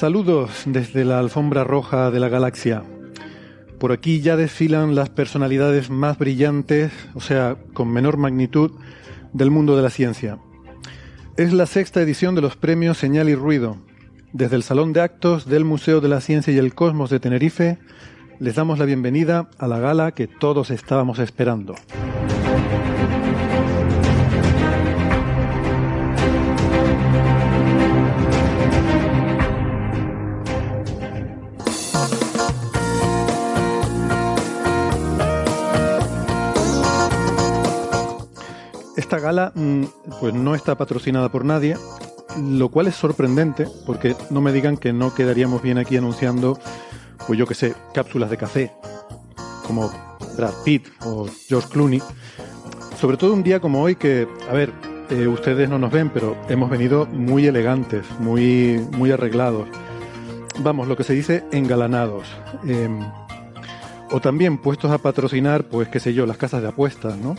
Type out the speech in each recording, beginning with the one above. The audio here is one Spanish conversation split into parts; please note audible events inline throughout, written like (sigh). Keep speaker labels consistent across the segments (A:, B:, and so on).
A: Saludos desde la alfombra roja de la galaxia. Por aquí ya desfilan las personalidades más brillantes, o sea, con menor magnitud, del mundo de la ciencia. Es la sexta edición de los premios Señal y Ruido. Desde el Salón de Actos del Museo de la Ciencia y el Cosmos de Tenerife, les damos la bienvenida a la gala que todos estábamos esperando. Esta gala mm, pues no está patrocinada por nadie, lo cual es sorprendente porque no me digan que no quedaríamos bien aquí anunciando, pues yo que sé, cápsulas de café, como Brad Pitt o George Clooney. Sobre todo un día como hoy que, a ver, eh, ustedes no nos ven, pero hemos venido muy elegantes, muy, muy arreglados. Vamos, lo que se dice engalanados. Em, o también puestos a patrocinar, pues qué sé yo, las casas de apuestas, ¿no?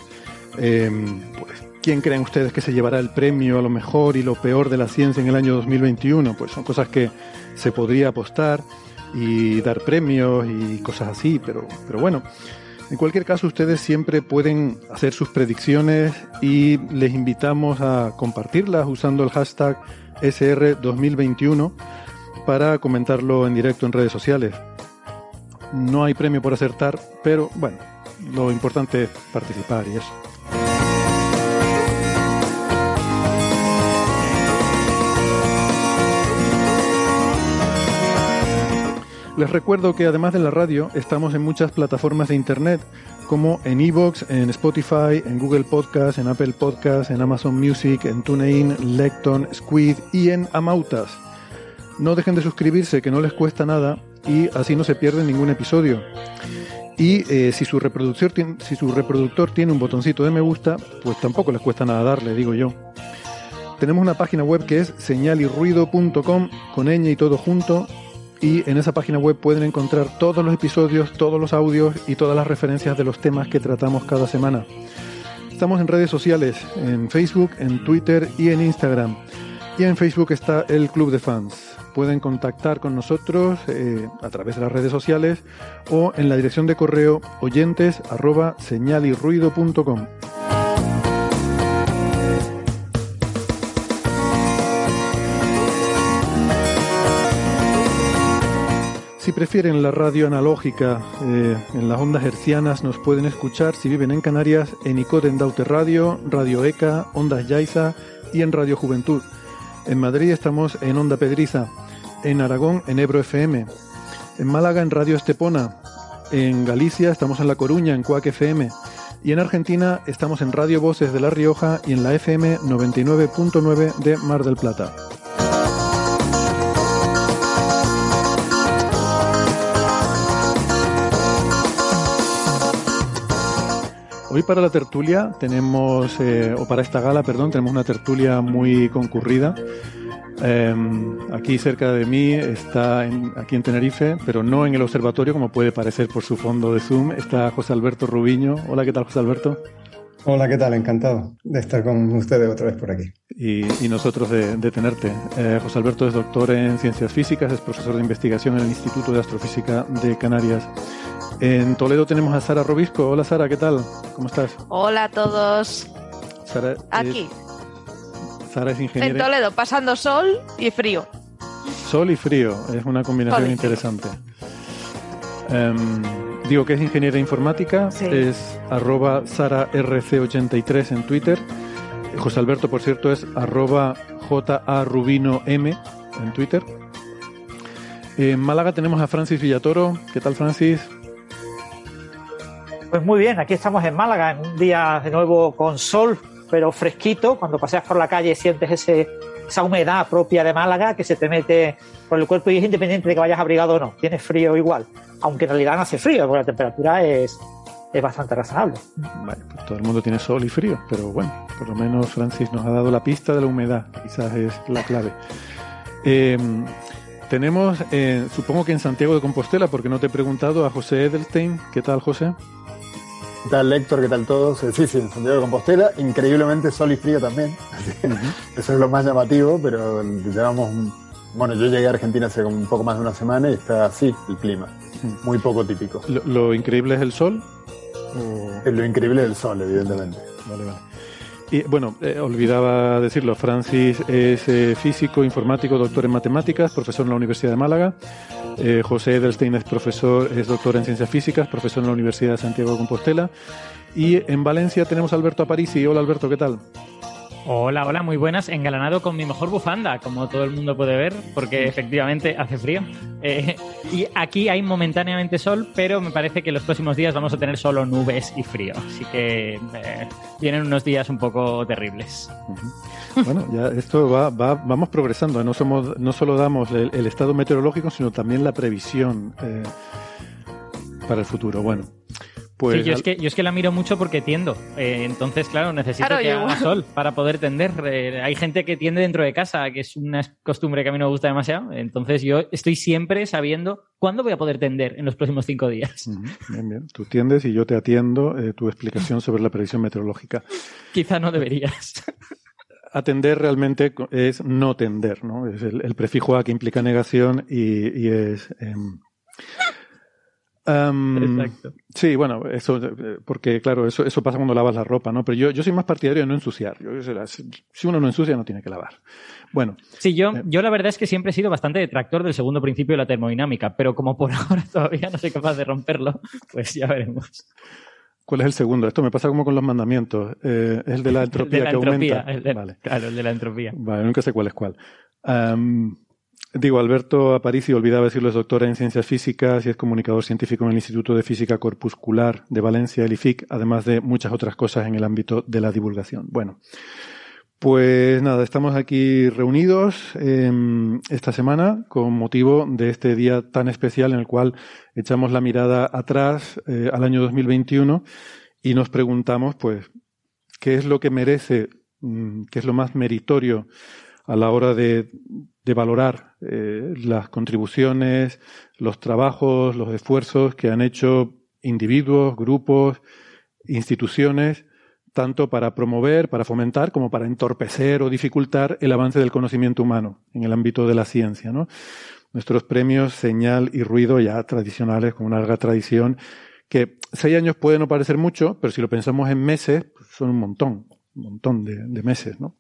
A: Pues, ¿Quién creen ustedes que se llevará el premio a lo mejor y lo peor de la ciencia en el año 2021? Pues son cosas que se podría apostar y dar premios y cosas así, pero, pero bueno, en cualquier caso ustedes siempre pueden hacer sus predicciones y les invitamos a compartirlas usando el hashtag SR2021 para comentarlo en directo en redes sociales. No hay premio por acertar, pero bueno, lo importante es participar y eso. Les recuerdo que además de la radio, estamos en muchas plataformas de internet, como en Evox, en Spotify, en Google Podcast, en Apple Podcast, en Amazon Music, en TuneIn, Lecton, Squid y en Amautas. No dejen de suscribirse, que no les cuesta nada y así no se pierden ningún episodio. Y eh, si, su reproductor tiene, si su reproductor tiene un botoncito de me gusta, pues tampoco les cuesta nada darle, digo yo. Tenemos una página web que es señalirruido.com con ñ y todo junto y en esa página web pueden encontrar todos los episodios, todos los audios y todas las referencias de los temas que tratamos cada semana. Estamos en redes sociales, en Facebook, en Twitter y en Instagram. Y en Facebook está el Club de Fans. Pueden contactar con nosotros eh, a través de las redes sociales o en la dirección de correo oyentes arroba señalirruido.com. Si prefieren la radio analógica, eh, en las ondas hercianas nos pueden escuchar si viven en Canarias en Icoden Daute Radio, Radio ECA, Ondas Yaiza y en Radio Juventud. En Madrid estamos en Onda Pedriza, en Aragón en Ebro FM, en Málaga en Radio Estepona, en Galicia estamos en La Coruña en Cuac FM y en Argentina estamos en Radio Voces de La Rioja y en la FM 99.9 de Mar del Plata. Hoy para la tertulia tenemos, eh, o para esta gala, perdón, tenemos una tertulia muy concurrida. Eh, aquí cerca de mí está, en, aquí en Tenerife, pero no en el observatorio como puede parecer por su fondo de Zoom, está José Alberto Rubiño. Hola, ¿qué tal José Alberto?
B: Hola, ¿qué tal? Encantado de estar con ustedes otra vez por aquí.
A: Y, y nosotros de, de tenerte. Eh, José Alberto es doctor en ciencias físicas, es profesor de investigación en el Instituto de Astrofísica de Canarias. En Toledo tenemos a Sara Robisco. Hola Sara, ¿qué tal? ¿Cómo estás?
C: Hola a todos.
A: Sara,
C: Aquí,
A: Sara es
C: en
A: ingeniera.
C: Toledo, pasando sol y frío.
A: Sol y frío, es una combinación interesante. Em, digo que es ingeniera informática,
C: Sí.
A: es arroba sararc83 en Twitter. José Alberto, por cierto, es arroba JA Rubino M en Twitter. En Málaga tenemos a Francis Villatoro. ¿Qué tal, Francis?
D: Pues muy bien, aquí estamos en Málaga, en un día de nuevo con sol, pero fresquito. Cuando paseas por la calle sientes ese, esa humedad propia de Málaga que se te mete por el cuerpo y es independiente de que vayas abrigado o no. Tienes frío igual, aunque en realidad no hace frío, porque la temperatura es, es bastante razonable.
A: Vale, pues todo el mundo tiene sol y frío, pero bueno, por lo menos Francis nos ha dado la pista de la humedad, quizás es la clave. Eh, tenemos, eh, supongo que en Santiago de Compostela, porque no te he preguntado, a José Edelstein. ¿Qué tal, José?
E: ¿Qué tal, Héctor? ¿Qué tal todos? Sí, sí, en Santiago de Compostela. Increíblemente sol y frío también. Eso es lo más llamativo, pero llevamos... Bueno, yo llegué a Argentina hace un poco más de una semana y está así el clima. Muy poco típico.
A: ¿Lo, lo increíble es el sol?
E: O... Lo increíble es el sol, evidentemente.
A: Vale, vale. Y bueno, eh, olvidaba decirlo, Francis es eh, físico, informático, doctor en matemáticas, profesor en la Universidad de Málaga. Eh, José Edelstein es profesor, es doctor en ciencias físicas, profesor en la Universidad de Santiago de Compostela. Y en Valencia tenemos Alberto Aparici. Hola Alberto, ¿qué tal?
F: Hola, hola, muy buenas. Engalanado con mi mejor bufanda, como todo el mundo puede ver, porque efectivamente hace frío. Eh, y aquí hay momentáneamente sol, pero me parece que los próximos días vamos a tener solo nubes y frío. Así que eh, vienen unos días un poco terribles.
A: Bueno, ya esto va, va vamos progresando. No, somos, no solo damos el, el, estado meteorológico, sino también la previsión eh, para el futuro. Bueno.
F: Pues, sí, yo, es que, yo es que la miro mucho porque tiendo. Eh, entonces, claro, necesito claro, que haga sol para poder tender. Eh, hay gente que tiende dentro de casa, que es una costumbre que a mí no me gusta demasiado. Entonces, yo estoy siempre sabiendo cuándo voy a poder tender en los próximos cinco días.
A: Uh -huh. Bien, bien. Tú tiendes y yo te atiendo eh, tu explicación (laughs) sobre la predicción meteorológica.
F: Quizá no deberías. (laughs)
A: Atender realmente es no tender, ¿no? Es el, el prefijo a que implica negación y, y es. Eh, Um, Exacto. Sí, bueno, eso, porque claro, eso, eso pasa cuando lavas la ropa, ¿no? Pero yo, yo soy más partidario de no ensuciar. Yo, si uno no ensucia, no tiene que lavar. Bueno.
F: Sí, yo, eh, yo la verdad es que siempre he sido bastante detractor del segundo principio de la termodinámica, pero como por (laughs) ahora todavía no soy capaz de romperlo, pues ya veremos.
A: ¿Cuál es el segundo? Esto me pasa como con los mandamientos. Eh, es el de la (laughs) entropía
F: de la
A: que
F: entropía,
A: aumenta.
F: El de,
A: vale.
F: Claro, el de la entropía.
A: Vale, nunca sé cuál es cuál. Um, Digo, Alberto Aparici, olvidaba decirlo, es doctora en ciencias físicas y es comunicador científico en el Instituto de Física Corpuscular de Valencia, el IFIC, además de muchas otras cosas en el ámbito de la divulgación. Bueno, pues nada, estamos aquí reunidos eh, esta semana con motivo de este día tan especial en el cual echamos la mirada atrás eh, al año 2021 y nos preguntamos, pues, qué es lo que merece, mm, qué es lo más meritorio a la hora de, valorar eh, las contribuciones, los trabajos, los esfuerzos que han hecho individuos, grupos, instituciones, tanto para promover, para fomentar, como para entorpecer o dificultar el avance del conocimiento humano en el ámbito de la ciencia. ¿no? Nuestros premios Señal y Ruido, ya tradicionales, con una larga tradición, que seis años puede no parecer mucho, pero si lo pensamos en meses, pues son un montón, un montón de, de meses, ¿no?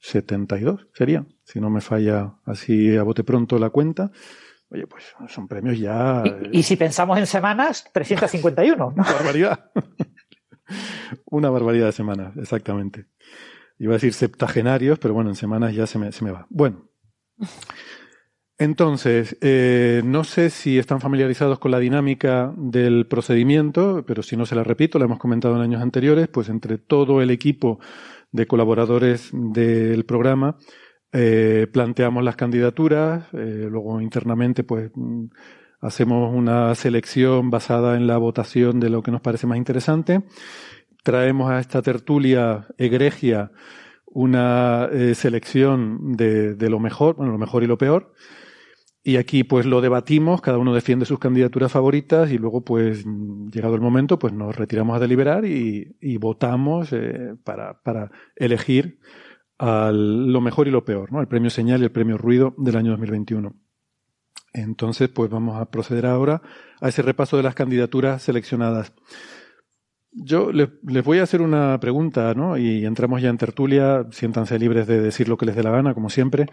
A: 72 sería, si no me falla así a bote pronto la cuenta. Oye, pues son premios ya.
D: Y, y si pensamos en semanas, 351. ¿no?
A: Una (laughs) barbaridad. Una barbaridad de semanas, exactamente. Iba a decir septagenarios, pero bueno, en semanas ya se me, se me va. Bueno. Entonces, eh, no sé si están familiarizados con la dinámica del procedimiento, pero si no se la repito, la hemos comentado en años anteriores, pues entre todo el equipo de colaboradores del programa, eh, planteamos las candidaturas, eh, luego internamente pues hacemos una selección basada en la votación de lo que nos parece más interesante, traemos a esta tertulia egregia una eh, selección de, de, lo mejor, bueno, lo mejor y lo peor, y aquí pues lo debatimos, cada uno defiende sus candidaturas favoritas y luego pues llegado el momento pues nos retiramos a deliberar y, y votamos eh, para, para elegir al, lo mejor y lo peor, ¿no? El premio señal y el premio ruido del año 2021. Entonces pues vamos a proceder ahora a ese repaso de las candidaturas seleccionadas. Yo les, voy a hacer una pregunta, ¿no? Y entramos ya en tertulia, siéntanse libres de decir lo que les dé la gana, como siempre.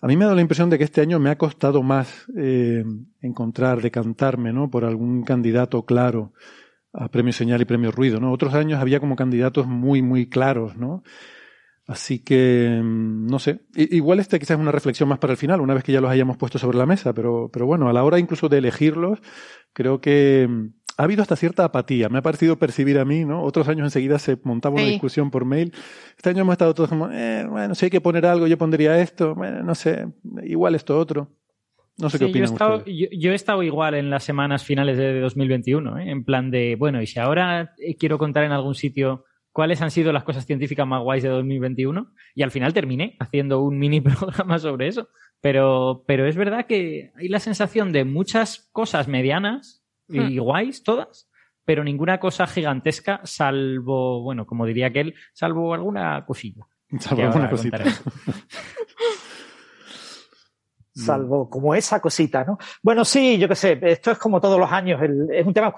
A: A mí me ha dado la impresión de que este año me ha costado más eh, encontrar, decantarme, ¿no? Por algún candidato claro a Premio Señal y Premio Ruido, ¿no? Otros años había como candidatos muy, muy claros, ¿no? Así que, mm, no sé, igual este quizás es una reflexión más para el final, una vez que ya los hayamos puesto sobre la mesa, pero, pero bueno, a la hora incluso de elegirlos, creo que mm, ha habido hasta cierta apatía. Me ha parecido percibir a mí, ¿no? Otros años enseguida se montaba una discusión por mail. Este año hemos estado todos como, eh, bueno, si hay que poner algo, yo pondría esto, bueno, no sé, igual esto otro. No sé qué opinan
F: yo he, estado, yo, he estado igual en las semanas finales de 2021, ¿eh? en plan de, bueno, y si ahora eh, quiero contar en algún sitio cuáles han sido las cosas científicas más guays de 2021, y al final terminé haciendo un mini (laughs) programa sobre eso. Pero, pero es verdad que hay la sensación de muchas cosas medianas y hmm. guays, todas, pero ninguna cosa gigantesca, salvo, bueno, como diría aquel, salvo alguna cosilla.
A: Salvo alguna cosita. (laughs)
D: salvo como esa cosita, ¿no? Bueno, sí, yo qué sé, esto es como todos los años, es un tema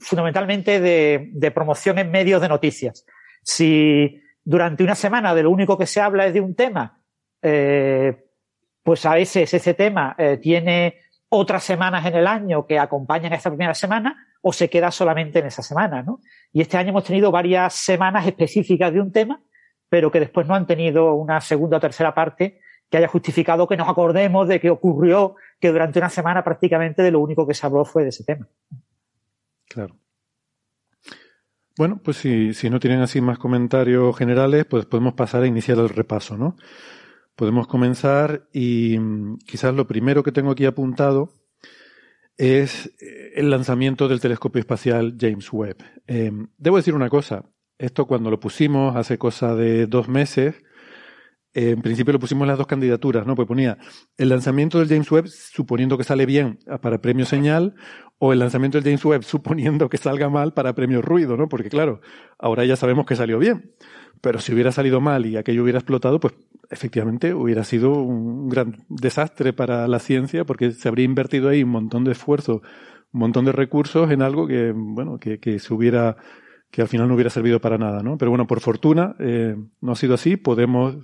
D: fundamentalmente de, promoción en medios de noticias. Si durante una semana de lo único que se habla es de un tema, eh, pues a veces ese tema eh, tiene otras semanas en el año que acompañan a esta primera semana o se queda solamente en esa semana, ¿no? Y este año hemos tenido varias semanas específicas de un tema, pero que después no han tenido una segunda o tercera parte que haya justificado que nos acordemos de que ocurrió que durante una semana prácticamente de lo único que se habló fue de ese tema.
A: Claro. Bueno, pues si, no tienen así más comentarios generales, pues podemos pasar a iniciar el repaso, ¿no? Podemos comenzar y mm, quizás lo primero que tengo aquí apuntado es eh, el lanzamiento del telescopio espacial James Webb. Em, debo decir una cosa, esto cuando lo pusimos hace cosa de dos meses, en principio lo pusimos las dos candidaturas, ¿no? Pues ponía el lanzamiento del James Webb suponiendo que sale bien para premio señal o el lanzamiento del James Webb (laughs) suponiendo que salga mal para premio ruido, ¿no? Porque claro, ahora ya sabemos que salió bien. Pero si hubiera salido mal y aquello hubiera explotado, pues efectivamente hubiera sido un gran desastre para la ciencia porque se habría invertido ahí un montón de esfuerzo, un montón de recursos en algo que, bueno, que, que se hubiera, que al final no hubiera servido para nada, ¿no? Pero bueno, por fortuna eh, no ha sido así. Podemos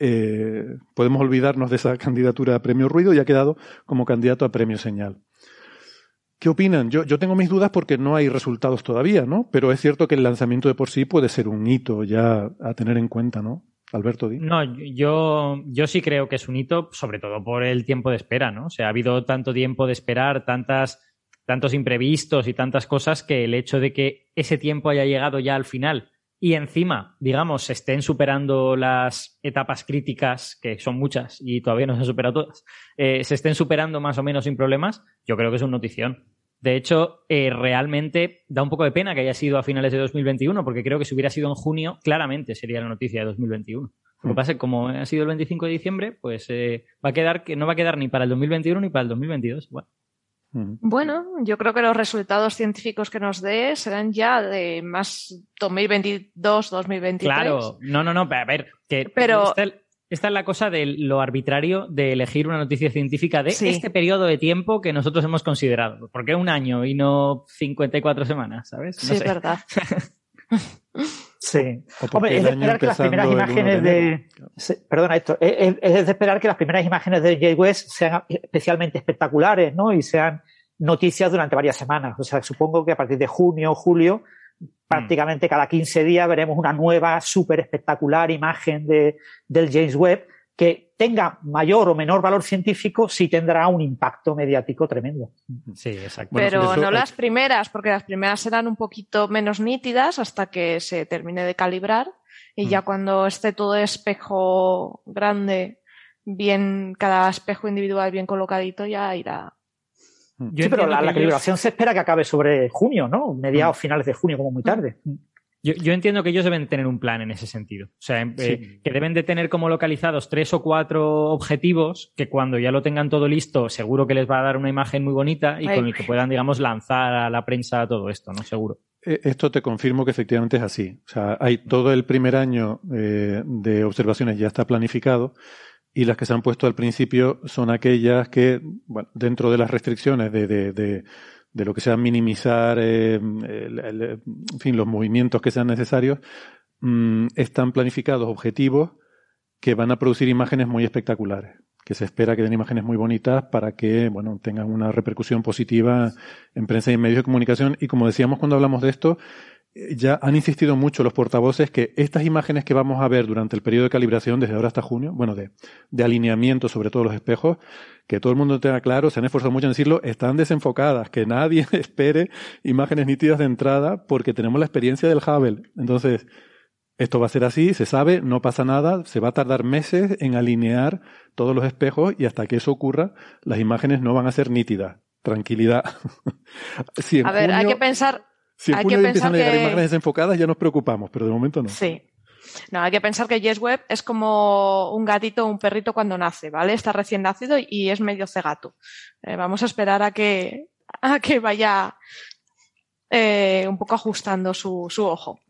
A: eh, podemos olvidarnos de esa candidatura a premio ruido y ha quedado como candidato a premio señal. ¿Qué opinan? Yo, yo tengo mis dudas porque no hay resultados todavía, ¿no? Pero es cierto que el lanzamiento de por sí puede ser un hito ya a tener en cuenta, ¿no? Alberto, di.
F: No, yo, yo sí creo que es un hito, sobre todo por el tiempo de espera, ¿no? O sea, ha habido tanto tiempo de esperar, tantas, tantos imprevistos y tantas cosas que el hecho de que ese tiempo haya llegado ya al final y encima, digamos, se estén superando las etapas críticas, que son muchas y todavía no se han superado todas, eh, se estén superando más o menos sin problemas, yo creo que es una notición. De hecho, eh, realmente da un poco de pena que haya sido a finales de 2021, porque creo que si hubiera sido en junio, claramente sería la noticia de 2021. Lo que pasa es que como ha sido el 25 de diciembre, pues eh, va a quedar que no va a quedar ni para el 2021 ni para el 2022. Bueno.
C: Bueno, yo creo que los resultados científicos que nos dé serán ya de más 2022, 2023.
F: Claro, no, no, no, a ver, que Pero... esta, es la cosa de lo arbitrario de elegir una noticia científica de este periodo de tiempo que nosotros hemos considerado. ¿Por qué un año y no 54 semanas, sabes?
C: sí, es verdad. (laughs)
D: Sí. Hombre, es de esperar que las primeras imágenes de. perdona, esto. Es, de esperar que las primeras imágenes de Jay West sean especialmente espectaculares, ¿no? Y sean noticias durante varias semanas. O sea, supongo que a partir de junio o julio, prácticamente cada 15 días veremos una nueva, súper espectacular imagen de, del James Webb que tenga mayor o menor valor científico, sí tendrá un impacto mediático tremendo.
F: Sí, exacto.
C: Pero no las primeras, porque las primeras serán un poquito menos nítidas hasta que se termine de calibrar y ya mm. cuando esté todo espejo grande, bien, cada espejo individual bien colocadito, ya irá.
D: Mm. sí, pero la, calibración se espera que acabe sobre junio, ¿no? Mediados, mm. finales de junio, como muy tarde.
F: Yo, entiendo que ellos deben tener un plan en ese sentido. O sea, eh, que deben de tener como localizados tres o cuatro objetivos que cuando ya lo tengan todo listo, seguro que les va a dar una imagen muy bonita y con el que puedan, digamos, lanzar a la prensa todo esto, ¿no? Seguro.
A: Eh, esto te confirmo que efectivamente es así. O sea, hay todo el primer año eh, de observaciones ya está planificado y las que se han puesto al principio son aquellas que, bueno, dentro de las restricciones de, de de lo que sea minimizar, eh, en fin, los movimientos que sean necesarios, mm, están planificados objetivos que van a producir imágenes muy espectaculares, que se espera que den imágenes muy bonitas para que, bueno, tengan una repercusión positiva en prensa y en medios de comunicación. Y como decíamos cuando hablamos de esto, ya han insistido mucho los portavoces que estas imágenes que vamos a ver durante el periodo de calibración, desde ahora hasta junio, bueno, de, de alineamiento sobre todos los espejos, que todo el mundo tenga claro, se han esforzado mucho en decirlo, están desenfocadas, que nadie (laughs) espere imágenes nítidas de entrada porque tenemos la experiencia del Hubble. Entonces, esto va a ser así, se sabe, no pasa nada, se va a tardar meses en alinear todos los espejos y hasta que eso ocurra, las imágenes no van a ser nítidas. Tranquilidad. (laughs)
C: a ver, hay que pensar,
A: si en junio empiezan a llegar imágenes desenfocadas, ya nos preocupamos, pero de momento no.
C: Sí. No, hay que pensar que YesWeb es como un gatito o un perrito cuando nace, ¿vale? Está recién nacido y es medio cegato. Eh, vamos a esperar a que, a que vaya eh, un poco ajustando su, su ojo.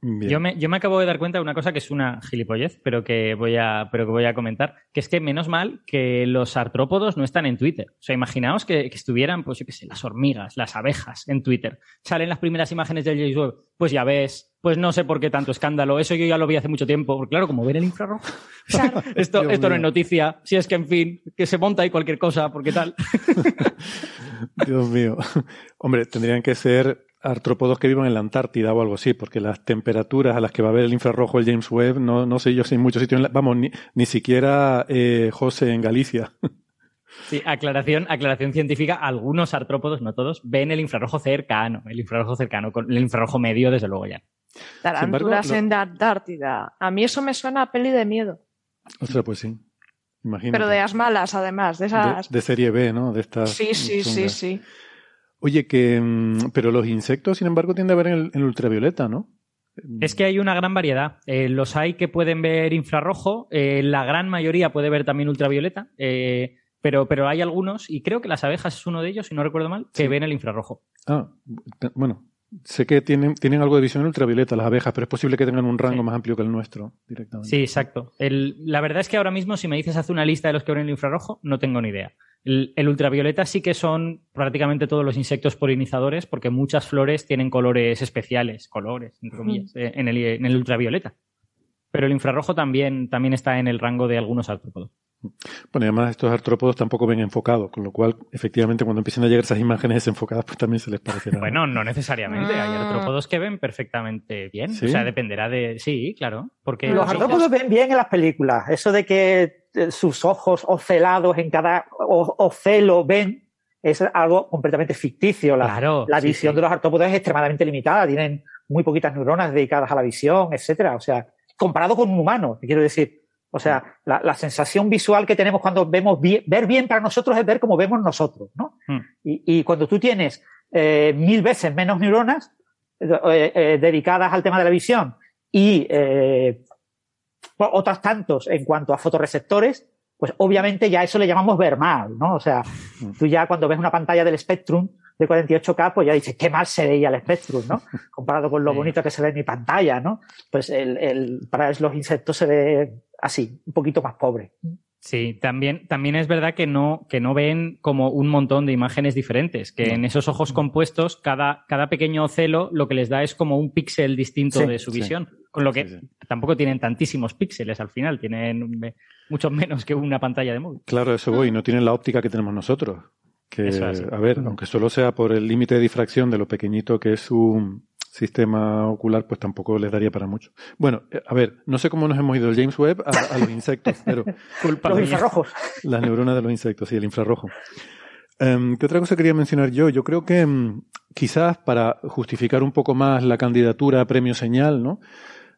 F: Yo me, yo me, acabo de dar cuenta de una cosa que es una gilipollez, pero que voy a, pero que voy a comentar, que es que menos mal que los artrópodos no están en Twitter. O sea, imaginaos que, estuvieran, pues yo qué sé, las hormigas, las abejas en Twitter. Salen las primeras imágenes del James Webb. Pues ya ves, pues no sé por qué tanto escándalo. Eso yo ya lo vi hace mucho tiempo. Porque claro, como ver el infrarrojo. (laughs) esto esto no es noticia. Si es que, en fin, que se monta ahí cualquier cosa, porque tal. (laughs)
A: Dios mío. Hombre, tendrían que ser artrópodos que vivan en la Antártida o algo así, porque las temperaturas a las que va a ver el infrarrojo el James Webb, no, no sé yo si en muchos sitios, vamos, ni, ni siquiera eh, José en Galicia. (laughs)
F: Sí, aclaración, aclaración científica, algunos artrópodos, no todos, ven el infrarrojo cercano, el infrarrojo cercano, con el infrarrojo medio, desde luego ya.
C: Tarántulas en la Antártida. A mí eso me suena a peli de miedo.
A: Ostras, pues sí. Imagínate.
C: Pero de las malas, además, de esas.
A: De, serie B, ¿no? De estas.
C: Sí, sí, sí, sí.
A: Oye, que. Mm, pero los insectos, sin embargo, tienden a ver en el, ultravioleta, ¿no?
F: Es que hay una gran variedad. Eh, los hay que pueden ver infrarrojo, eh, la gran mayoría puede ver también ultravioleta, eh, pero, pero hay algunos, y creo que las abejas es uno de ellos, si no recuerdo mal, que ven el infrarrojo.
A: Ah, bueno, sé que tienen, tienen algo de visión ultravioleta las abejas, pero es posible que tengan un rango más amplio que el nuestro directamente.
F: Sí, exacto. la verdad es que ahora mismo, si me dices haz una lista de los que ven el infrarrojo, no tengo ni idea. El, ultravioleta sí que son prácticamente todos los insectos polinizadores, porque muchas flores tienen colores especiales, colores, entre comillas, eh, en, el, ultravioleta. Pero el infrarrojo también, también está en el rango de algunos artrópodos.
A: Bueno, y además estos artrópodos tampoco ven enfocados, con lo cual, efectivamente, cuando empiecen a llegar esas imágenes desenfocadas, pues también se les parecerá.
F: Bueno, no necesariamente. Hay ah. artrópodos que ven perfectamente bien. O sea, dependerá de. Sí, claro. Porque
D: los artrópodos ven bien en las películas. Eso de que eh, sus ojos ocelados en cada ocelo ven es algo completamente ficticio. La, la visión de los artrópodos es extremadamente limitada. Tienen muy poquitas neuronas dedicadas a la visión, etcétera. O sea, comparado con un humano, quiero decir. O sea, la, la, sensación visual que tenemos cuando vemos bien, ver bien para nosotros es ver como vemos nosotros, ¿no? Hmm. Y, y, cuando tú tienes eh, mil veces menos neuronas eh, eh, dedicadas al tema de la visión y otras tantos en cuanto a fotoreceptores, pues obviamente ya eso le llamamos ver mal, ¿no? O sea, hmm. tú ya cuando ves una pantalla del Spectrum de 48K, pues ya dices, qué mal se veía el Spectrum, ¿no? (laughs) Comparado con lo bonito que se ve en mi pantalla, ¿no? Pues el, el, para los insectos se ve así, un poquito más pobre.
F: Sí, también, también es verdad que no, que no ven como un montón de imágenes diferentes, que en esos ojos compuestos cada, cada pequeño ocelo lo que les da es como un píxel distinto de su visión, con lo que tampoco tienen tantísimos píxeles al final, tienen mucho menos que una pantalla de móvil.
A: Claro, eso voy, no tienen la óptica que tenemos nosotros. Que, a ver, aunque solo sea por el límite de difracción de lo pequeñito que es su, sistema ocular, pues tampoco les daría para mucho. Bueno, eh, a ver, no sé cómo nos hemos ido del James Webb a, los insectos, (laughs) pero...
D: Culpa los infrarrojos.
A: Las neuronas de los insectos, sí, el infrarrojo. Em, ¿Qué otra cosa quería mencionar yo? Yo creo que em, quizás para justificar un poco más la candidatura a premio señal, ¿no?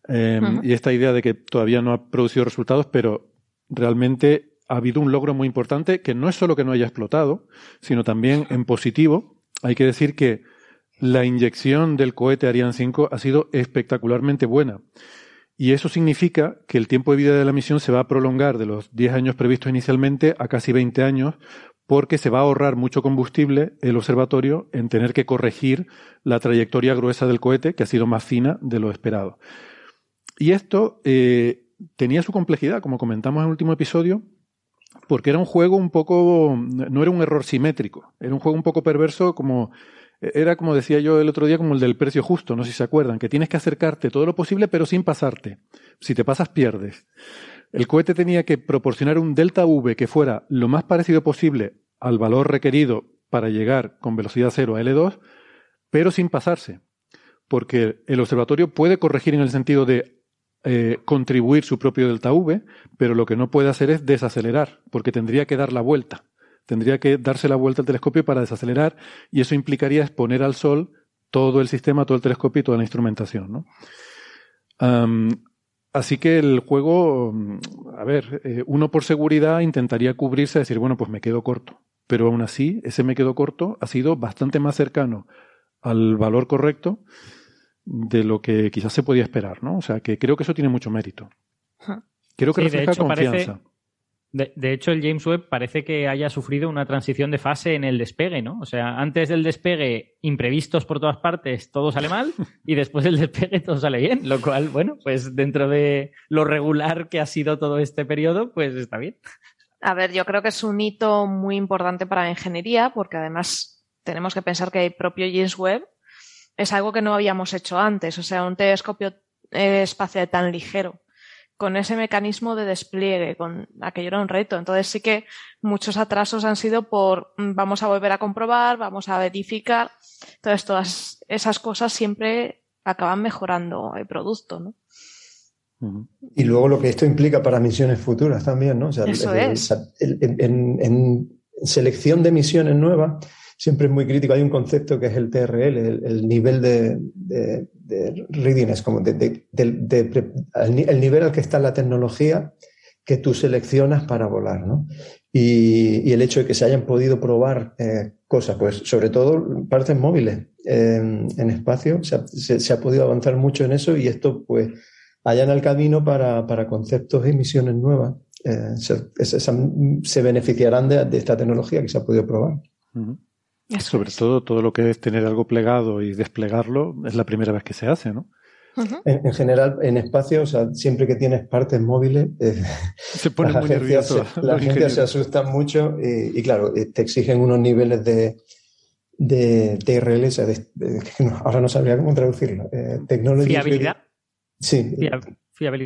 A: Em, y esta idea de que todavía no ha producido resultados, pero realmente ha habido un logro muy importante que no es solo que no haya explotado, sino también en positivo. Hay que decir que la inyección del cohete Ariane 5 ha sido espectacularmente buena. Y eso significa que el tiempo de vida de la misión se va a prolongar de los 10 años previstos inicialmente a casi 20 años, porque se va a ahorrar mucho combustible el observatorio en tener que corregir la trayectoria gruesa del cohete, que ha sido más fina de lo esperado. Y esto eh, tenía su complejidad, como comentamos en el último episodio, porque era un juego un poco, no era un error simétrico, era un juego un poco perverso como era como decía yo el otro día, como el del precio justo, no sé si se acuerdan, que tienes que acercarte todo lo posible pero sin pasarte. Si te pasas, pierdes. El cohete tenía que proporcionar un delta V que fuera lo más parecido posible al valor requerido para llegar con velocidad cero a L2, pero sin pasarse. porque el observatorio puede corregir en el sentido de eh, contribuir su propio delta V, pero lo que no puede hacer es desacelerar, porque tendría que dar la vuelta. Tendría que darse la vuelta al telescopio para desacelerar y eso implicaría exponer al Sol todo el sistema, todo el telescopio y toda la instrumentación. ¿no? así que el juego, a ver, eh, uno por seguridad intentaría cubrirse a decir, bueno, pues me quedo corto. Pero aún así, ese me quedo corto ha sido bastante más cercano al valor correcto de lo que quizás se podía esperar, ¿no? O sea, que creo que eso tiene mucho mérito. Creo que refleja confianza.
F: de, hecho, el James Webb parece que haya sufrido una transición de fase en el despegue, ¿no? O sea, antes del despegue, imprevistos por todas partes, todo sale mal, (laughs) y después del despegue todo sale bien, lo cual, bueno, pues dentro de lo regular que ha sido todo este periodo, pues está bien.
C: A ver, yo creo que es un hito muy importante para la ingeniería, porque además tenemos que pensar que el propio James Webb es algo que no habíamos hecho antes, o sea, un telescopio eh, espacial tan ligero, con ese mecanismo de despliegue, con aquello era un reto. Entonces sí que muchos atrasos han sido por mm, vamos a volver a comprobar, vamos a verificar. Entonces todas esas cosas siempre acaban mejorando el producto, ¿no?
B: Y luego lo que esto implica para misiones futuras también, ¿no? O sea,
C: Eso es.
B: en, en, selección de misiones nuevas, siempre es muy crítico. Hay un concepto que es el TRL, el, nivel de, de, readiness, como de, el nivel al que está la tecnología que tú seleccionas para volar, ¿no? Y, el hecho de que se hayan podido probar eh, cosas, pues sobre todo partes móviles en espacio, se, ha podido avanzar mucho en eso y esto pues allá en el camino para, conceptos y misiones nuevas. Eh, se, beneficiarán de, esta tecnología que se ha podido probar.
A: Sobre todo, todo lo que es tener algo plegado y desplegarlo es la primera vez que se hace, ¿no?
B: en, general, en espacio, o sea, siempre que tienes partes móviles, eh,
A: se pone muy nervioso.
B: las agencias se (laughs) asustan mucho y, claro, eh, te exigen unos niveles de, de TRL, o sea, ahora no sabría cómo traducirlo. Eh,
F: Fiabilidad.
B: Sí
F: fiabilidad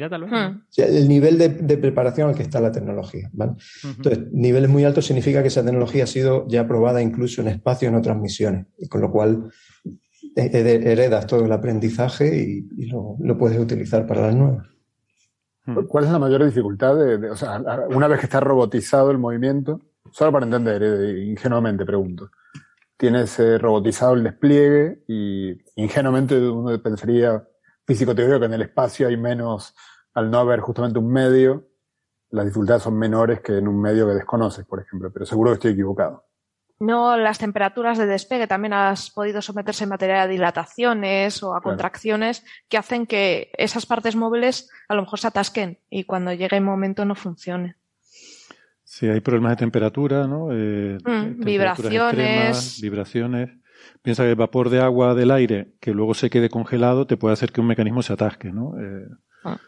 F: tal vez.
B: Hmm. el nivel de, preparación al que está la tecnología. ¿vale? Entonces, niveles muy altos significa que esa tecnología ha sido ya probada incluso en espacio en otras misiones, y con lo cual heredas todo el aprendizaje y, lo, puedes utilizar para las nuevas.
E: ¿Cuál es la mayor dificultad? De, o sea, una vez que está robotizado el movimiento, solo para entender, eh, ingenuamente pregunto, tienes eh, robotizado el despliegue y ingenuamente uno pensaría físico teórico que en el espacio hay menos, al no haber justamente un medio, las dificultades son menores que en un medio que desconoces, por ejemplo, pero seguro que estoy equivocado.
C: No, las temperaturas de despegue también has podido someterse en materia de dilataciones o a contracciones que hacen que esas partes móviles a lo mejor se atasquen y cuando llegue el momento no funcione.
A: Sí, hay problemas de temperatura, ¿no? Eh,
C: mm, vibraciones.
A: vibraciones. Piensa que el vapor de agua del aire que luego se quede congelado te puede hacer que un mecanismo se atasque, ¿no? Eh, ah.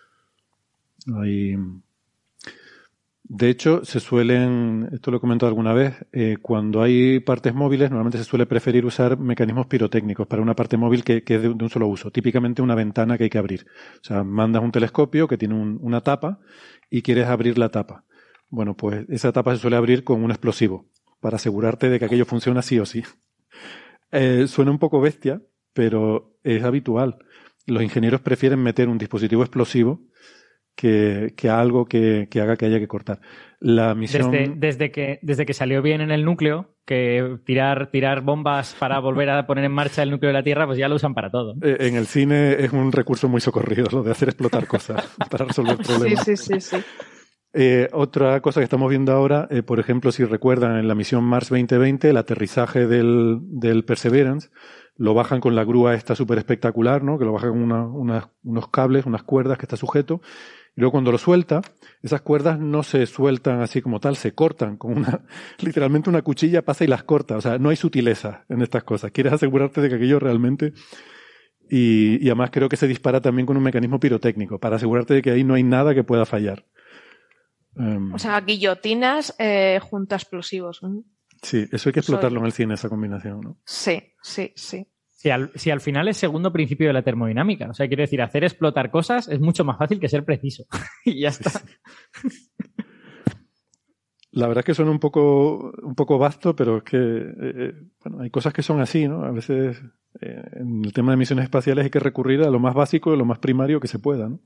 A: De hecho, se suelen, esto lo he comentado alguna vez, eh, cuando hay partes móviles, normalmente se suele preferir usar mecanismos pirotécnicos para una parte móvil que, es de, un solo uso. Típicamente una ventana que hay que abrir. O sea, mandas un telescopio que tiene una tapa y quieres abrir la tapa. Bueno, pues esa tapa se suele abrir con un explosivo para asegurarte de que aquello funciona sí o sí. Eh, suena un poco bestia, pero es habitual. Los ingenieros prefieren meter un dispositivo explosivo que, que algo que, que, haga que haya que cortar. La misión...
F: Desde, desde, que, desde que salió bien en el núcleo, que tirar, tirar bombas para volver a poner en marcha el núcleo de la Tierra, pues ya lo usan para todo.
A: Eh, en el cine es un recurso muy socorrido, lo de hacer explotar cosas (laughs) para resolver problemas.
C: Sí, sí, sí, sí.
A: Eh, otra cosa que estamos viendo ahora, eh, por ejemplo, si recuerdan en la misión Mars 2020, el aterrizaje del, Perseverance, lo bajan con la grúa esta súper espectacular, ¿no? Que lo bajan con unos cables, unas cuerdas que está sujeto. Y luego cuando lo suelta, esas cuerdas no se sueltan así como tal, se cortan con una, (laughs) literalmente una cuchilla pasa y las corta. O sea, no hay sutileza en estas cosas. Quieres asegurarte de que aquello realmente y, además creo que se dispara también con un mecanismo pirotécnico para asegurarte de que ahí no hay nada que pueda fallar.
C: Em, o sea, guillotinas eh, junto a explosivos.
A: Sí, eso hay que explotarlo en el cine, esa combinación, ¿no?
C: Sí, sí, sí.
F: Si al, si al, final es segundo principio de la termodinámica. O sea, quiero decir, hacer explotar cosas es mucho más fácil que ser preciso. (laughs) y ya está.
A: La verdad es que suena un poco, un poco vasto, pero es que eh, eh, bueno, hay cosas que son así, ¿no? A veces eh, en el tema de misiones espaciales hay que recurrir a lo más básico y lo más primario que se pueda, ¿no?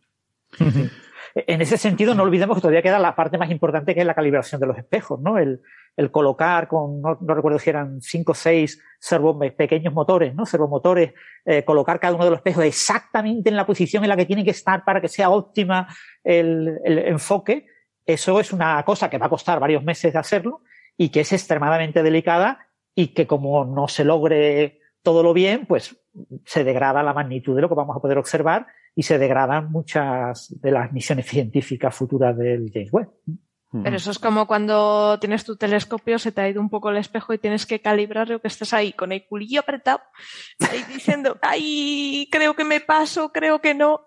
A: (laughs)
D: En ese sentido, no olvidemos que todavía queda la parte más importante que es la calibración de los espejos, ¿no? El, colocar con, no, no, recuerdo si eran cinco o seis servo, pequeños motores, ¿no? Servomotores, eh, colocar cada uno de los espejos exactamente en la posición en la que tienen que estar para que sea óptima el, el enfoque. Eso es una cosa que va a costar varios meses de hacerlo y que es extremadamente delicada y que como no se logre todo lo bien, pues se degrada la magnitud de lo que vamos a poder observar y se degradan muchas de las misiones científicas futuras del James Webb.
C: Pero eso es como cuando tienes tu telescopio, se te ha ido un poco el espejo y tienes que calibrarlo, que estés ahí con el culillo apretado, ahí (laughs) diciendo, ay, creo que me paso, creo que no.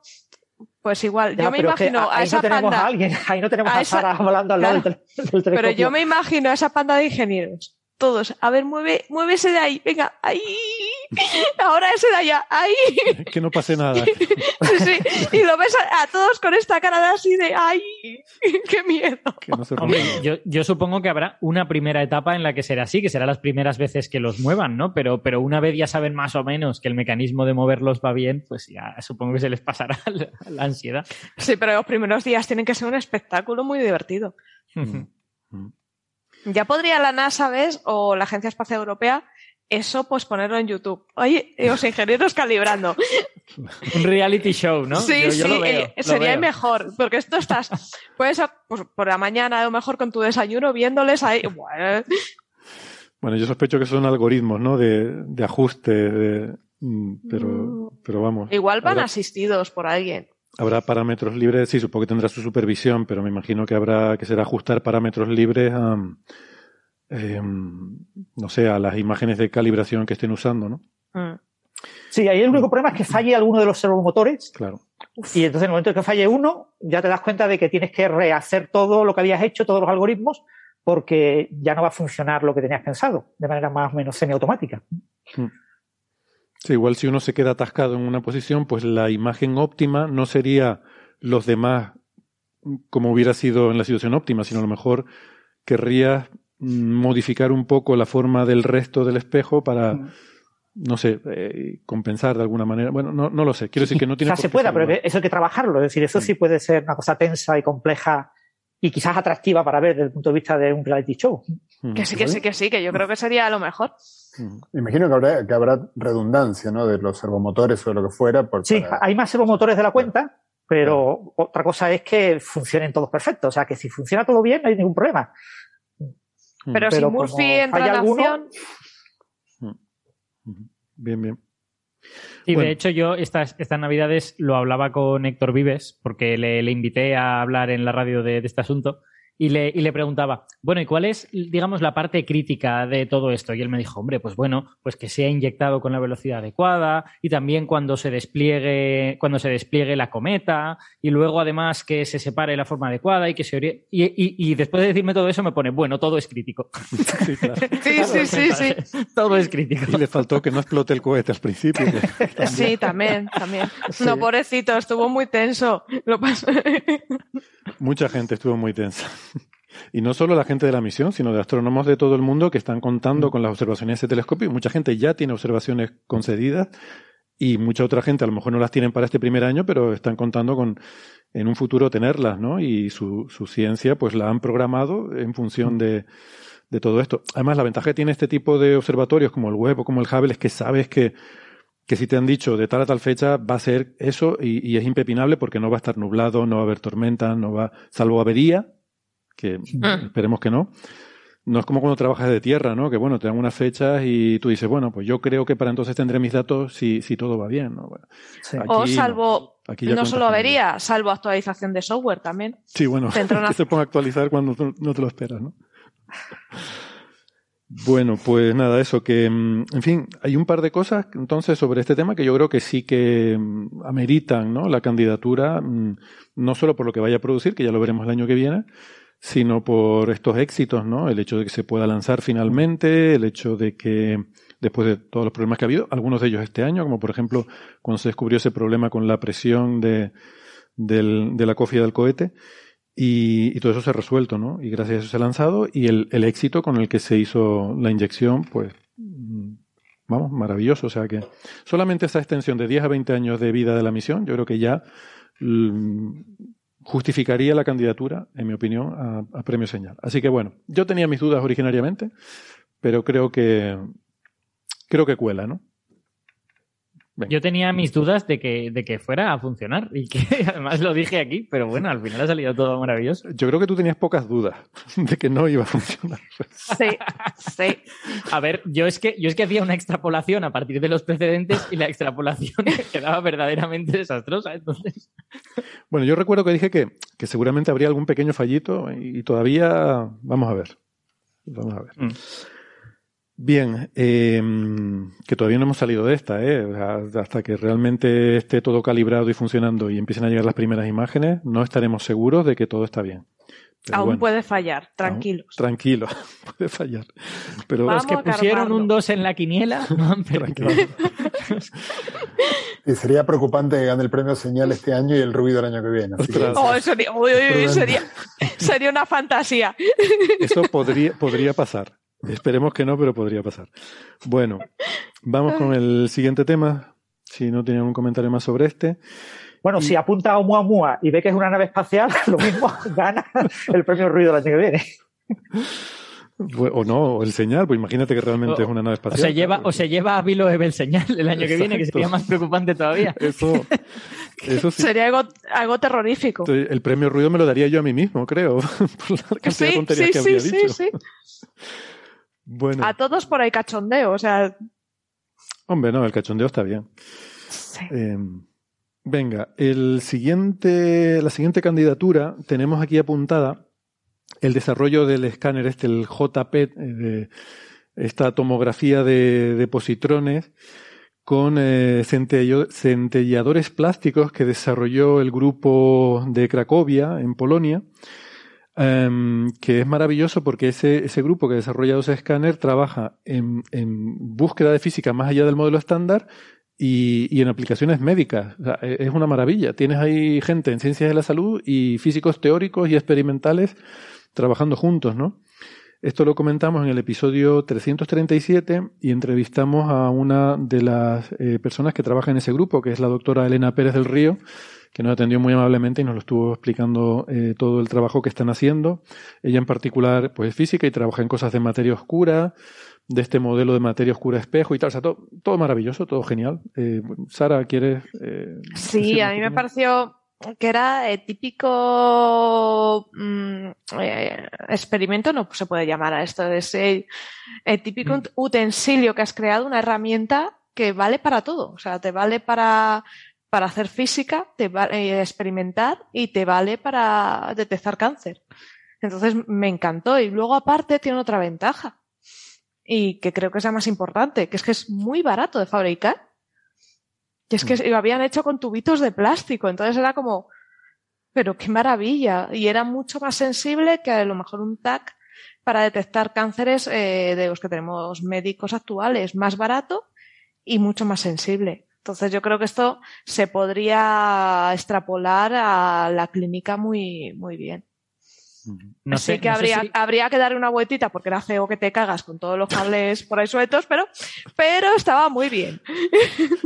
C: Pues igual,
D: ya,
C: yo me imagino a,
D: ahí
C: esa
D: no tenemos
C: panda.
D: A alguien, (laughs) ahí no tenemos a,
C: a esa,
D: Sara volando al lado
C: claro,
D: del, del telescopio.
C: Pero yo me imagino a esa panda de ingenieros todos, a ver, mueve, muévese de ahí, venga, ahí, (laughs) ahora ese de allá, ahí.
A: Que no pase nada.
C: sí, (laughs) sí, y lo ves a, a, todos con esta cara de así de, ay, (laughs) qué miedo.
A: No
F: Hombre, yo, yo, supongo que habrá una primera etapa en la que será así, que será las primeras veces que los muevan, ¿no? Pero, pero una vez ya saben más o menos que el mecanismo de moverlos va bien, pues ya supongo que se les pasará la, la ansiedad.
C: Sí, pero los primeros días tienen que ser un espectáculo muy divertido. Ya podría la NASA, ¿ves? O la Agencia Espacial Europea, eso pues ponerlo en YouTube. Oye, los ingenieros calibrando. (laughs)
F: Un reality show, ¿no?
C: Sí,
F: yo, yo
C: sí,
F: lo veo,
C: eh, sería mejor, porque esto estás, puedes pues, por la mañana a lo mejor con tu desayuno viéndoles ahí. Bueno,
A: bueno yo sospecho que son algoritmos, ¿no? De, de ajuste, de, pero, pero vamos.
C: Igual van habrá, asistidos por alguien.
A: Habrá parámetros libres, sí, supongo que tendrá su supervisión, pero me imagino que habrá que será ajustar parámetros libres a, eh, no sé, a las imágenes de calibración que estén usando, ¿no?
C: Mm.
D: Sí, ahí el único problema es que falle alguno de los servomotores.
A: Claro.
D: Y entonces en el momento en que falle uno, ya te das cuenta de que tienes que rehacer todo lo que habías hecho, todos los algoritmos, porque ya no va a funcionar lo que tenías pensado, de manera más o menos semiautomática.
A: Sí, igual si uno se queda atascado en una posición, pues la imagen óptima no sería los demás como hubiera sido en la situación óptima, sino a lo mejor querrías modificar un poco la forma del resto del espejo para, mm. no sé, eh, compensar de alguna manera. Bueno, no, no, lo sé. Quiero decir que no tiene. (laughs)
D: O sea, se pueda, pero eso hay que trabajarlo. Es decir, eso sí. sí puede ser una cosa tensa y compleja y quizás atractiva para ver desde el punto de vista de un reality show.
C: Mm. Que sí, que sí, que sí, que yo creo que sería lo mejor.
E: Mm. Imagino que habrá, que habrá redundancia, ¿no? De los servomotores o de lo que fuera. Por,
D: sí,
E: para...
D: hay más servomotores de la cuenta, pero otra cosa es que funcionen todos perfectos. O sea, que si funciona todo bien, no hay ningún problema.
C: Pero, pero si Murphy entra en acción.
A: Bien, bien.
F: Y bueno. de hecho yo estas, estas navidades lo hablaba con Héctor Vives, porque le, le invité a hablar en la radio de, de este asunto, y le, y le, preguntaba, bueno, ¿y cuál es, digamos, la parte crítica de todo esto? Y él me dijo, hombre, pues bueno, pues que sea inyectado con la velocidad adecuada y también cuando se despliegue, cuando se despliegue la cometa y luego además que se separe la forma adecuada y que se y, y, y, después de decirme todo eso me pone, bueno, todo es crítico. (laughs)
A: Sí, claro.
C: sí, sí, (laughs) sí, sí, (laughs)
F: Todo es crítico.
A: Y le faltó que no explote el cohete al principio.
C: también. Sí, también, también. Sí. No, pobrecito, estuvo muy tenso. Lo pasó.
A: Mucha gente estuvo muy tensa. Y no solo la gente de la misión, sino de astrónomos de todo el mundo que están contando con las observaciones de ese telescopio. Mucha gente ya tiene observaciones concedidas y mucha otra gente a lo mejor no las tienen para este primer año, pero están contando con en un futuro tenerlas, ¿no? Y su, su ciencia pues la han programado en función de, de todo esto. Además, la ventaja que tiene este tipo de observatorios como el Webb o como el Hubble es que sabes que que si te han dicho de tal a tal fecha va a ser eso y, y, es impepinable porque no va a estar nublado, no va a haber tormenta, no va, salvo avería, que mm. esperemos que no. No es como cuando trabajas de tierra, ¿no? Que bueno, te dan unas fechas y tú dices, bueno, pues yo creo que para entonces tendré mis datos si, si todo va bien, ¿no? Bueno,
C: sí. o salvo, no, aquí no solo avería, salvo actualización de software también.
A: Sí, bueno, (laughs) una... que se ponga a actualizar cuando no te lo esperas, ¿no? Bueno, pues nada, eso que, en fin, hay un par de cosas entonces sobre este tema que yo creo que sí que ameritan ¿no? la candidatura, no solo por lo que vaya a producir, que ya lo veremos el año que viene, sino por estos éxitos, ¿no? El hecho de que se pueda lanzar finalmente, el hecho de que después de todos los problemas que ha habido, algunos de ellos este año, como por ejemplo cuando se descubrió ese problema con la presión de, de la cofia del cohete, Y, todo eso se ha resuelto, ¿no? Y gracias a eso se ha lanzado y el, el éxito con el que se hizo la inyección, pues, mm, vamos, maravilloso. O sea que solamente esa extensión de 10 a 20 años de vida de la misión, yo creo que ya mm, justificaría la candidatura, en mi opinión, a, premio señal. Así que bueno, yo tenía mis dudas originariamente, pero creo que creo que cuela, ¿no?
F: Yo tenía mis dudas de que, de que fuera a funcionar y que (laughs) además lo dije aquí, pero bueno, al final ha salido todo maravilloso.
A: Yo creo que tú tenías pocas dudas (laughs) de que no iba a funcionar.
C: Sí, sí.
F: A ver, yo es que, yo es que hacía una extrapolación a partir de los precedentes y la extrapolación (laughs) quedaba verdaderamente desastrosa. Entonces.
A: Bueno, yo recuerdo que dije que, que seguramente habría algún pequeño fallito y todavía vamos a ver. Vamos a ver. Mm. Bien, em, que todavía no hemos salido de esta, ¿eh? hasta que realmente esté todo calibrado y funcionando y empiecen a llegar las primeras imágenes, no estaremos seguros de que todo está bien.
C: aún puede fallar, tranquilos.
A: tranquilo, (laughs) puede fallar. Pero
F: los que pusieron un 2 en la quiniela (laughs) (laughs)
E: y sería preocupante que gane el premio señal este año y el ruido el año que viene.
C: Oh, sería, sería, una fantasía.
A: Eso podría, podría pasar. Esperemos que no, pero podría pasar. Bueno, vamos con el siguiente tema. Si no tienen un comentario más sobre este.
D: Bueno, si apunta a Oumuamua y ve que es una nave espacial, (laughs) lo mismo (laughs) gana el premio ruido el año que viene.
A: O no, o el señal, pues imagínate que realmente es una nave espacial.
F: O se lleva, o se lleva a Vilo el señal el año que viene, que sería más preocupante todavía.
A: Eso, eso
C: Sería algo, algo terrorífico.
A: El premio ruido me lo daría yo a mí mismo, creo, (laughs) por la cantidad de tonterías que habría dicho. Sí, sí. Bueno.
C: A todos por ahí cachondeo, o sea.
A: Hombre, no, el cachondeo está bien. Eh, venga, el siguiente, la siguiente candidatura tenemos aquí apuntada el desarrollo del escáner este, el JP, eh, de esta tomografía de, positrones con eh, centelladores plásticos que desarrolló el grupo de Cracovia en Polonia Em, que es maravilloso porque ese, ese grupo que ha desarrollado ese escáner trabaja en, en, búsqueda de física más allá del modelo estándar y, y en aplicaciones médicas. E, es una maravilla. Tienes ahí gente en ciencias de la salud y físicos teóricos y experimentales trabajando juntos, ¿no? Esto lo comentamos en el episodio 337 y entrevistamos a una de las eh, personas que trabaja en ese grupo, que es la doctora Elena Pérez del Río, que nos atendió muy amablemente y nos lo estuvo explicando eh, todo el trabajo que están haciendo. Ella en particular, pues es física y trabaja en cosas de materia oscura, de este modelo de materia oscura espejo y tal. O sea, todo, todo maravilloso, todo genial. Eh, Sara, ¿quieres...?
C: Sí, a mí me pareció que era el típico mm, experimento, no se puede llamar a esto, es el, típico mm. utensilio que has creado, una herramienta que vale para todo. O sea, te vale para para hacer física, te vale experimentar y te vale para detectar cáncer. Entonces me encantó. Y luego aparte tiene otra ventaja. Y que creo que es la más importante, que es que es muy barato de fabricar. Y es que lo habían hecho con tubitos de plástico. Entonces era como, pero qué maravilla. Y era mucho más sensible que a lo mejor un TAC para detectar cánceres eh, de los que tenemos médicos actuales. Más barato y mucho más sensible. Entonces yo creo que esto se podría extrapolar a la clínica muy, muy bien. No Así sé, que habría, habría que darle una vueltita porque era feo que te cagas con todos los cables por ahí sueltos, pero, pero estaba muy bien.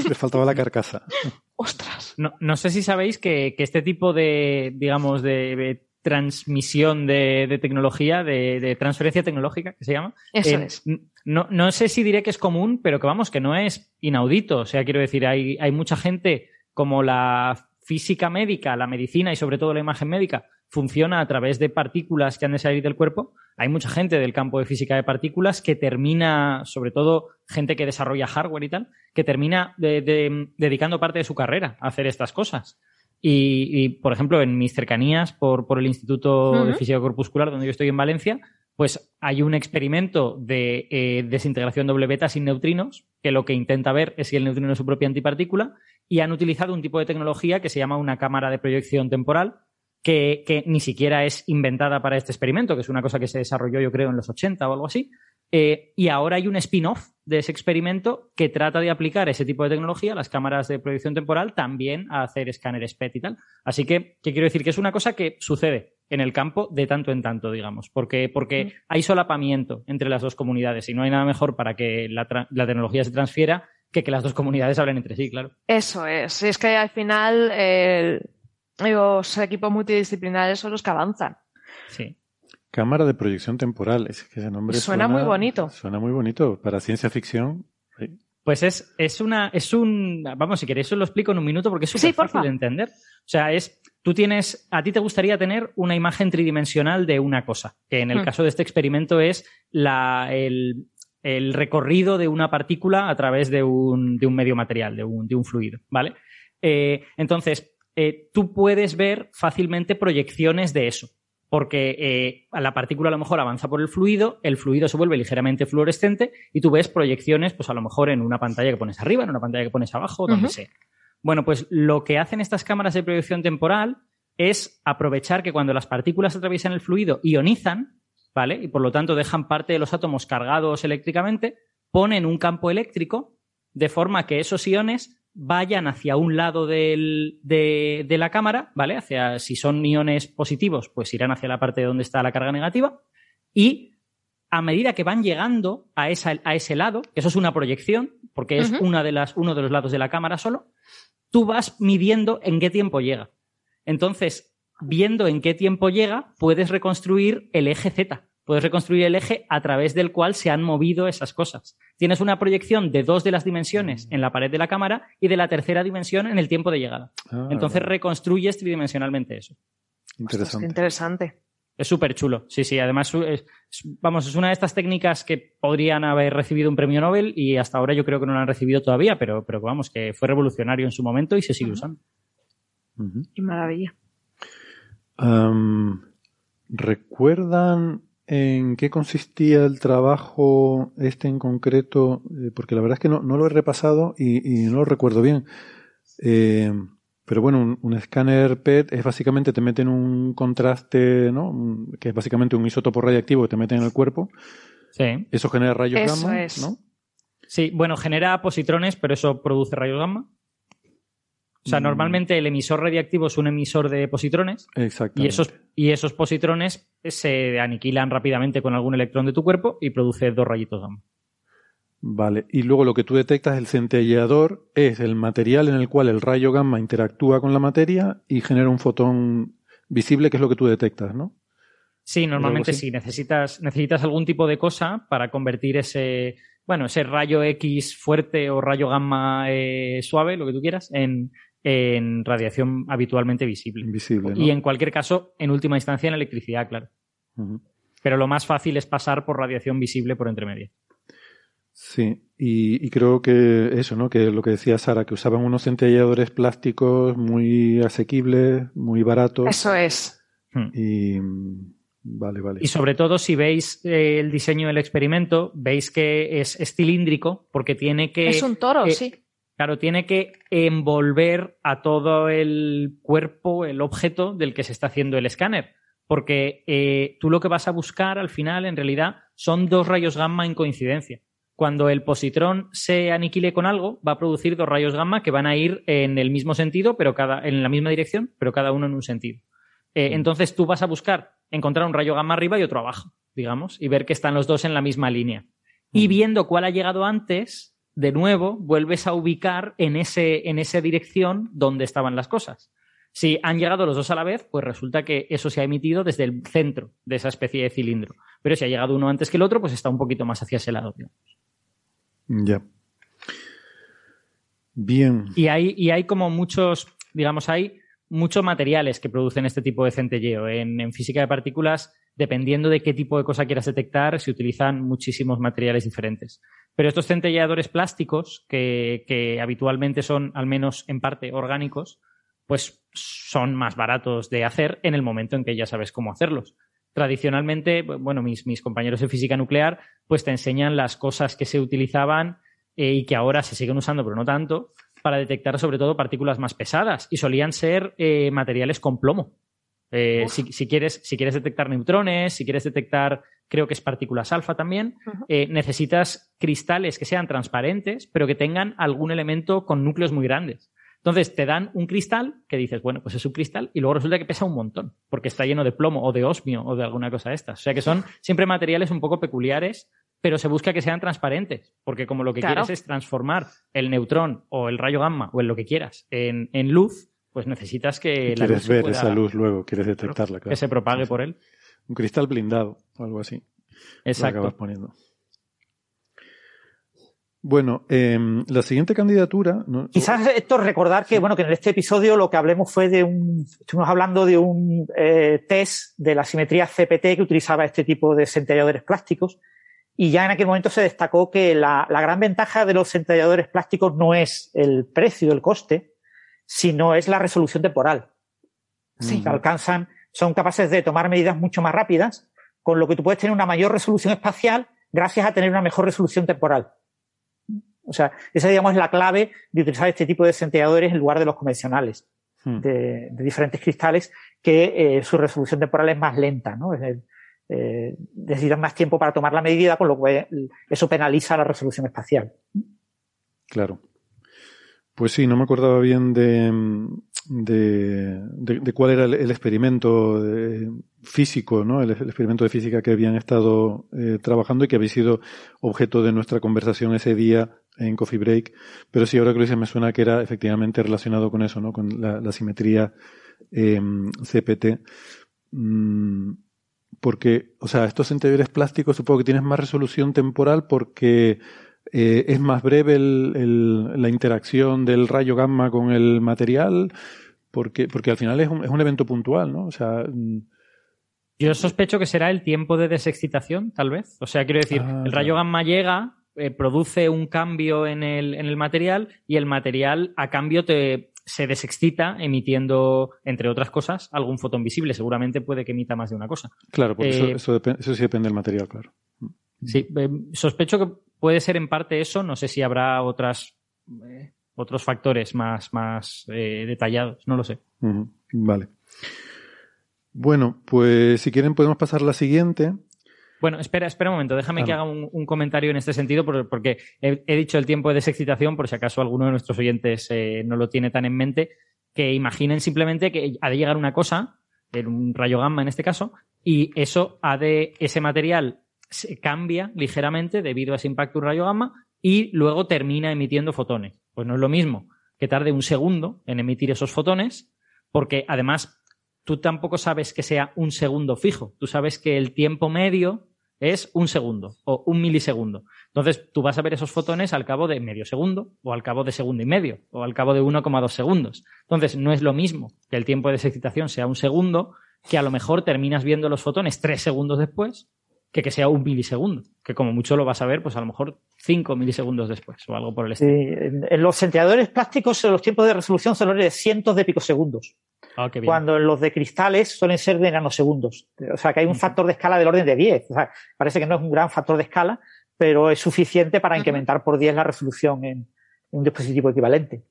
A: Le faltaba la carcasa.
C: Ostras.
F: No, no sé si sabéis que, que, este tipo de, digamos, de transmisión de, tecnología, de, transferencia tecnológica, que se llama.
C: Eso eh, es.
F: No, no, sé si diré que es común, pero que vamos, que no es inaudito. O sea, quiero decir, hay, hay mucha gente como la física médica, la medicina y sobre todo la imagen médica funciona a través de partículas que han de salir del cuerpo. Hay mucha gente del campo de física de partículas que termina, sobre todo gente que desarrolla hardware y tal, que termina dedicando parte de su carrera a hacer estas cosas. Y, por ejemplo, en mis cercanías por, por el Instituto de Física Corpuscular, donde yo estoy en Valencia, pues hay un experimento de eh, desintegración doble beta sin neutrinos, que lo que intenta ver es si el neutrino es su propia antipartícula, y han utilizado un tipo de tecnología que se llama una cámara de proyección temporal, que, que ni siquiera es inventada para este experimento, que es una cosa que se desarrolló, yo creo, en los 80 o algo así, eh, y ahora hay un spin-off de ese experimento que trata de aplicar ese tipo de tecnología, las cámaras de proyección temporal, también a hacer escáneres PET y tal. Así que, ¿qué quiero decir? Que es una cosa que sucede. en el campo de tanto en tanto, digamos, porque, porque hay solapamiento entre las dos comunidades y no hay nada mejor para que la, tecnología se transfiera que que las dos comunidades hablen entre sí, claro.
C: Eso es. Es que al final los equipos multidisciplinares son los que avanzan.
F: Sí.
A: Cámara de proyección temporal, es que ese nombre
C: suena, muy bonito.
A: Suena muy bonito para ciencia ficción.
F: Pues es, es una, es un, vamos, si queréis os lo explico en un minuto porque es súper fácil de entender. O sea, es, tú tienes, a ti te gustaría tener una imagen tridimensional de una cosa, que en el hmm. caso de este experimento es la, el, recorrido de una partícula a través de un, de un medio material, de un, de un fluido, ¿vale? Eh, entonces, eh, tú puedes ver fácilmente proyecciones de eso porque eh, la partícula a lo mejor avanza por el fluido, el fluido se vuelve ligeramente fluorescente y tú ves proyecciones, pues a lo mejor en una pantalla que pones arriba, en una pantalla que pones abajo, donde sea. Bueno, pues lo que hacen estas cámaras de proyección temporal es aprovechar que cuando las partículas atraviesan el fluido ionizan, ¿vale? Y por lo tanto dejan parte de los átomos cargados eléctricamente, ponen un campo eléctrico de forma que esos iones vayan hacia un lado de, la cámara, ¿vale? Hacia, si son iones positivos, pues irán hacia la parte donde está la carga negativa. Y a medida que van llegando a, a ese lado, que eso es una proyección, porque es una de las, uno de los lados de la cámara solo, tú vas midiendo en qué tiempo llega. Entonces, viendo en qué tiempo llega, puedes reconstruir el eje Z puedes reconstruir el eje a través del cual se han movido esas cosas. Tienes una proyección de dos de las dimensiones en la pared de la cámara y de la tercera dimensión en el tiempo de llegada. Ah, Entonces reconstruyes tridimensionalmente eso.
A: Interesante.
C: interesante.
F: Es súper chulo. Sí, sí. Además, vamos, es una de estas técnicas que podrían haber recibido un premio Nobel y hasta ahora yo creo que no lo han recibido todavía, pero, pero vamos, que fue revolucionario en su momento y se sigue usando.
C: Qué maravilla.
A: ¿Recuerdan en qué consistía el trabajo este en concreto, eh, porque la verdad es que no, lo he repasado y, no lo recuerdo bien. Eh, pero bueno, un, escáner PET es básicamente te meten un contraste, ¿no? que es básicamente un isótopo radiactivo que te meten en el cuerpo.
F: Sí.
A: Eso genera rayos gamma, ¿no?
F: Sí, bueno, genera positrones, pero eso produce rayos gamma. O sea, mm. normalmente el emisor radiactivo es un emisor de positrones. Y esos, y esos positrones se aniquilan rápidamente con algún electrón de tu cuerpo y produce dos rayitos gamma.
A: Vale, y luego lo que tú detectas, el centelleador, es el material en el cual el rayo gamma interactúa con la materia y genera un fotón visible, que es lo que tú detectas, ¿no?
F: Sí, normalmente sí. Necesitas, necesitas algún tipo de cosa para convertir ese, bueno, ese rayo X fuerte o rayo gamma eh, suave, lo que tú quieras, en, en radiación habitualmente visible. Y en cualquier caso, en última instancia, en electricidad, claro. Pero lo más fácil es pasar por radiación visible por entre medio.
A: Sí, y, creo que eso, ¿no? Que lo que decía Sara, que usaban unos centelladores plásticos muy asequibles, muy baratos.
C: Eso es.
A: Hmm. Y vale, vale.
F: Y sobre todo, si veis eh, el diseño del experimento, veis que es, cilíndrico porque tiene que.
C: Es un toro, eh, sí.
F: Claro, tiene que envolver a todo el cuerpo, el objeto del que se está haciendo el escáner. Porque eh, tú lo que vas a buscar al final, en realidad, son dos rayos gamma en coincidencia. Cuando el positrón se aniquile con algo, va a producir dos rayos gamma que van a ir en el mismo sentido, pero cada, en la misma dirección, pero cada uno en un sentido. Eh, entonces tú vas a buscar encontrar un rayo gamma arriba y otro abajo, digamos, y ver que están los dos en la misma línea. Y viendo cuál ha llegado antes, de nuevo vuelves a ubicar en, ese, en esa dirección donde estaban las cosas. Si han llegado los dos a la vez, pues resulta que eso se ha emitido desde el centro de esa especie de cilindro. Pero si ha llegado uno antes que el otro, pues está un poquito más hacia ese lado.
A: Ya. Bien.
F: Y hay, y hay como muchos, digamos, hay muchos materiales que producen este tipo de centelleo. En, en, física de partículas, dependiendo de qué tipo de cosa quieras detectar, se utilizan muchísimos materiales diferentes. Pero estos centelleadores plásticos, que, habitualmente son, al menos en parte, orgánicos, pues son más baratos de hacer en el momento en que ya sabes cómo hacerlos. Tradicionalmente, bueno, mis, compañeros de física nuclear, pues te enseñan las cosas que se utilizaban eh, y que ahora se siguen usando, pero no tanto, para detectar sobre todo partículas más pesadas. Y solían ser eh, materiales con plomo. Eh, si, quieres, si quieres detectar neutrones, si quieres detectar creo que es partículas alfa también, eh, necesitas cristales que sean transparentes, pero que tengan algún elemento con núcleos muy grandes. Entonces te dan un cristal que dices, bueno, pues es un cristal y luego resulta que pesa un montón, porque está lleno de plomo o de osmio o de alguna cosa de estas. O sea que son siempre materiales un poco peculiares, pero se busca que sean transparentes, porque como lo que quieres es transformar el neutrón o el rayo gamma o en lo que quieras en, luz, pues necesitas que
A: la luz ver esa luz luego, quieres detectarla,
F: Que se propague por él.
A: Un cristal blindado o algo así.
F: Exacto.
A: poniendo. Bueno, em, la siguiente candidatura.
D: Quizás esto recordar que, bueno, que en este episodio lo que hablemos fue de un. Estuvimos hablando de un eh, test de la simetría CPT que utilizaba este tipo de centelladores plásticos. Y ya en aquel momento se destacó que la, gran ventaja de los centelladores plásticos no es el precio, el coste, sino es la resolución temporal. Sí. alcanzan, son capaces de tomar medidas mucho más rápidas, con lo que tú puedes tener una mayor resolución espacial gracias a tener una mejor resolución temporal. O sea, esa, digamos, es la clave de utilizar este tipo de centelladores en lugar de los convencionales, hmm. de, diferentes cristales, que eh, su resolución temporal es más lenta, ¿no? Es eh, necesitan más tiempo para tomar la medida, con lo cual eso penaliza la resolución espacial.
A: Claro. Pues sí, no me acordaba bien de, de, cuál era el, experimento físico, ¿no? El, experimento de física que habían estado eh, trabajando y que había sido objeto de nuestra conversación ese día en Coffee Break. Pero sí, ahora que lo dices, me suena que era efectivamente relacionado con eso, ¿no? Con la, simetría eh, CPT. Mm, porque, o sea, estos interiores plásticos supongo que tienen más resolución temporal porque eh, es más breve el, la interacción del rayo gamma con el material, porque, porque al final es un, es un evento puntual, ¿no? O sea. Mm.
F: Yo sospecho que será el tiempo de desexcitación, tal vez. O sea, quiero decir, ah, el rayo gamma llega, eh, produce un cambio en el, en el material y el material a cambio te, se desexcita emitiendo, entre otras cosas, algún fotón visible. Seguramente puede que emita más de una cosa.
A: Claro, porque eso, eh, eso, sí depende del material, claro.
F: Sí, eh, sospecho que puede ser en parte eso. No sé si habrá otras, eh, otros factores más, más detallados. No lo sé.
A: Vale. Bueno, pues si quieren podemos pasar a la siguiente.
F: Bueno, espera, espera un momento, déjame que haga un, comentario en este sentido, porque he, dicho el tiempo de desexcitación, por si acaso alguno de nuestros oyentes eh, no lo tiene tan en mente, que imaginen simplemente que ha de llegar una cosa, un rayo gamma en este caso, y eso ha de, ese material se cambia ligeramente debido a ese impacto un rayo gamma y luego termina emitiendo fotones. Pues no es lo mismo que tarde un segundo en emitir esos fotones, porque además tú tampoco sabes que sea un segundo fijo. Tú sabes que el tiempo medio es un segundo o un milisegundo. Entonces, tú vas a ver esos fotones al cabo de medio segundo o al cabo de segundo y medio o al cabo de 1,2 segundos. Entonces, no es lo mismo que el tiempo de excitación sea un segundo que a lo mejor terminas viendo los fotones tres segundos después que que sea un milisegundo, que como mucho lo vas a ver, pues a lo mejor cinco milisegundos después o algo por el estilo.
D: Sí, en los centelladores plásticos los tiempos de resolución son de cientos de picosegundos. Ah, cuando en los de cristales suelen ser de nanosegundos. O sea que hay un factor de escala del orden de 10. O sea, parece que no es un gran factor de escala, pero es suficiente para incrementar por 10 la resolución en, un dispositivo equivalente.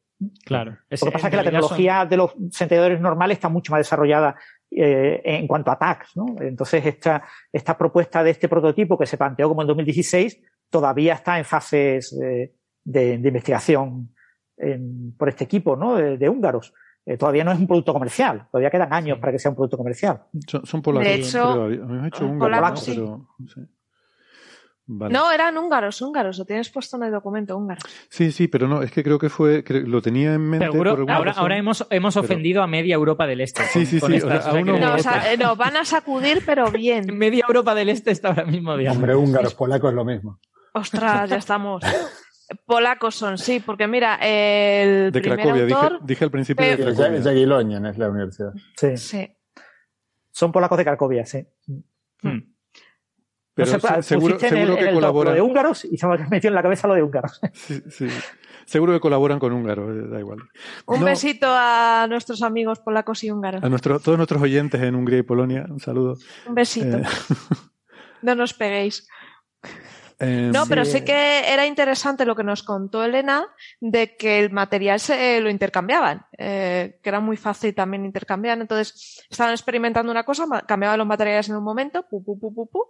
F: Claro.
D: Lo que pasa es que la tecnología de los centelladores normales está mucho más desarrollada eh, en cuanto a tags. ¿no? Entonces, esta, esta propuesta de este prototipo que se planteó como en 2016 todavía está en fases eh, de, investigación por este equipo ¿no? de, húngaros. Eh, todavía no es un producto comercial, todavía quedan años para que sea un producto comercial.
A: Son, polacos, de hecho, hecho húngaros,
C: no, eran húngaros, húngaros, lo tienes puesto en el documento húngaro.
A: Sí, sí, pero no, es que creo que fue, lo tenía en mente.
F: Seguro, ahora, ahora hemos, hemos ofendido a media Europa del Este.
A: Sí, sí, sí.
C: no, van a sacudir, pero bien. (laughs)
F: media Europa del Este está ahora mismo,
E: digamos. Hombre, húngaros, polacos es lo mismo.
C: Ostras, ya estamos. (laughs) Polacos son, sí, porque mira, el.
A: De Cracovia, dije, dije, al principio de
E: Cracovia. Jagiellonian es la universidad.
D: Sí. sí. Son polacos de Cracovia, sí. Hmm.
A: Pero seguro, seguro que colaboran.
D: de húngaros y se me metido en la cabeza lo de húngaros. (laughs)
A: Sí, sí. Seguro que colaboran con húngaros, eh, da igual.
C: Un besito a nuestros amigos polacos y húngaros.
A: A nuestro, todos nuestros oyentes en Hungría y Polonia, un saludo.
C: Un besito. Eh, (laughs) no nos peguéis. Em, no, pero sí que era interesante lo que nos contó Elena de que el material se lo intercambiaban, eh, que era muy fácil también intercambiar. Entonces, estaban experimentando una cosa, cambiaban los materiales en un momento, pu, pu, pu, pu, pu,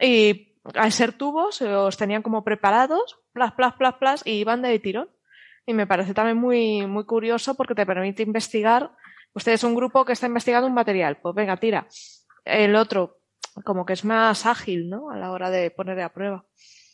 C: y al ser tubos, los tenían como preparados, plas, plas, plas, plas, y iban de tirón. y me parece también muy, muy curioso porque te permite investigar. Usted es un grupo que está investigando un material, pues venga, tira. El otro, como que es más ágil, ¿no? A la hora de poner a prueba.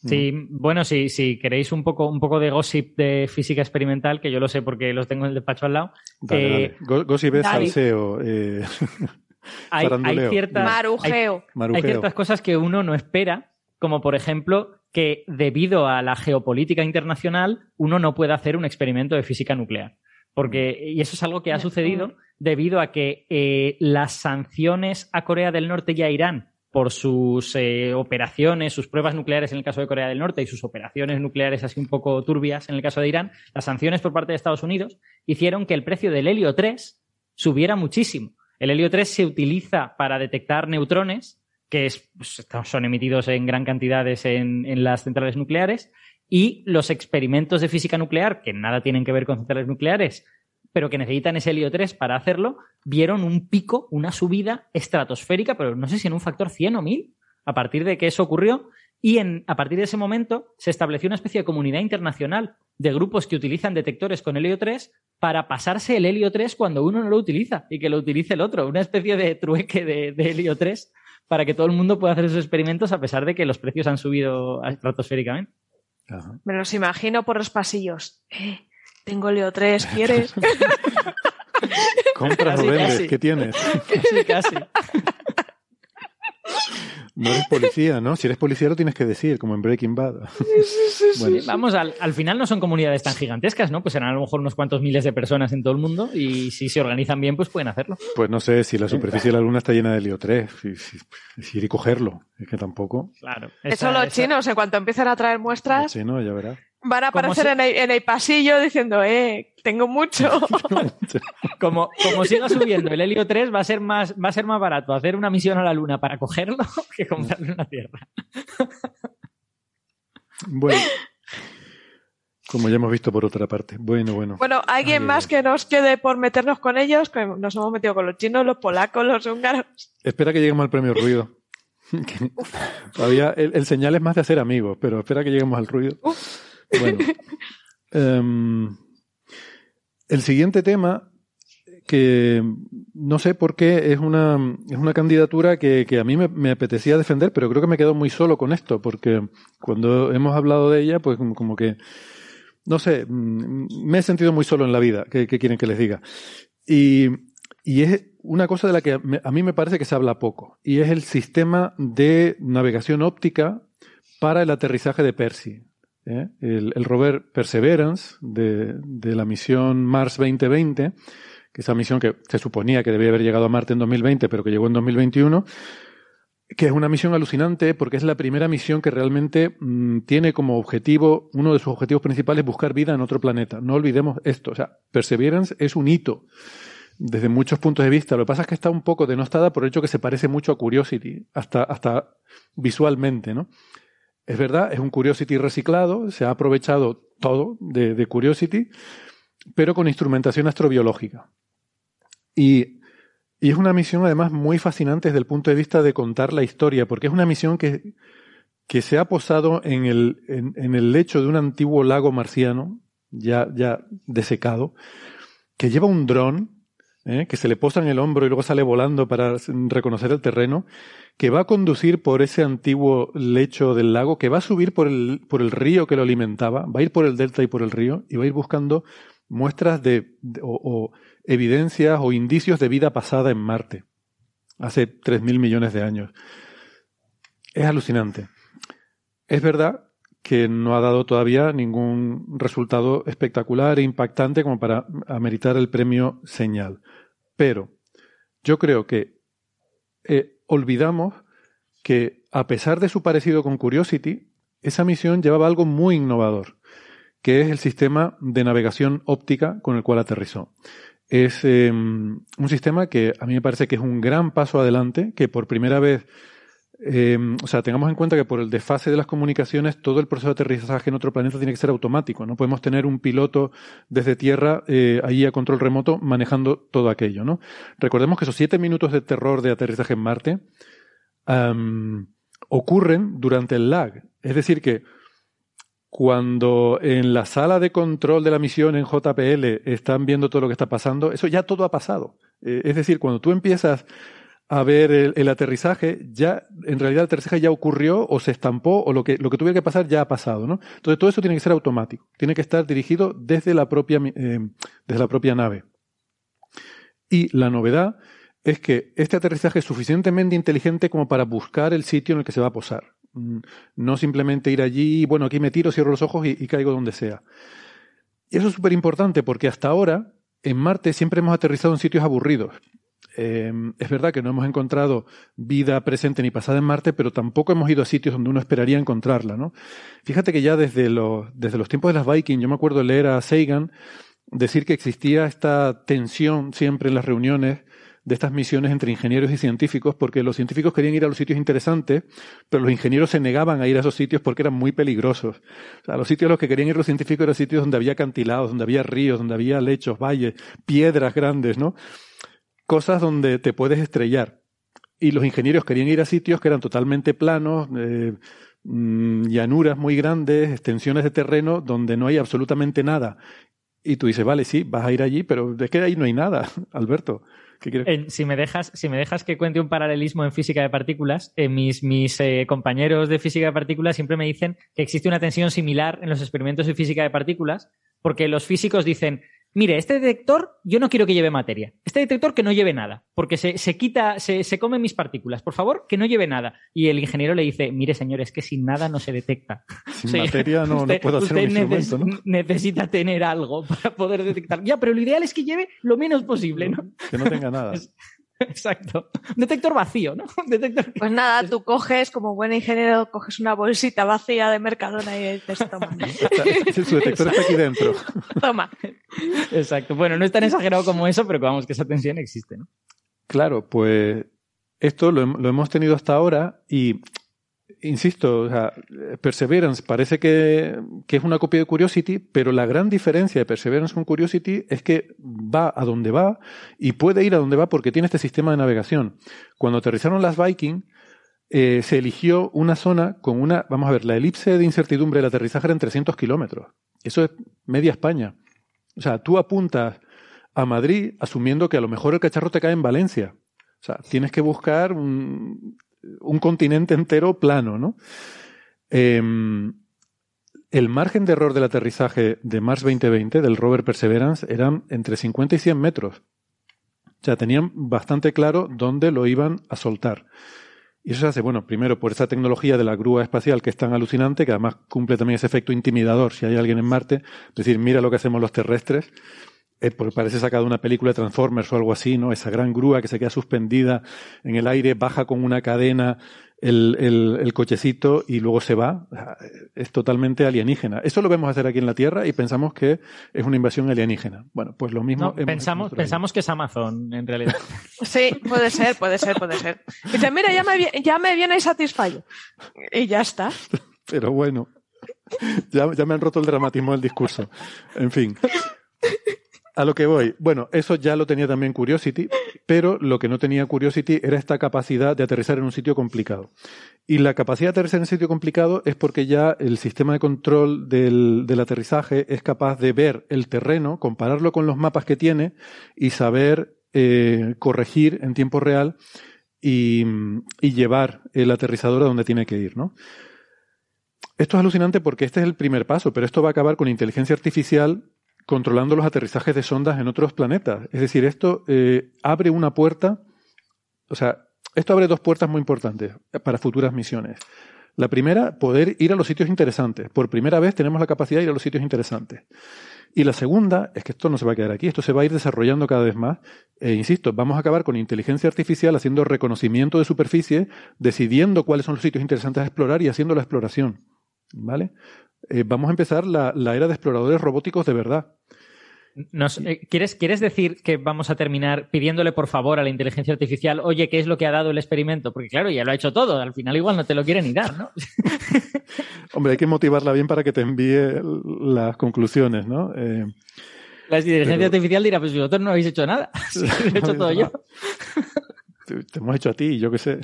F: Sí, bueno, si, si queréis un poco, un poco de gossip de física experimental, que yo lo sé porque los tengo en el despacho al lado.
A: Dale,
F: eh,
A: dale. Gossip es salseo. eh, (laughs)
F: hay, ciertas,
C: Marujeo.
F: hay
A: marujeo.
F: ciertas cosas que uno no espera, como por ejemplo que debido a la geopolítica internacional uno no puede hacer un experimento de física nuclear. Porque, y eso es algo que ha sucedido debido a que eh, las sanciones a Corea del Norte y a Irán por sus eh, operaciones, sus pruebas nucleares en el caso de Corea del Norte y sus operaciones nucleares así un poco turbias en el caso de Irán, las sanciones por parte de Estados Unidos hicieron que el precio del helio 3 subiera muchísimo. El helio 3 se utiliza para detectar neutrones, que es- pues, son emitidos en gran cantidades en, en las centrales nucleares, y los experimentos de física nuclear, que nada tienen que ver con centrales nucleares, pero que necesitan ese helio 3 para hacerlo, vieron un pico, una subida estratosférica, pero no sé si en un factor 100 o 1000, a partir de que eso ocurrió, y en, a partir de ese momento se estableció una especie de comunidad internacional de grupos que utilizan detectores con helio 3 para pasarse el helio 3 cuando uno no lo utiliza y que lo utilice el otro, una especie de trueque de, de helio 3 para que todo el mundo pueda hacer esos experimentos a pesar de que los precios han subido estratosféricamente.
A: Ajá.
C: Me los imagino por los pasillos. Eh, tengo Leo 3, (laughs) ¿quieres?
A: Compras o vendes. ¿qué tienes? (laughs)
F: Casi, casi. (laughs)
A: No eres policía, ¿no? Si eres policía lo tienes que decir, como en Breaking Bad. (laughs) Bueno,
F: Vamos, al, al final no son comunidades tan gigantescas, ¿no? Pues serán a lo mejor unos cuantos miles de personas en todo el mundo y si se organizan bien, pues pueden hacerlo.
A: pues no sé si la superficie de la Luna está llena de helio 3. Si, si, si ir y cogerlo. Es que tampoco.
F: Claro.
C: Eso los chinos, en cuanto empiecen a traer muestras,
A: Sí, no, ya verás.
C: Van a
F: ¿Cómo
C: aparecer
F: se-
C: en, el, en el pasillo diciendo, eh, tengo mucho. (laughs)
F: Como, como siga subiendo el helio 3, va a ser más, va a ser más barato hacer una misión a la Luna para cogerlo (laughs) que comprarle una Tierra.
A: Bueno. Como ya hemos visto por otra parte. Bueno, bueno.
C: bueno, alguien
A: Ay,
C: más que nos quede por meternos con ellos, que nos hemos metido con los chinos, los polacos, los húngaros.
A: Espera que lleguemos al premio ruido. Todavía el, el señal es más de hacer amigos, pero espera que lleguemos al ruido. Bueno. Em, el siguiente tema, que no sé por qué es una, es una candidatura que, que a mí me, me apetecía defender, pero creo que me quedo muy solo con esto, porque cuando hemos hablado de ella, pues como, que, no sé, mm, me he sentido muy solo en la vida, ¿qué, qué quieren que les diga? Y, y es una cosa de la que a mí me parece que se habla poco, y es el sistema de navegación óptica para el aterrizaje de Percy. ¿Eh? El, el rover Perseverance de, la misión Mars 2020, que esa misión que se suponía que debía haber llegado a Marte en 2020, pero que llegó en 2021, que es una misión alucinante porque es la primera misión que realmente mm, tiene como objetivo, uno de sus objetivos principales, buscar vida en otro planeta. No olvidemos esto. O sea, Perseverance es un hito desde muchos puntos de vista. Lo que pasa es que está un poco denostada por el hecho que se parece mucho a Curiosity, hasta, hasta visualmente, ¿no? Es verdad, es un Curiosity reciclado, se ha aprovechado todo de, Curiosity, pero con instrumentación astrobiológica. Y, y es una misión además muy fascinante desde el punto de vista de contar la historia, porque es una misión que, que se ha posado en el, en, en el lecho de un antiguo lago marciano, ya, ya desecado, que lleva un dron, ¿eh? que se le posa en el hombro y luego sale volando para reconocer el terreno, que va a conducir por ese antiguo lecho del lago, que va a subir por el, por el río que lo alimentaba, va a ir por el delta y por el río, y va a ir buscando muestras de, o evidencias o indicios de vida pasada en Marte, hace 3.000 millones de años. Es alucinante. Es verdad que no ha dado todavía ningún resultado espectacular e impactante como para ameritar el premio señal. Pero yo creo que eh, olvidamos que a pesar de su parecido con Curiosity, esa misión llevaba algo muy innovador, que es el sistema de navegación óptica con el cual aterrizó. Es eh, un sistema que a mí me parece que es un gran paso adelante, que por primera vez eh, o sea, tengamos en cuenta que por el desfase de las comunicaciones, todo el proceso de aterrizaje en otro planeta tiene que ser automático. No podemos tener un piloto desde tierra eh, ahí a control remoto manejando todo aquello. ¿no? Recordemos que esos siete minutos de terror de aterrizaje en Marte ocurren durante el lag. Es decir, que cuando en la sala de control de la misión en JPL están viendo todo lo que está pasando, eso ya todo ha pasado. Eh, es decir, cuando tú empiezas a ver el, aterrizaje, ya, en realidad el aterrizaje ya ocurrió o se estampó o lo que, lo que tuviera que pasar ya ha pasado, ¿no? Entonces todo eso tiene que ser automático, tiene que estar dirigido desde la propia, eh, desde la propia nave. Y la novedad es que este aterrizaje es suficientemente inteligente como para buscar el sitio en el que se va a posar. Mm, no simplemente ir allí, bueno, aquí me tiro, cierro los ojos y, caigo donde sea. Y eso es súper importante porque hasta ahora en Marte siempre hemos aterrizado en sitios aburridos. Em, es verdad que no hemos encontrado vida presente ni pasada en Marte, pero tampoco hemos ido a sitios donde uno esperaría encontrarla, ¿no? Fíjate que ya desde los, desde los tiempos de las Viking, yo me acuerdo leer a Sagan decir que existía esta tensión siempre en las reuniones de estas misiones entre ingenieros y científicos, porque los científicos querían ir a los sitios interesantes, pero los ingenieros se negaban a ir a esos sitios porque eran muy peligrosos. O sea, los sitios a los que querían ir los científicos eran sitios donde había acantilados, donde había ríos, donde había lechos, valles, piedras grandes, ¿no? Cosas donde te puedes estrellar. Y los ingenieros querían ir a sitios que eran totalmente planos, eh, mm, llanuras muy grandes, extensiones de terreno donde no hay absolutamente nada. Y tú dices, vale, sí, vas a ir allí, pero es que ahí no hay nada, (laughs) Alberto
F: si, me dejas, si me dejas que cuente un paralelismo en física de partículas, eh, mis, mis eh, compañeros de física de partículas siempre me dicen que existe una tensión similar en los experimentos de física de partículas, porque los físicos dicen, mire, este detector yo no quiero que lleve materia. Este detector que no lleve nada, porque se, se quita, se, se, come mis partículas. Por favor, que no lleve nada. Y el ingeniero le dice, mire, señor, es que sin nada no se detecta.
A: Sin (laughs) materia no, no puedo hacer un instrumento, ¿no? (laughs)
F: necesita tener algo para poder detectar. Ya, pero lo ideal es que lleve lo menos posible, ¿no?
A: Que no tenga nada. (laughs) (laughs)
F: Exacto. Detector vacío, ¿no? (laughs) Detector...
C: Pues nada, (laughs) tú coges, como buen ingeniero, coges una bolsita vacía de Mercadona y dices, toma.
A: Su detector está aquí dentro.
C: Toma.
F: Exacto. Bueno, no es tan exagerado como eso, pero vamos, que esa tensión existe, ¿no?
A: Claro, pues esto lo, lo hemos tenido hasta ahora y insisto, o sea, Perseverance parece que, es una copia de Curiosity, pero la gran diferencia de Perseverance con Curiosity es que va a donde va y puede ir a donde va porque tiene este sistema de navegación. Cuando aterrizaron las Viking, eh, se eligió una zona con una, vamos a ver, la elipse de incertidumbre del aterrizaje era en 300 kilómetros. Eso es media España. O sea, tú apuntas a Madrid asumiendo que a lo mejor el cacharro te cae en Valencia. O sea, tienes que buscar un, un continente entero plano, ¿no? Em, el margen de error del aterrizaje de Mars 2020 del rover Perseverance eran entre 50 y 100 metros. O sea, tenían bastante claro dónde lo iban a soltar. Y eso se hace, bueno, primero por esa tecnología de la grúa espacial que es tan alucinante, que además cumple también ese efecto intimidador si hay alguien en Marte, decir, mira lo que hacemos los terrestres, porque parece sacado de una película de Transformers o algo así, ¿no? Esa gran grúa que se queda suspendida en el aire, baja con una cadena el, el, cochecito y luego se va. Es totalmente alienígena. Eso lo vemos hacer aquí en la Tierra y pensamos que es una invasión alienígena. Bueno, pues lo mismo.
F: pensamos, pensamos que es Amazon, en realidad. (laughs)
C: Sí, puede ser, puede ser, puede ser. dice, mira, ya me, ya me viene Satisfy. Y ya está. (laughs)
A: Pero bueno, ya, ya me han roto el dramatismo del discurso. En fin. A lo que voy. Bueno, eso ya lo tenía también Curiosity, pero lo que no tenía Curiosity era esta capacidad de aterrizar en un sitio complicado. Y la capacidad de aterrizar en un sitio complicado es porque ya el sistema de control del, aterrizaje es capaz de ver el terreno, compararlo con los mapas que tiene y saber eh, corregir en tiempo real y, y, llevar el aterrizador a donde tiene que ir, ¿no? Esto es alucinante porque este es el primer paso, pero esto va a acabar con inteligencia artificial controlando los aterrizajes de sondas en otros planetas. Es decir, esto eh, abre una puerta, o sea, esto abre dos puertas muy importantes para futuras misiones. La primera, poder ir a los sitios interesantes. Por primera vez tenemos la capacidad de ir a los sitios interesantes. Y la segunda es que esto no se va a quedar aquí, esto se va a ir desarrollando cada vez más. E insisto, vamos a acabar con inteligencia artificial haciendo reconocimiento de superficie, decidiendo cuáles son los sitios interesantes a explorar y haciendo la exploración. ¿Vale? Eh, vamos a empezar la, era de exploradores robóticos de verdad.
F: Eh, ¿quieres, ¿Quieres decir que vamos a terminar pidiéndole por favor a la inteligencia artificial, oye, ¿qué es lo que ha dado el experimento? Porque claro, ya lo ha hecho todo, al final igual no te lo quiere ni dar, ¿no? (laughs)
A: Hombre, hay que motivarla bien para que te envíe las conclusiones, ¿no?
F: Eh, la inteligencia artificial dirá, pues vosotros no habéis hecho nada, (laughs) (laughs) lo he hecho todo yo.
A: Te, hemos hecho a ti, yo qué sé.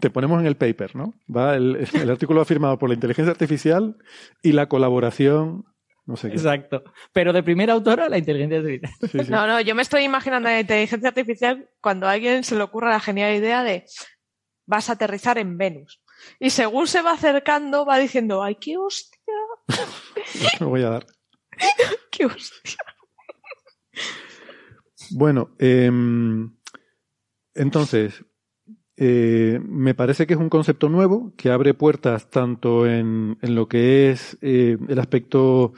A: Te ponemos en el paper, ¿no? Va el, el artículo firmado por la inteligencia artificial y la colaboración no sé qué.
F: Exacto. Pero de primera autora, la inteligencia artificial.
C: No, no, yo me estoy imaginando la inteligencia artificial cuando a alguien se le ocurra la genial idea de vas a aterrizar en Venus. Y según se va acercando, va diciendo, ¡ay, qué hostia! (laughs)
A: Me voy a dar. (laughs)
C: ¡Qué hostia!
A: Bueno, em, entonces, eh, me parece que es un concepto nuevo que abre puertas tanto en, en lo que es eh, el aspecto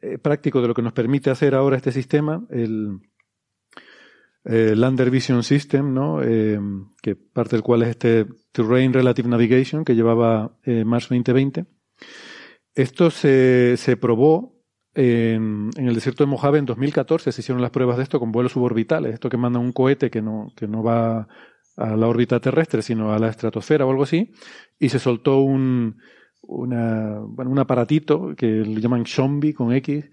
A: eh, práctico de lo que nos permite hacer ahora este sistema, el, Lander Vision System, ¿no? que parte del cual es este Terrain Relative Navigation que llevaba Mars 2020. Esto se, se probó en, el desierto de Mojave en 2014 se hicieron las pruebas de esto con vuelos suborbitales, esto que manda un cohete que no, que no va a la órbita terrestre, sino a la estratosfera o algo así, y se soltó un, una, un aparatito que le llaman Zombie con X,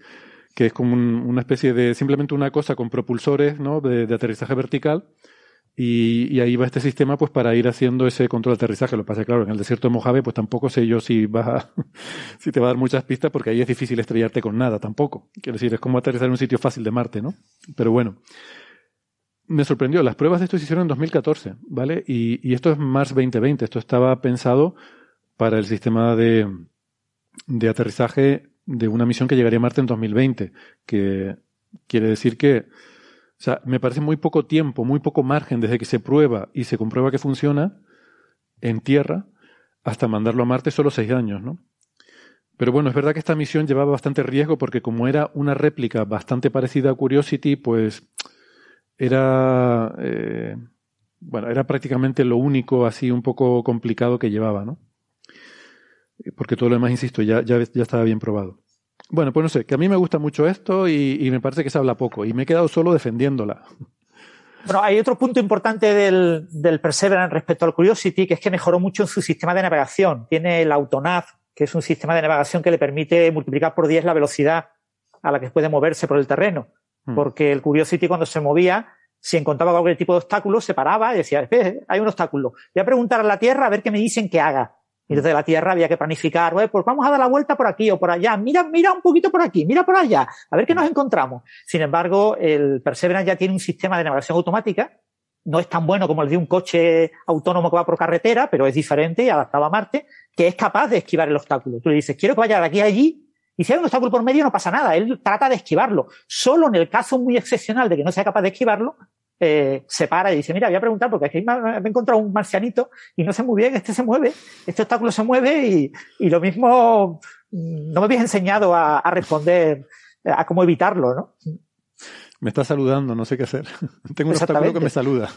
A: que es como una especie de, simplemente una cosa con propulsores, ¿no? De, aterrizaje vertical. Y, y, ahí va este sistema pues para ir haciendo ese control de aterrizaje. Lo que pasa claro, en el desierto de Mojave pues tampoco sé yo si va (laughs) si te va a dar muchas pistas porque ahí es difícil estrellarte con nada tampoco. Quiero decir, es como aterrizar en un sitio fácil de Marte, ¿no? Pero bueno me sorprendió. Las pruebas de esto se hicieron en 2014, ¿vale? Y, esto es Mars 2020. Esto estaba pensado para el sistema de, de aterrizaje de una misión que llegaría a Marte en 2020, que quiere decir que, o sea, me parece muy poco tiempo, muy poco margen desde que se prueba y se comprueba que funciona en Tierra hasta mandarlo a Marte solo seis años, ¿no? Pero bueno, es verdad que esta misión llevaba bastante riesgo porque como era una réplica bastante parecida a Curiosity, pues era, eh, bueno, era prácticamente lo único así un poco complicado que llevaba, ¿no? Porque todo lo demás, insisto, ya, ya, ya estaba bien probado. Bueno, pues no sé, que a mí me gusta mucho esto y, me parece que se habla poco y me he quedado solo defendiéndola.
D: Bueno, hay otro punto importante del, del Perseverance respecto al Curiosity, que es que mejoró mucho en su sistema de navegación. Tiene el AutoNav, que es un sistema de navegación que le permite multiplicar por 10 la velocidad a la que puede moverse por el terreno. Hmm. Porque el Curiosity cuando se movía, si encontraba cualquier tipo de obstáculo, se paraba y decía, hay un obstáculo. Voy a preguntar a la Tierra a ver qué me dicen que haga. Y desde la Tierra había que planificar, pues vamos a dar la vuelta por aquí o por allá. Mira, mira un poquito por aquí, mira por allá, a ver qué nos encontramos. Sin embargo, el Perseverance ya tiene un sistema de navegación automática. No es tan bueno como el de un coche autónomo que va por carretera, pero es diferente y adaptado a Marte, que es capaz de esquivar el obstáculo. Tú le dices, quiero que vaya de aquí a allí y si hay un obstáculo por medio, no pasa nada. Él trata de esquivarlo. Solo en el caso muy excepcional de que no sea capaz de esquivarlo, eh, se para y dice, mira, voy a preguntar porque aquí me, he encontrado un marcianito y no sé muy bien, este se mueve, este obstáculo se mueve y, y lo mismo mm, no me habías enseñado a, a, responder a cómo evitarlo, ¿no?
A: Me está saludando, no sé qué hacer. (laughs) Tengo un obstáculo que me saluda.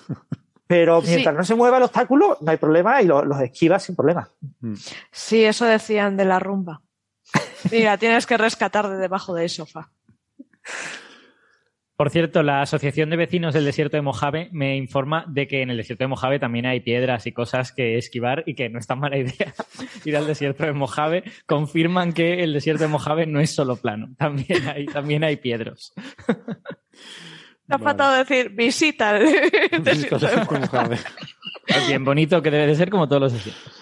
D: Pero mientras no se mueva el obstáculo, no hay problema y los esquivas sin problema.
C: Mm. Sí, eso decían de la rumba. Mira, tienes que rescatar de debajo del sofá. (laughs)
F: Por cierto, la Asociación de Vecinos del Desierto de Mojave me informa de que en el desierto de Mojave también hay piedras y cosas que esquivar y que no es tan mala (laughs) idea ir al desierto de Mojave. Confirman que el desierto de Mojave no es solo plano, también hay, también hay piedras.
C: Te ha faltado decir visita el (laughs) desierto de Mojave.
F: Bien bonito que debe de ser como todos los desiertos.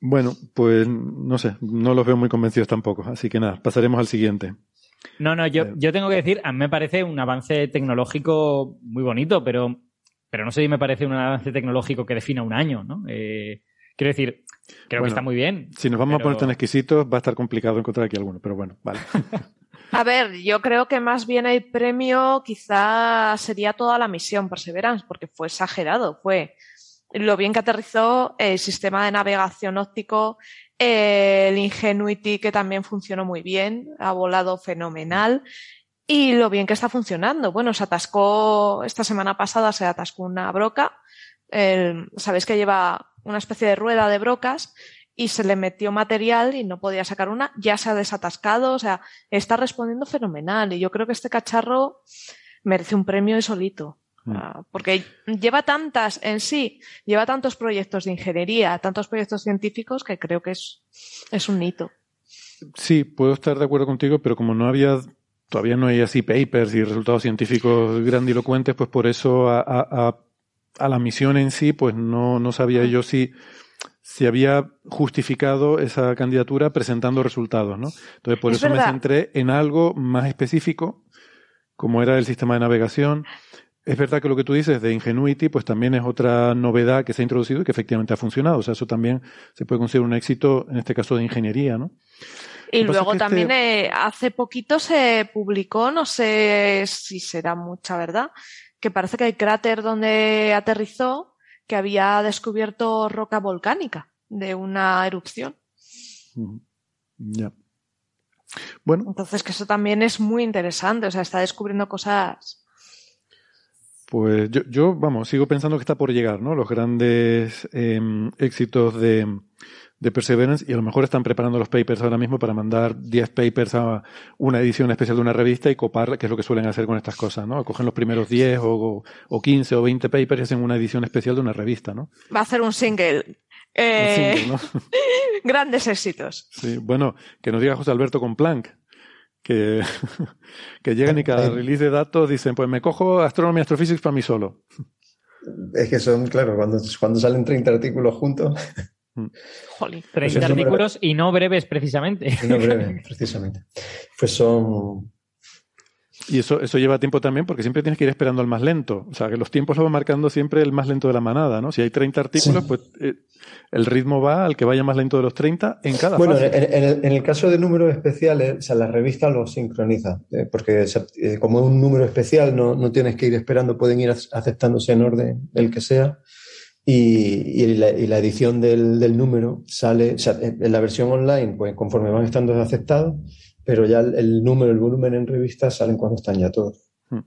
A: Bueno, pues no sé, no los veo muy convencidos tampoco, así que nada, pasaremos al siguiente.
F: No, no, yo, eh. yo tengo que decir, a mí me parece un avance tecnológico muy bonito, pero, pero no sé si me parece un avance tecnológico que defina un año, ¿no? Eh, quiero decir, creo que está muy bien.
A: Si nos vamos a poner tan exquisitos, va a estar complicado encontrar aquí alguno, pero bueno, vale. (laughs)
C: A ver, yo creo que más bien el premio quizá sería toda la misión Perseverance, porque fue exagerado, fue lo bien que aterrizó el sistema de navegación óptico, el Ingenuity que también funcionó muy bien, ha volado fenomenal y lo bien que está funcionando. Bueno, se atascó, esta semana pasada se atascó una broca, sabéis que lleva una especie de rueda de brocas y se le metió material y no podía sacar una, ya se ha desatascado, o sea, está respondiendo fenomenal y yo creo que este cacharro merece un premio de solito. Mm. Ah, porque lleva tantas en sí, lleva tantos proyectos de ingeniería, tantos proyectos científicos que creo que es, es un hito.
A: Sí, puedo estar de acuerdo contigo, pero como no había, todavía no hay así papers y resultados científicos grandilocuentes, pues por eso ha, a la misión en sí, pues no, no sabía yo si, si había justificado esa candidatura presentando resultados, ¿no? Entonces, por eso me centré en algo más específico, como era el sistema de navegación. Es verdad que lo que tú dices de Ingenuity, pues también es otra novedad que se ha introducido y que efectivamente ha funcionado. O sea, eso también se puede considerar un éxito, en este caso de ingeniería, ¿no?
C: Y luego también este eh, hace poquito se publicó, no sé si será mucha verdad, que parece que el cráter donde aterrizó que había descubierto roca volcánica de una erupción.
A: Ya. Bueno.
C: Entonces que eso también es muy interesante, o sea, está descubriendo cosas.
A: Pues yo, yo vamos, sigo pensando que está por llegar, ¿no? Los grandes em, éxitos de, de Perseverance y a lo mejor están preparando los papers ahora mismo para mandar 10 papers a una edición especial de una revista y copar, que es lo que suelen hacer con estas cosas, ¿no? Cogen los primeros 10 o, o 15 o 20 papers y hacen una edición especial de una revista, ¿no?
C: Va a hacer un single. Eh, (laughs) grandes éxitos.
A: Sí, bueno, que nos diga José Alberto con Planck, que, (laughs) que llegan y cada release de datos dicen, pues me cojo Astronomy Astrophysics para mí solo.
B: Es que son, claro, cuando, cuando salen 30 artículos juntos.
F: Mm. Jolín, 30 pues artículos y no breves precisamente.
B: no breves, precisamente. Pues son...
A: Y eso, eso lleva tiempo también porque siempre tienes que ir esperando al más lento. O sea, que los tiempos lo va marcando siempre el más lento de la manada, ¿no? Si hay 30 artículos, pues eh, el ritmo va al que vaya más lento de los 30 en cada
B: bueno, fase. En, en, el, caso de números especiales, o sea, la revista lo sincroniza, eh, porque eh, como es un número especial, no, no, tienes que ir esperando, pueden ir aceptándose en orden el que sea y, y, la, y la, edición del, del, número sale, o sea, en la versión online, pues conforme van estando aceptados, pero ya el, número, el volumen en revista salen cuando están ya todos. Hmm.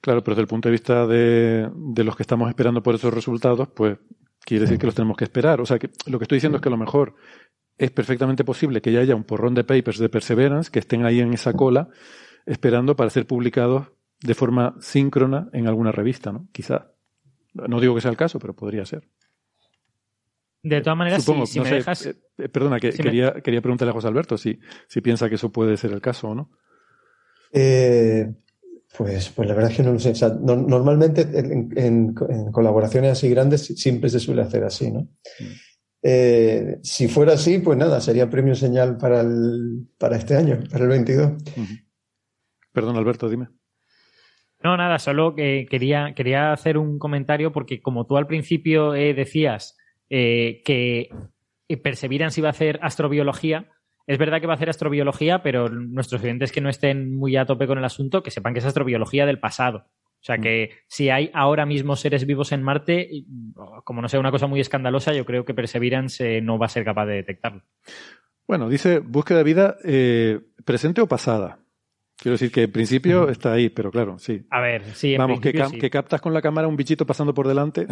A: Claro, pero desde el punto de vista de, de los que estamos esperando por esos resultados, pues quiere decir que los tenemos que esperar. O sea, que lo que estoy diciendo es que a lo mejor es perfectamente posible que ya haya un porrón de papers de Perseverance que estén ahí en esa cola esperando para ser publicados de forma síncrona en alguna revista, ¿no? Quizás. No digo que sea el caso, pero podría ser.
F: De todas maneras, si, me dejas...
A: Eh, eh, perdona, que, quería, quería preguntarle a José Alberto si, si piensa que eso puede ser el caso o no.
B: Eh, pues, pues la verdad es que no lo sé. O sea, normalmente en, colaboraciones así grandes siempre se suele hacer así, ¿no? Mm. si fuera así, pues nada, sería premio señal para, el, para este año, para el 22.
A: Perdón, Alberto, dime.
F: No, nada, solo que quería, quería hacer un comentario porque como tú al principio eh, decías eh, que Perseverance iba a hacer astrobiología, es verdad que va a hacer astrobiología, pero nuestros clientes que no estén muy a tope con el asunto, que sepan que es astrobiología del pasado. O sea que mm. si hay ahora mismo seres vivos en Marte, como no sea una cosa muy escandalosa, yo creo que Perseverance eh, no va a ser capaz de detectarlo.
A: Bueno, dice búsqueda de vida presente o pasada. Quiero decir que en principio está ahí, pero claro, sí.
F: A ver, sí.
A: Vamos, que, que, captas con la cámara un bichito pasando por delante.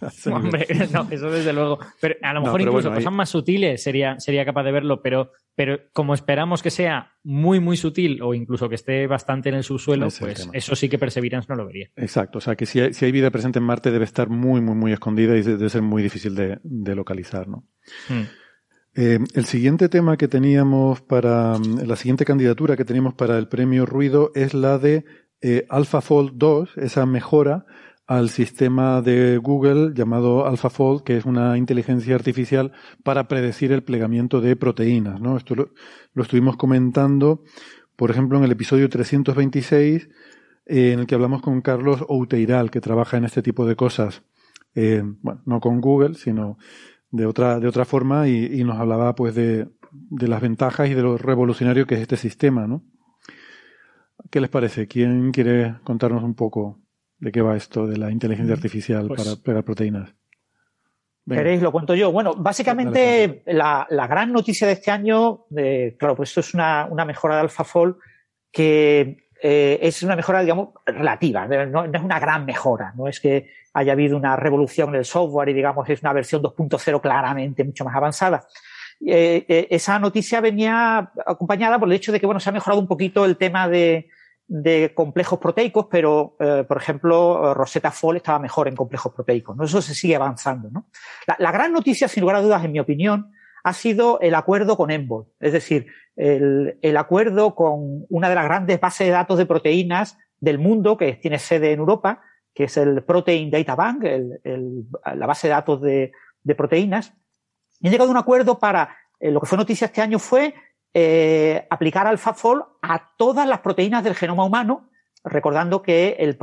A: (laughs)
F: Hombre, (laughs) no, eso desde luego. Pero a lo mejor incluso cosas más sutiles sería, sería capaz de verlo, pero, pero como esperamos que sea muy, muy sutil o incluso que esté bastante en el subsuelo, pues eso sí que Perseverance no lo vería.
A: Exacto, o sea que si hay, si hay vida presente en Marte debe estar muy, muy, muy escondida y debe ser muy difícil de, de localizar, ¿no? Hmm. Eh, el siguiente tema que teníamos para, mm, la siguiente candidatura que teníamos para el premio Ruido es la de eh, AlphaFold 2, esa mejora al sistema de Google llamado AlphaFold, que es una inteligencia artificial para predecir el plegamiento de proteínas. ¿no? Esto lo, estuvimos comentando, por ejemplo, en el episodio 326, eh, en el que hablamos con Carlos Outeiral, que trabaja en este tipo de cosas. Eh, bueno, no con Google, sino de otra, de otra forma y, nos hablaba pues de, de, las ventajas y de lo revolucionario que es este sistema, ¿no? ¿Qué les parece? ¿Quién quiere contarnos un poco de qué va esto de la inteligencia mm, artificial pues para pegar proteínas?
D: ¿Queréis? Lo cuento yo. Bueno, básicamente la, la, gran noticia de este año, eh, claro, pues esto es una, una mejora de AlphaFold que eh, es una mejora, digamos, relativa, no, no, es una gran mejora, no es que haya habido una revolución en el software y, digamos, es una versión 2.0 claramente mucho más avanzada. Eh, eh, esa noticia venía acompañada por el hecho de que, bueno, se ha mejorado un poquito el tema de, de complejos proteicos, pero, eh, por ejemplo, Rosetta Fall estaba mejor en complejos proteicos, ¿no? Eso se sigue avanzando, ¿no? La, la gran noticia, sin lugar a dudas, en mi opinión, ha sido el acuerdo con Embol, es decir, el, el, acuerdo con una de las grandes bases de datos de proteínas del mundo, que tiene sede en Europa, que es el Protein Data Bank, la base de datos de, proteínas, y han llegado a un acuerdo para, eh, lo que fue noticia este año fue eh, aplicar AlphaFold a todas las proteínas del genoma humano, recordando que el,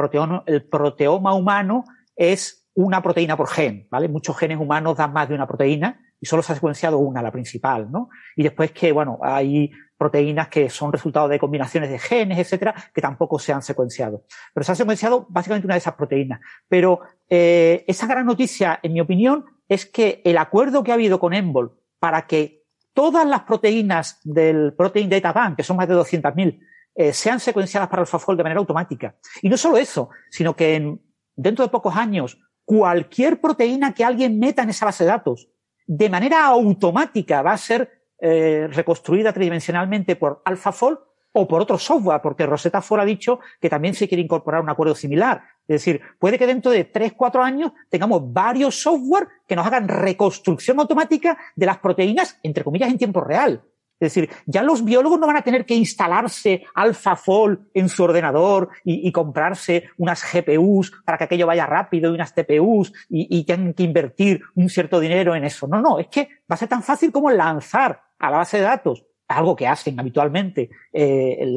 D: el proteoma humano es una proteína por gen, ¿vale? Muchos genes humanos dan más de una proteína y solo se ha secuenciado una, la principal, ¿no? Y después que, bueno, hay proteínas que son resultado de combinaciones de genes, etcétera, que tampoco se han secuenciado. Pero se ha secuenciado básicamente una de esas proteínas. Pero eh, esa gran noticia, en mi opinión, es que el acuerdo que ha habido con Embol para que todas las proteínas del Protein Data Bank, que son más de 200.000, eh, sean secuenciadas para AlphaFold de manera automática. Y no solo eso, sino que en, dentro de pocos años, cualquier proteína que alguien meta en esa base de datos, de manera automática va a ser eh, reconstruida tridimensionalmente por AlphaFold o por otro software, porque Rosetta Fold ha dicho que también se quiere incorporar un acuerdo similar. Es decir, puede que dentro de 3, 4 años tengamos varios software que nos hagan reconstrucción automática de las proteínas, entre comillas, en tiempo real. Es decir, ya los biólogos no van a tener que instalarse AlphaFold en su ordenador y, comprarse unas GPUs para que aquello vaya rápido y unas TPUs y, y tengan que invertir un cierto dinero en eso. No, no, es que va a ser tan fácil como lanzar a la base de datos algo que hacen habitualmente eh,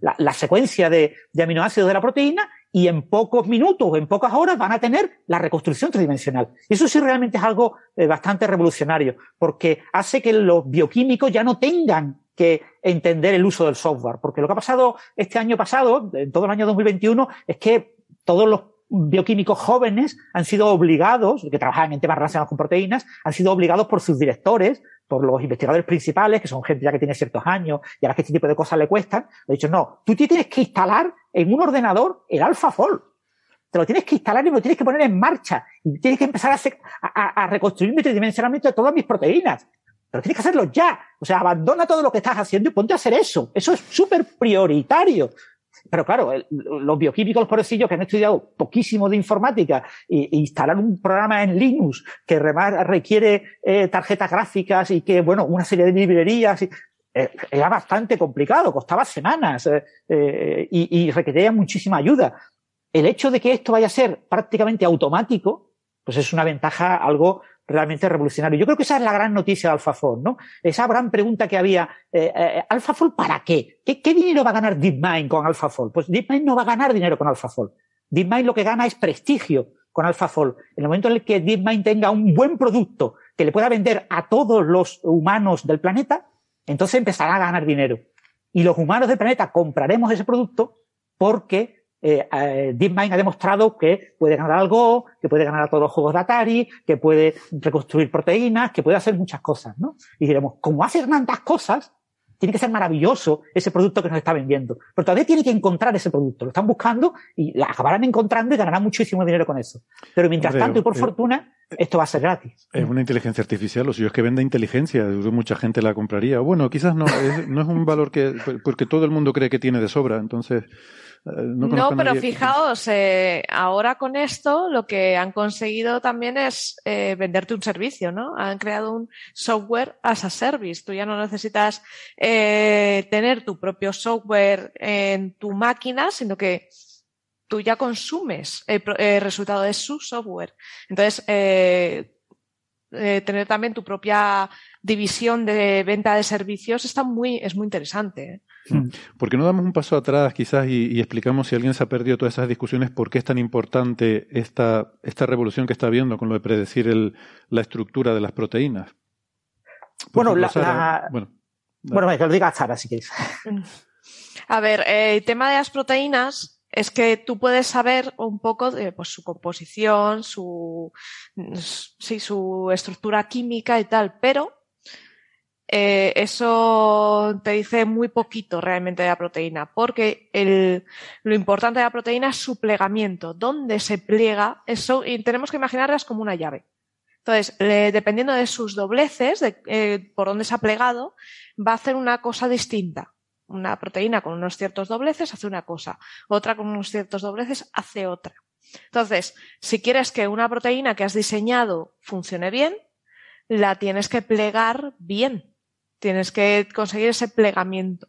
D: la, secuencia de, aminoácidos de la proteína y en pocos minutos o en pocas horas van a tener la reconstrucción tridimensional. Eso sí realmente es algo eh, bastante revolucionario, porque hace que los bioquímicos ya no tengan que entender el uso del software, porque lo que ha pasado este año pasado, en todo el año 2021, es que todos los bioquímicos jóvenes han sido obligados, que trabajan en temas relacionados con proteínas, han sido obligados por sus directores, por los investigadores principales, que son gente ya que tiene ciertos años y a las que este tipo de cosas le cuestan, he dicho, no, tú tienes que instalar en un ordenador el AlphaFold. Te lo tienes que instalar y lo tienes que poner en marcha. Y tienes que empezar a, a, reconstruir tridimensionalmente todas mis proteínas. Pero tienes que hacerlo ya. O sea, abandona todo lo que estás haciendo y ponte a hacer eso. Eso es súper prioritario. Pero claro, los bioquímicos, los pobrecillos que han estudiado poquísimo de informática e, instalar un programa en Linux que requiere eh, tarjetas gráficas y que, bueno, una serie de librerías, eh, era bastante complicado, costaba semanas eh, y requería muchísima ayuda. El hecho de que esto vaya a ser prácticamente automático, pues es una ventaja algo realmente revolucionario. Yo creo que esa es la gran noticia de AlphaFold, ¿no? Esa gran pregunta que había, eh, eh, ¿AlphaFold para qué? qué? dinero va a ganar DeepMind con AlphaFold? Pues DeepMind no va a ganar dinero con AlphaFold. DeepMind lo que gana es prestigio con AlphaFold. En el momento en el que DeepMind tenga un buen producto que le pueda vender a todos los humanos del planeta, entonces empezará a ganar dinero. Y los humanos del planeta compraremos ese producto porque eh, eh, DeepMind ha demostrado que puede ganar algo, que puede ganar a todos los juegos de Atari, que puede reconstruir proteínas, que puede hacer muchas cosas, ¿no? Y diremos, como hace tantas cosas, tiene que ser maravilloso ese producto que nos está vendiendo. Pero todavía tiene que encontrar ese producto. Lo están buscando y la acabarán encontrando y ganarán muchísimo dinero con eso. Pero mientras tanto, y por eh, fortuna, esto va a ser gratis.
A: Es una inteligencia artificial, o si es que vende inteligencia, mucha gente la compraría. Bueno, quizás no, no es un valor que, porque todo el mundo cree que tiene de sobra, entonces
C: eh, no, pero fijaos, eh, ahora con esto lo que han conseguido también es eh, venderte un servicio, ¿no? Han creado un software as a service. Tú ya no necesitas tener tu propio software en tu máquina, sino que tú ya consumes el, resultado de su software. Entonces, tener también tu propia división de venta de servicios está muy, es muy interesante.
A: Hmm. ¿Por qué no damos un paso atrás quizás y, explicamos si alguien se ha perdido todas esas discusiones, por qué es tan importante esta, esta revolución que está habiendo con lo de predecir el, la estructura de las proteínas?
D: bueno, la, bueno, bueno, que lo diga Sara si quieres.
C: A ver, el tema de las proteínas es que tú puedes saber un poco de pues, su composición, su, sí, su estructura química y tal, pero eh, eso te dice muy poquito realmente de la proteína, porque lo importante de la proteína es su plegamiento, dónde se pliega, eso, y tenemos que imaginarlas como una llave. Entonces, dependiendo de sus dobleces, de eh, por dónde se ha plegado, va a hacer una cosa distinta. Una proteína con unos ciertos dobleces hace una cosa, otra con unos ciertos dobleces hace otra. Entonces, si quieres que una proteína que has diseñado funcione bien, la tienes que plegar bien. Tienes que conseguir ese plegamiento.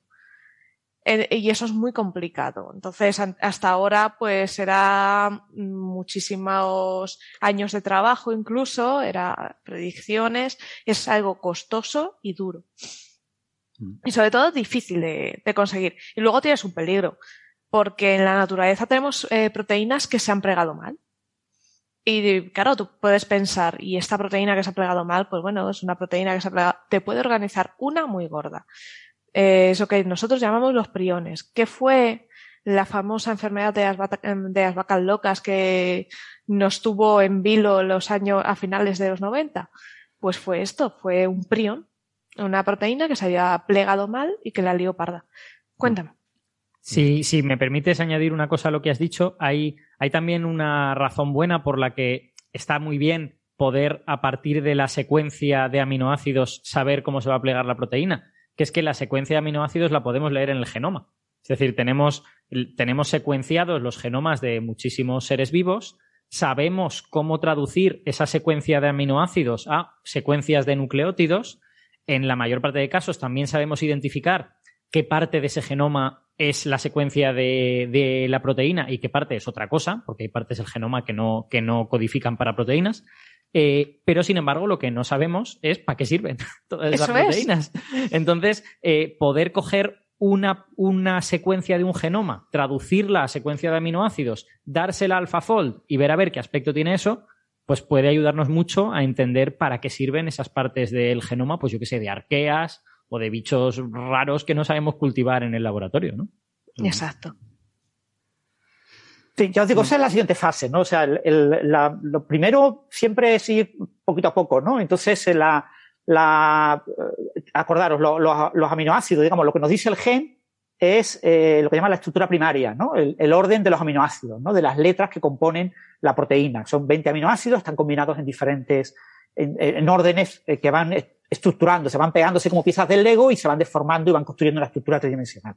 C: y eso es muy complicado. Entonces, hasta ahora, pues era muchísimos años de trabajo incluso, era predicciones, es algo costoso y duro. Mm. Y sobre todo difícil de, conseguir. Y luego tienes un peligro, porque en la naturaleza tenemos eh, proteínas que se han plegado mal. Y claro, tú puedes pensar, y esta proteína que se ha plegado mal, pues bueno, es una proteína que se ha plegado, te puede organizar una muy gorda. Eh, eso que nosotros llamamos los priones. ¿Qué fue la famosa enfermedad de las, de las vacas locas que nos tuvo en vilo los años a finales de los 90? Pues fue esto, fue un prion, una proteína que se había plegado mal y que la lió parda. Cuéntame.
F: Si, si me permites añadir una cosa a lo que has dicho, hay, hay también una razón buena por la que está muy bien poder, a partir de la secuencia de aminoácidos, saber cómo se va a plegar la proteína, que es que la secuencia de aminoácidos la podemos leer en el genoma. Es decir, tenemos, tenemos secuenciados los genomas de muchísimos seres vivos, sabemos cómo traducir esa secuencia de aminoácidos a secuencias de nucleótidos. En la mayor parte de casos también sabemos identificar qué parte de ese genoma es la secuencia de, la proteína y qué parte es otra cosa, porque hay partes del genoma que no, que no codifican para proteínas. Eh, pero, sin embargo, lo que no sabemos es para qué sirven (laughs) todas esas proteínas. Entonces, eh, poder coger una, una, secuencia de un genoma, traducirla a secuencia de aminoácidos, dársela al AlphaFold y ver a ver qué aspecto tiene eso, pues puede ayudarnos mucho a entender para qué sirven esas partes del genoma, pues yo que sé, de arqueas o de bichos raros que no sabemos cultivar en el laboratorio, ¿no?
C: Exacto.
D: Sí, ya os digo, esa es la siguiente fase, ¿no? O sea, lo primero siempre es ir poquito a poco, ¿no? Entonces, la, la eh, acordaros, los aminoácidos, digamos, lo que nos dice el gen es eh, lo que llama la estructura primaria, ¿no? El, orden de los aminoácidos, ¿no? De las letras que componen la proteína. Son 20 aminoácidos, están combinados en diferentes, en órdenes eh, que van estructurando, se van pegándose como piezas del Lego y se van deformando y van construyendo una estructura tridimensional.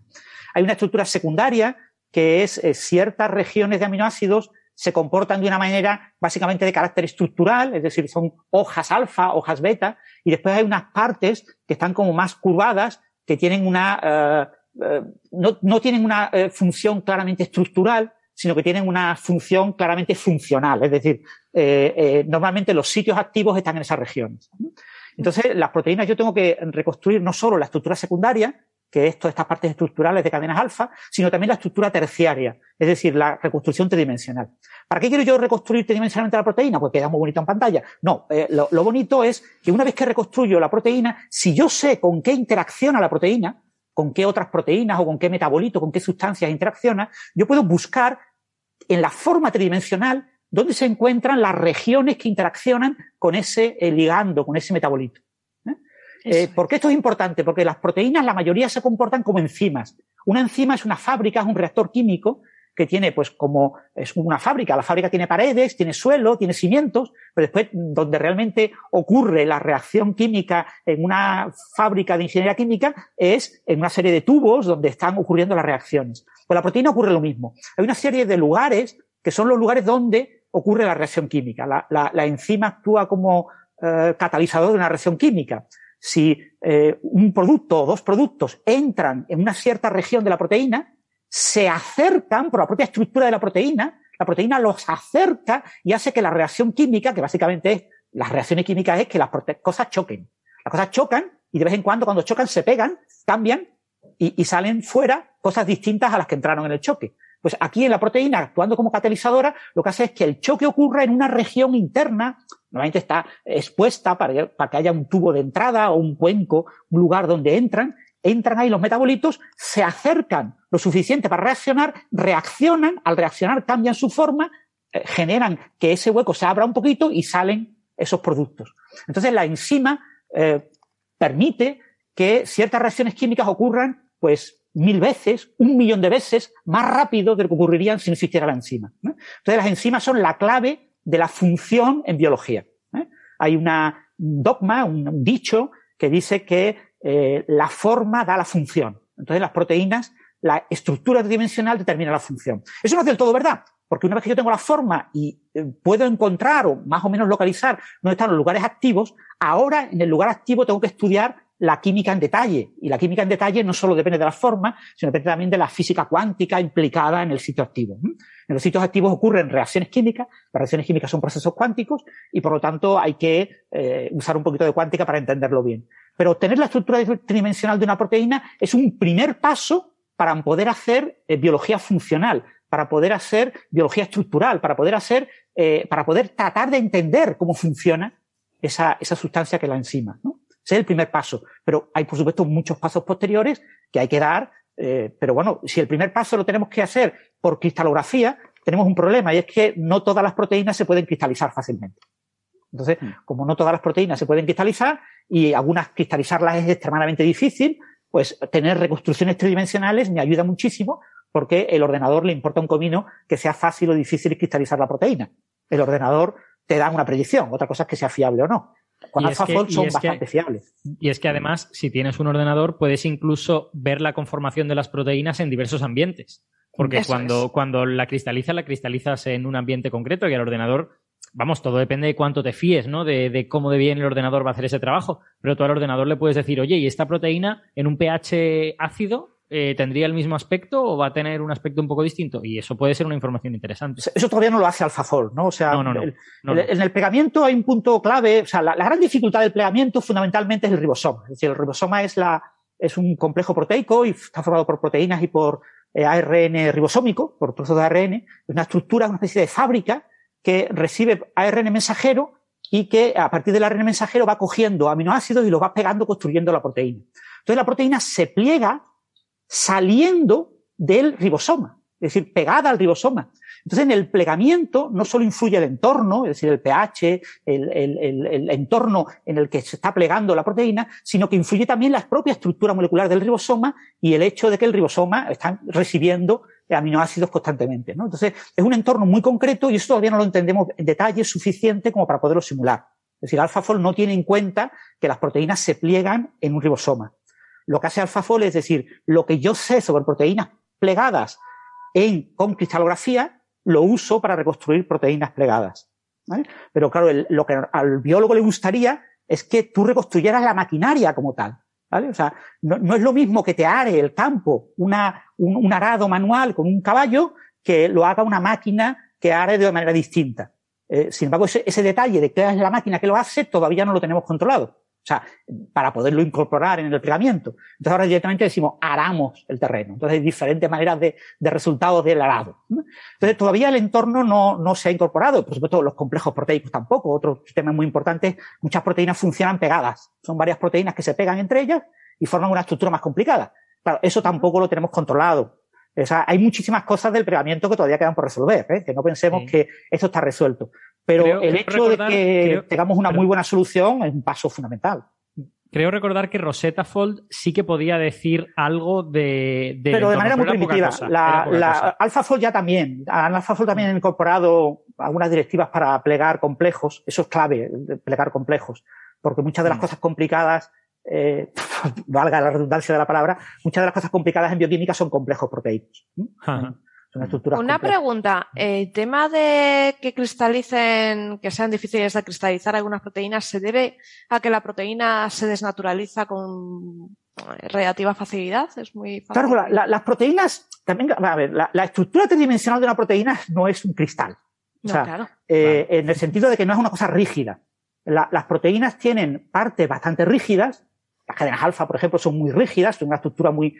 D: Hay una estructura secundaria que es eh, ciertas regiones de aminoácidos se comportan de una manera básicamente de carácter estructural, es decir, son hojas alfa, hojas beta, y después hay unas partes que están como más curvadas, que tienen una, eh, no, no, tienen una función claramente estructural, sino que tienen una función claramente funcional, es decir, normalmente los sitios activos están en esas regiones. Entonces, las proteínas yo tengo que reconstruir no solo la estructura secundaria, que es todas estas partes estructurales de cadenas alfa, sino también la estructura terciaria, es decir, la reconstrucción tridimensional. ¿Para qué quiero yo reconstruir tridimensionalmente la proteína? Pues queda muy bonito en pantalla. No, eh, lo, lo, bonito es que una vez que reconstruyo la proteína, si yo sé con qué interacciona la proteína, con qué otras proteínas o con qué metabolito, con qué sustancias interacciona, yo puedo buscar en la forma tridimensional dónde se encuentran las regiones que interaccionan con ese eh, ligando, con ese metabolito. ¿eh? Eh, ¿Por qué esto es importante? Porque las proteínas, la mayoría se comportan como enzimas. Una enzima es una fábrica, es un reactor químico que tiene, pues, como es una fábrica. La fábrica tiene paredes, tiene suelo, tiene cimientos, pero después, donde realmente ocurre la reacción química en una fábrica de ingeniería química es en una serie de tubos donde están ocurriendo las reacciones. Con la proteína ocurre lo mismo. Hay una serie de lugares que son los lugares donde ocurre la reacción química. La, enzima actúa como eh, catalizador de una reacción química. Si eh, un producto o dos productos entran en una cierta región de la proteína, se acercan por la propia estructura de la proteína, la proteína los acerca y hace que la reacción química, que básicamente es, las reacciones químicas es que las cosas choquen. Las cosas chocan y de vez en cuando cuando chocan se pegan, cambian y salen fuera cosas distintas a las que entraron en el choque. Pues aquí en la proteína, actuando como catalizadora, lo que hace es que el choque ocurra en una región interna, normalmente está expuesta para que, haya un tubo de entrada o un cuenco, un lugar donde entran, entran ahí los metabolitos, se acercan lo suficiente para reaccionar, reaccionan, al reaccionar cambian su forma, eh, generan que ese hueco se abra un poquito y salen esos productos. Entonces la enzima eh, permite que ciertas reacciones químicas ocurran, pues mil veces, un millón de veces más rápido de lo que ocurrirían si no existiera la enzima. Entonces las enzimas son la clave de la función en biología. ¿eh? Hay una, un dogma, un, dicho que dice que eh, la forma da la función. Entonces las proteínas, la estructura tridimensional determina la función. Eso no es del todo verdad, porque una vez que yo tengo la forma y eh, puedo encontrar o más o menos localizar dónde están los lugares activos, ahora en el lugar activo tengo que estudiar la química en detalle. Y la química en detalle no solo depende de la forma, sino depende también de la física cuántica implicada en el sitio activo. En los sitios activos ocurren reacciones químicas, las reacciones químicas son procesos cuánticos y por lo tanto hay que eh, usar un poquito de cuántica para entenderlo bien. Pero obtener la estructura tridimensional de una proteína es un primer paso para poder hacer eh, biología funcional, para poder hacer biología estructural, para poder hacer, eh, para poder tratar de entender cómo funciona esa, sustancia que es la enzima. Ese es el primer paso. Pero hay, por supuesto, muchos pasos posteriores que hay que dar. Eh, pero bueno, si el primer paso lo tenemos que hacer por cristalografía, tenemos un problema y es que no todas las proteínas se pueden cristalizar fácilmente. Entonces, mm. como no todas las proteínas se pueden cristalizar y algunas cristalizarlas es extremadamente difícil, pues tener reconstrucciones tridimensionales me ayuda muchísimo porque el ordenador le importa un comino que sea fácil o difícil cristalizar la proteína. El ordenador te da una predicción, otra cosa es que sea fiable o no. Con AlphaFold son bastante fiables.
F: Y es que además, si tienes un ordenador, puedes incluso ver la conformación de las proteínas en diversos ambientes. Porque cuando, cuando la cristalizas, la cristalizas en un ambiente concreto y el ordenador, vamos, todo depende de cuánto te fíes, ¿no? De, de, cómo de bien el ordenador va a hacer ese trabajo. Pero tú al ordenador le puedes decir, oye, ¿y esta proteína en un pH ácido eh, ¿tendría el mismo aspecto o va a tener un aspecto un poco distinto? Y eso puede ser una información interesante.
D: Eso todavía no lo hace AlphaFold, ¿no? O sea, en el plegamiento hay un punto clave, o sea, la, gran dificultad del plegamiento fundamentalmente es el ribosoma. Es decir, el ribosoma es, la, es un complejo proteico y está formado por proteínas y por eh, ARN ribosómico, por trozos de ARN. Es una estructura, una especie de fábrica que recibe ARN mensajero y que a partir del ARN mensajero va cogiendo aminoácidos y los va pegando construyendo la proteína. Entonces la proteína se pliega saliendo del ribosoma, es decir, pegada al ribosoma. Entonces, en el plegamiento no solo influye el entorno, es decir, el pH, el, entorno en el que se está plegando la proteína, sino que influye también la propia estructura molecular del ribosoma y el hecho de que el ribosoma está recibiendo aminoácidos constantemente. Entonces, es un entorno muy concreto y eso todavía no lo entendemos en detalle suficiente como para poderlo simular. Es decir, AlphaFold no tiene en cuenta que las proteínas se pliegan en un ribosoma. Lo que hace AlphaFold es decir, lo que yo sé sobre proteínas plegadas en, con cristalografía, lo uso para reconstruir proteínas plegadas. Pero claro, lo que al biólogo le gustaría es que tú reconstruyeras la maquinaria como tal. O sea, no, es lo mismo que te are el campo un, arado manual con un caballo que lo haga una máquina que are de manera distinta. Eh, sin embargo, ese, detalle de qué es la máquina que lo hace todavía no lo tenemos controlado. O sea, para poderlo incorporar en el plegamiento. Entonces ahora directamente decimos aramos el terreno. Entonces hay diferentes maneras de, de resultados del arado. Entonces todavía el entorno no, no se ha incorporado. Por supuesto, los complejos proteicos tampoco. Otro tema muy importante, muchas proteínas funcionan pegadas. Son varias proteínas que se pegan entre ellas y forman una estructura más complicada. Claro, eso tampoco lo tenemos controlado. O sea, hay muchísimas cosas del plegamiento que todavía quedan por resolver, ¿eh? que no pensemos que esto está resuelto. Pero el hecho de que tengamos una muy buena solución es un paso fundamental.
F: Creo recordar que Rosetta Fold sí que podía decir algo de.
D: pero de manera muy primitiva. la, la AlphaFold ya también. AlphaFold también ha incorporado algunas directivas para plegar complejos. Eso es clave, plegar complejos. Porque muchas de las mm. cosas complicadas, eh, (laughs) valga la redundancia de la palabra, muchas de las cosas complicadas en bioquímica son complejos proteicos.
C: Una pregunta. El tema de que cristalicen, que sean difíciles de cristalizar algunas proteínas, ¿se debe a que la proteína se desnaturaliza con relativa facilidad? Es muy
D: Claro, las proteínas, también, a ver, la, estructura tridimensional de una proteína no es un cristal. O sea, eh, en el sentido de que no es una cosa rígida. las proteínas tienen partes bastante rígidas las cadenas alfa, por ejemplo, son muy rígidas, tienen una estructura muy,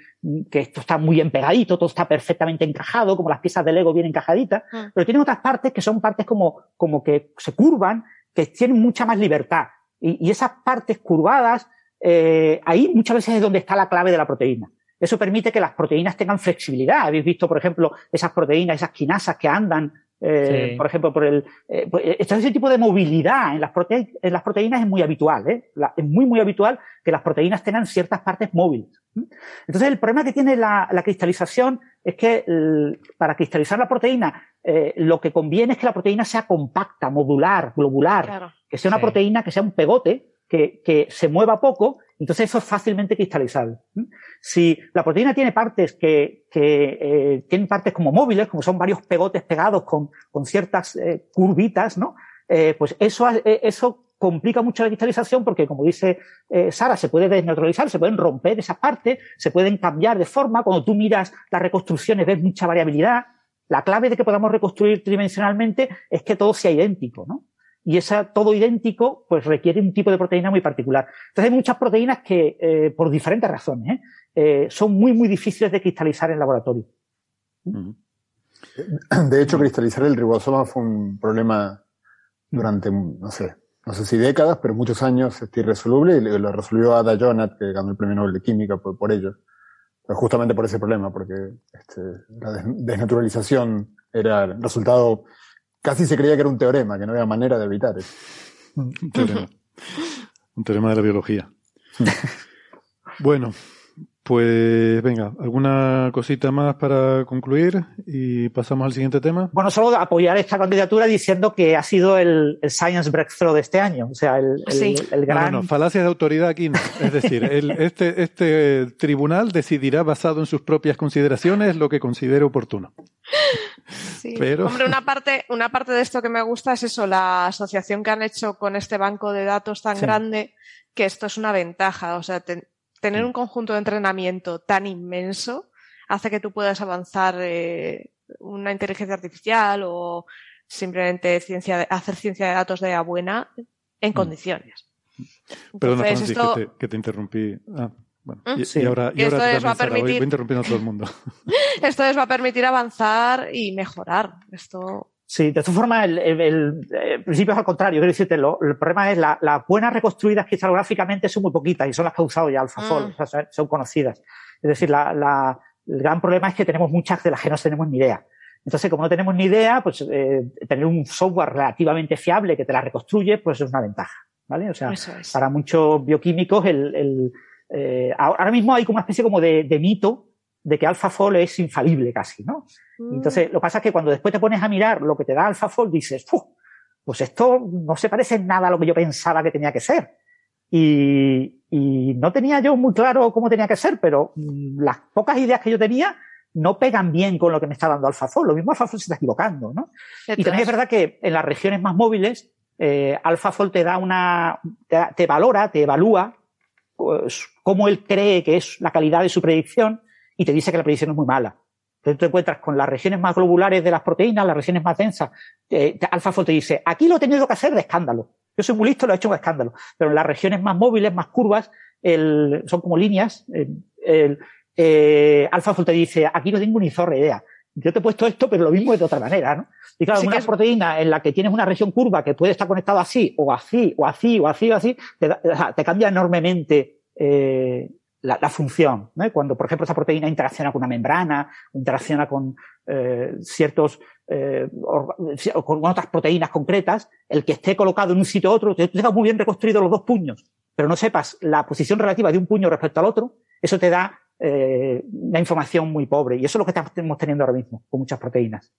D: que esto está muy empegadito, todo está perfectamente encajado, como las piezas de Lego bien encajaditas, mm. pero tienen otras partes que son partes como, como que se curvan, que tienen mucha más libertad. Y, esas partes curvadas, eh, ahí muchas veces es donde está la clave de la proteína. Eso permite que las proteínas tengan flexibilidad. Habéis visto, por ejemplo, esas proteínas, esas quinasas que andan eh, por ejemplo, por el, eh, pues, eh, ese tipo de movilidad en las, en las proteínas es muy habitual, ¿eh? es muy, muy habitual que las proteínas tengan ciertas partes móviles. Entonces, el problema que tiene la, la cristalización es que para cristalizar la proteína, eh, lo que conviene es que la proteína sea compacta, modular, globular, que sea una proteína que sea un pegote, que, que se mueva poco entonces eso es fácilmente cristalizable. Si la proteína tiene partes que, que eh, tienen partes como móviles, como son varios pegotes pegados con, con ciertas eh, curvitas, ¿no? Eh, pues eso, eh, eso complica mucho la cristalización porque, como dice eh, Sara, se puede desneutralizar, se pueden romper esas partes, se pueden cambiar de forma. Cuando tú miras las reconstrucciones ves mucha variabilidad. La clave de que podamos reconstruir tridimensionalmente es que todo sea idéntico, ¿no? Y esa todo idéntico, pues requiere un tipo de proteína muy particular. Entonces hay muchas proteínas que, eh, por diferentes razones, ¿eh? eh, son muy, muy difíciles de cristalizar en laboratorio.
E: De hecho, cristalizar el ribosoma fue un problema durante, no sé, no sé si décadas, pero muchos años este, irresoluble y lo resolvió Ada Jonat, que ganó el premio Nobel de Química por, por ello. Pero justamente por ese problema, porque este, la desnaturalización era el resultado, casi se creía que era un teorema, que no había manera de evitar eso.
A: Un teorema. un teorema de la biología. (laughs) bueno, pues venga, ¿alguna cosita más para concluir y pasamos al siguiente tema?
D: Bueno, solo apoyar esta candidatura diciendo que ha sido el, el Science Breakthrough de este año. O sea, el, el,
C: Sí.
D: el gran.
A: No, no, falacias de autoridad aquí no. Es decir, (laughs) el- este, este tribunal decidirá basado en sus propias consideraciones lo que considere oportuno.
C: Sí.
A: Pero-
C: Hombre, una parte, una parte de esto que me gusta es eso, la asociación que han hecho con este banco de datos tan
D: Sí.
C: grande, que esto es una ventaja. O sea, tener un conjunto de entrenamiento tan inmenso hace que tú puedas avanzar eh, una inteligencia artificial o simplemente ciencia de- hacer ciencia de datos de la buena en condiciones.
A: Mm. Perdona,
C: Entonces,
A: Francis,
C: esto-
A: que, te, que te interrumpí. Ah, bueno.
C: Mm.
A: Y,
D: Sí.
A: y ahora, y
C: Y esto
A: ahora tú
C: les va a
A: voy-
C: permitir-
A: voy interrumpiendo a todo el mundo. (laughs)
C: esto les va a permitir avanzar y mejorar. Esto
D: Sí, de todas formas, el, el- el- el principio es al contrario. Quiero decirte, lo- el problema es la- las buenas reconstruidas cristalográficamente son muy poquitas y son las que ha usado ya AlphaFold,
C: Mm.
D: o sea, son- conocidas. Es decir, la- la- el gran problema es que tenemos muchas de las que no tenemos ni idea. Entonces, como no tenemos ni idea, pues eh, tener un software relativamente fiable que te la reconstruye, pues es una ventaja. ¿Vale? O sea,
C: es.
D: para muchos bioquímicos, el, el, eh, ahora mismo hay como una especie como de, de mito de que AlphaFold es infalible casi, ¿no?
C: Mm.
D: Entonces, lo que pasa es que cuando después te pones a mirar lo que te da AlphaFold, dices, "Fu, pues esto no se parece en nada a lo que yo pensaba que tenía que ser. Y, y no tenía yo muy claro cómo tenía que ser, pero mm, las pocas ideas que yo tenía no pegan bien con lo que me está dando AlphaFold. Lo mismo AlphaFold se está equivocando, ¿no? Y también es verdad que en las regiones más móviles, eh, AlphaFold te da una, te valora, te evalúa pues, cómo él cree que es la calidad de su predicción y te dice que la predicción es muy mala. Entonces tú te encuentras con las regiones más globulares de las proteínas, las regiones más densas. Eh, te- AlphaFold te dice, aquí lo he tenido que hacer de escándalo. Yo soy muy listo, lo he hecho de escándalo. Pero en las regiones más móviles, más curvas, el- son como líneas. El, el, eh, AlphaFold te dice, aquí no tengo ni zorra idea. Yo te he puesto esto, pero lo mismo es de otra manera, ¿no? Y claro,
C: Sí
D: una
C: es-
D: proteína en la que tienes una región curva que puede estar conectada así, o así, o así, o así, o así, te cambia enormemente eh, la, la función. ¿no? Cuando, por ejemplo, esa proteína interacciona con una membrana, interacciona con eh, ciertos, eh, o con otras proteínas concretas, el que esté colocado en un sitio u otro, tú tengas muy bien reconstruidos los dos puños, pero no sepas la posición relativa de un puño respecto al otro, eso te da eh, una información muy pobre. Y eso es lo que estamos teniendo ahora mismo con muchas proteínas.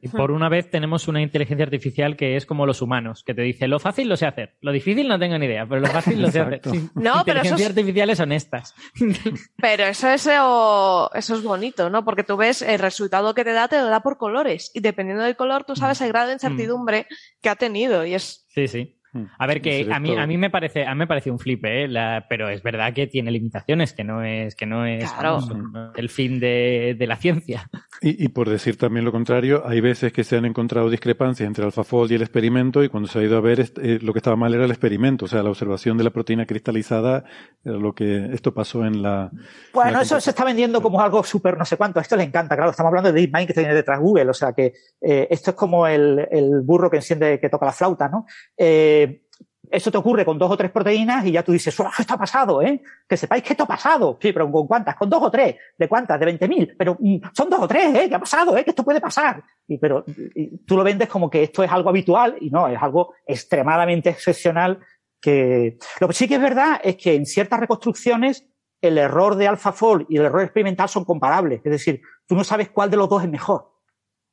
F: Y por una vez tenemos una inteligencia artificial que es como los humanos, que te dice lo fácil lo sé hacer, lo difícil no tengo ni idea, pero lo fácil lo sé hacer. Sí.
C: No, pero eso
F: Inteligencias
C: es-
F: artificiales honestas. (laughs)
C: Pero eso es, eso, eso es bonito, ¿no? Porque tú ves el resultado que te da, te lo da por colores. Y dependiendo del color, tú sabes el grado de incertidumbre que ha tenido. Y es.
F: Sí, sí. A ver, que a mí, a mí me parece, a mí me parece un flip, ¿eh? La- pero es verdad que tiene limitaciones, que no es, que no es
C: Claro.
F: el fin de, de la ciencia.
A: Y, y por decir también lo contrario, hay veces que se han encontrado discrepancias entre AlphaFold y el experimento y cuando se ha ido a ver eh, lo que estaba mal era el experimento, o sea, la observación de la proteína cristalizada era lo que esto pasó en la...
D: Bueno,
A: la
D: eso se está vendiendo como algo súper no sé cuánto. A esto le encanta, claro. Estamos hablando de DeepMind que tiene detrás Google. O sea que eh, esto es como el, el burro que enciende, que toca la flauta, ¿no? Eh, eso te ocurre con dos o tres proteínas y ya tú dices, ¡oh, esto ha pasado, eh! Que sepáis que esto ha pasado. Sí, pero ¿con cuántas? ¿Con dos o tres? ¿De cuántas? ¿De 20.000? Pero mm, son dos o tres, ¿eh? ¿Qué ha pasado, eh? Que esto puede pasar. Y, pero y tú lo vendes como que esto es algo habitual y no, es algo extremadamente excepcional que... Lo que sí que es verdad es que en ciertas reconstrucciones el error de AlphaFold y el error experimental son comparables. Es decir, tú no sabes cuál de los dos es mejor.